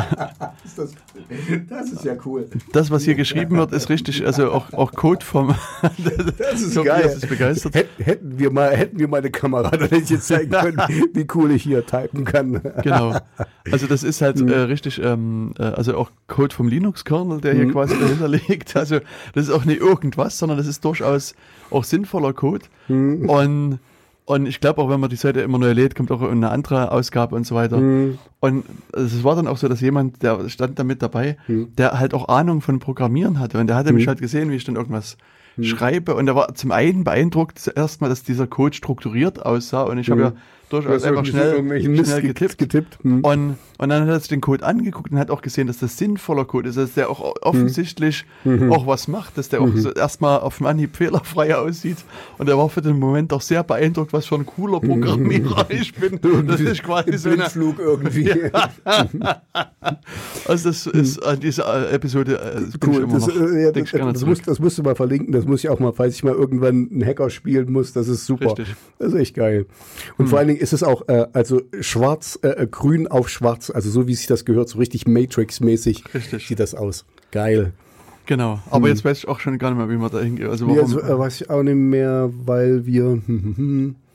das, ist ja cool.
Das, was hier geschrieben wird, ist richtig, also auch, auch Code vom.
das ist geil. Ist begeistert. Hätten wir mal, hätten wir mal eine Kamera, dann hätte ich jetzt zeigen können, wie cool ich hier typen kann.
Genau. Also das ist halt mhm. äh, richtig, ähm, äh, also auch Code vom Linux-Kernel, der hier mhm. quasi dahinter liegt. Also das ist auch nicht irgendwas, sondern das ist durchaus auch sinnvoller Code. Mhm. Und und ich glaube auch, wenn man die Seite immer neu lädt, kommt auch eine andere Ausgabe und so weiter. Mhm. Und es war dann auch so, dass jemand, der stand da mit dabei, mhm. der halt auch Ahnung von Programmieren hatte. Und der hatte mhm. mich halt gesehen, wie ich dann irgendwas mhm. schreibe. Und er war zum einen beeindruckt erstmal, dass dieser Code strukturiert aussah. Und ich habe ja durchaus einfach schnell, schnell getippt. getippt. Hm. Und, und dann hat er sich den Code angeguckt und hat auch gesehen, dass das sinnvoller Code ist, dass der auch offensichtlich hm. auch was macht, dass der auch mhm. so erstmal auf dem Anhieb fehlerfrei aussieht. Und er war für den Moment auch sehr beeindruckt, was für ein cooler Programmierer ich bin.
Das ist quasi so ein Flug irgendwie.
also das ist an dieser Episode
äh, cool. Das, noch, äh, ja, das, das, muss, das musst du mal verlinken, das muss ich auch mal, falls ich mal irgendwann einen Hacker spielen muss, das ist super. Richtig. Das ist echt geil. Und vor allen Dingen ist es auch, äh, also schwarz, äh, äh, grün auf schwarz, also so wie sich das gehört, so richtig Matrix-mäßig sieht das aus. Geil.
Genau, aber hm. jetzt weiß ich auch schon gar nicht mehr, wie man da hingeht.
Also, warum, ja, also äh, weiß ich auch nicht mehr, weil wir.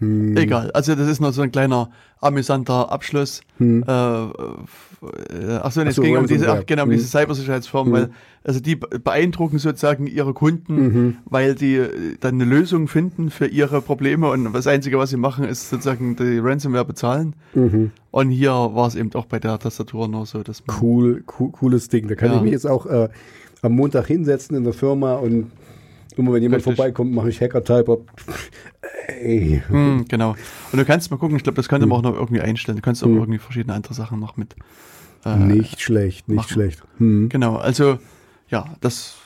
Hm.
Egal, also das ist noch so ein kleiner amüsanter Abschluss. Hm. Äh, äh achso, es ging um diese, ach, genau, um hm. diese Cybersicherheitsfirmen, hm. weil also die beeindrucken sozusagen ihre Kunden, mhm. weil die äh, dann eine Lösung finden für ihre Probleme und das Einzige, was sie machen, ist sozusagen die Ransomware bezahlen. Mhm. Und hier war es eben auch bei der Tastatur noch so, dass
cool, cool, cooles Ding. Da kann ja. ich mich jetzt auch äh, am Montag hinsetzen in der Firma und Immer wenn jemand Richtig. vorbeikommt, mache ich Hacker-Typer.
Ey. Hm, genau. Und du kannst mal gucken, ich glaube, das könnte man auch noch irgendwie einstellen. Du kannst auch hm. irgendwie verschiedene andere Sachen noch mit.
Äh, nicht schlecht, nicht machen. schlecht.
Hm. Genau, also ja, das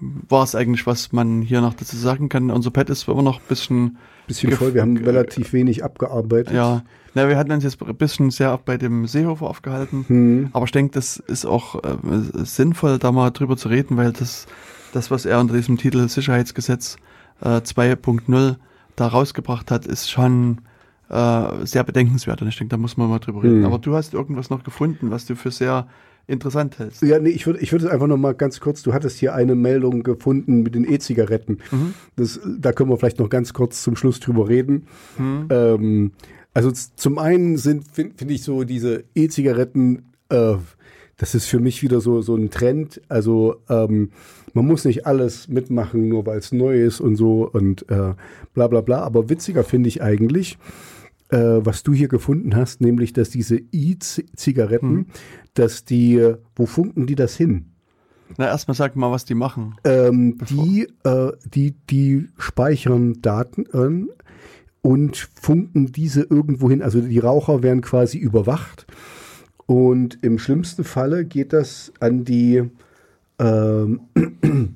war es eigentlich, was man hier noch dazu sagen kann. Unser Pad ist immer noch ein bisschen.
Bisschen voll, wir haben relativ wenig abgearbeitet.
Ja, na, wir hatten uns jetzt ein bisschen sehr bei dem Seehofer aufgehalten. Hm. Aber ich denke, das ist auch äh, sinnvoll, da mal drüber zu reden, weil das das, was er unter diesem Titel Sicherheitsgesetz äh, 2.0 da rausgebracht hat, ist schon äh, sehr bedenkenswert. Und ich denke, da muss man mal drüber reden. Mhm. Aber du hast irgendwas noch gefunden, was du für sehr interessant hältst.
Ja, nee, ich würde ich würde einfach noch mal ganz kurz, du hattest hier eine Meldung gefunden mit den E-Zigaretten. Mhm. Das, da können wir vielleicht noch ganz kurz zum Schluss drüber reden. Mhm. Ähm, also zum einen sind, finde find ich so diese E-Zigaretten, äh, das ist für mich wieder so, so ein Trend. Also ähm, man muss nicht alles mitmachen, nur weil es neu ist und so und äh, bla bla bla. Aber witziger finde ich eigentlich, äh, was du hier gefunden hast, nämlich, dass diese E-Zigaretten, hm. dass die, wo funken die das hin?
Na, erstmal sag mal, was die machen.
Ähm, die, äh, die, die speichern Daten an und funken diese irgendwo hin. Also die Raucher werden quasi überwacht. Und im schlimmsten Falle geht das an die ähm,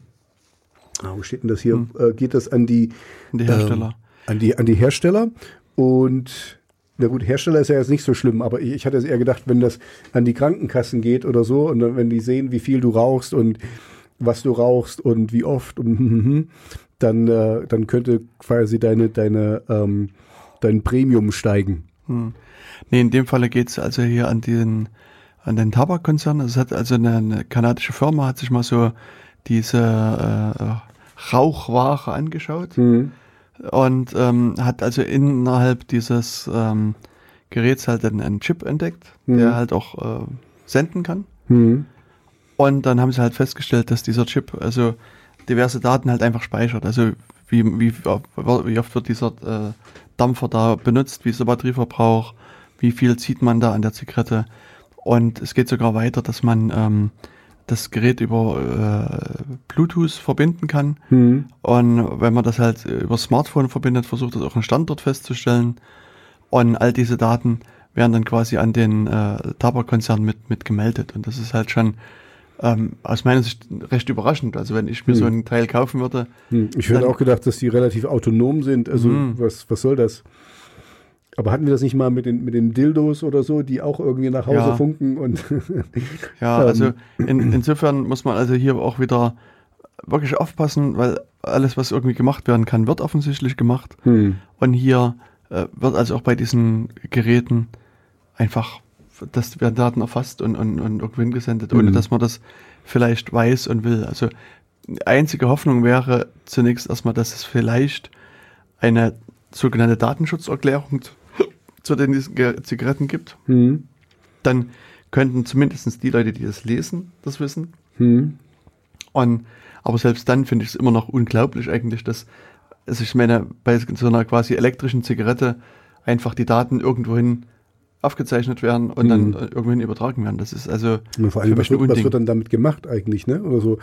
ah, wo steht denn das hier? Hm. Äh, geht das an die,
an die Hersteller? Ähm,
an, die, an die Hersteller. Und na gut, Hersteller ist ja jetzt nicht so schlimm, aber ich, ich hatte es eher gedacht, wenn das an die Krankenkassen geht oder so und dann, wenn die sehen, wie viel du rauchst und was du rauchst und wie oft und hm, hm, hm, dann, äh, dann könnte quasi deine, deine, ähm, dein Premium steigen. Hm.
Nee, in dem Falle geht es also hier an den an den Tabakkonzern. Es hat also eine, eine, kanadische Firma hat sich mal so diese äh, Rauchware angeschaut mhm. und ähm, hat also innerhalb dieses ähm, Geräts halt einen, einen Chip entdeckt, mhm. der halt auch äh, senden kann. Mhm. Und dann haben sie halt festgestellt, dass dieser Chip also diverse Daten halt einfach speichert. Also wie, wie, wie oft wird dieser äh, Dampfer da benutzt, wie ist der Batterieverbrauch, wie viel zieht man da an der Zigarette und es geht sogar weiter, dass man ähm, das Gerät über äh, Bluetooth verbinden kann. Mhm. Und wenn man das halt über Smartphone verbindet, versucht das auch einen Standort festzustellen. Und all diese Daten werden dann quasi an den äh, Tabakkonzern mit, mit gemeldet. Und das ist halt schon ähm, aus meiner Sicht recht überraschend. Also wenn ich mir hm. so einen Teil kaufen würde.
Hm. Ich hätte auch gedacht, dass die relativ autonom sind. Also hm. was, was soll das? Aber hatten wir das nicht mal mit den, mit den Dildos oder so, die auch irgendwie nach Hause ja. funken und.
ja, also in, insofern muss man also hier auch wieder wirklich aufpassen, weil alles, was irgendwie gemacht werden kann, wird offensichtlich gemacht. Hm. Und hier äh, wird also auch bei diesen Geräten einfach, dass werden Daten erfasst und, und, und irgendwo hingesendet, ohne
Mhm.
dass man das vielleicht weiß und will. Also die einzige Hoffnung wäre zunächst erstmal, dass es vielleicht eine sogenannte Datenschutzerklärung zu, den Zigaretten gibt.
Hm.
Dann könnten zumindest die Leute, die das lesen, das wissen.
Hm.
Und, aber selbst dann finde ich es immer noch unglaublich eigentlich, dass also ich meine, bei so einer quasi elektrischen Zigarette einfach die Daten irgendwohin aufgezeichnet werden und dann
Mhm.
äh, irgendwohin übertragen werden. Das ist also
vor allem,
für
was wird, was wird dann damit gemacht eigentlich, ne? Oder so.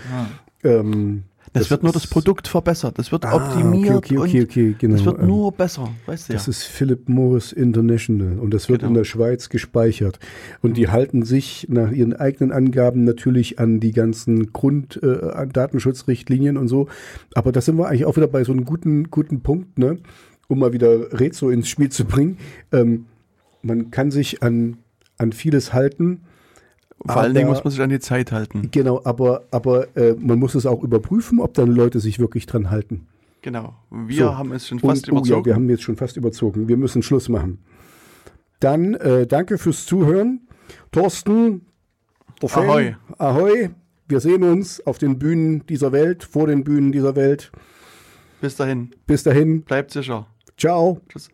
Ähm,
Es wird nur das Produkt verbessert, es wird
Ah,
optimiert
okay, okay, okay, genau.
es wird nur besser, weißt du ja.
Das ist Philip Morris International und das wird
Genau.
in der Schweiz gespeichert. Und die halten sich nach ihren eigenen Angaben natürlich an die ganzen Grunddatenschutzrichtlinien und so. Aber da sind wir eigentlich auch wieder bei so einem guten, guten Punkt, ne? um mal wieder Rezo ins Spiel zu bringen. Ähm, man kann sich an, an vieles halten.
Vor allen Dingen
aber-
muss man sich an die Zeit halten.
Genau, aber, aber äh, man muss es auch überprüfen, ob dann Leute sich wirklich dran halten.
Genau. Wir
So.
haben es schon fast
Und, oh ja,
überzogen.
wir haben jetzt schon fast überzogen. Wir müssen Schluss machen. Dann äh, danke fürs Zuhören. Thorsten, der Fan,
Ahoi.
Ahoi. Wir sehen uns auf den Bühnen dieser Welt, vor den Bühnen dieser Welt.
Bis dahin,
Bis dahin.
bleibt sicher.
Ciao.
Tschüss.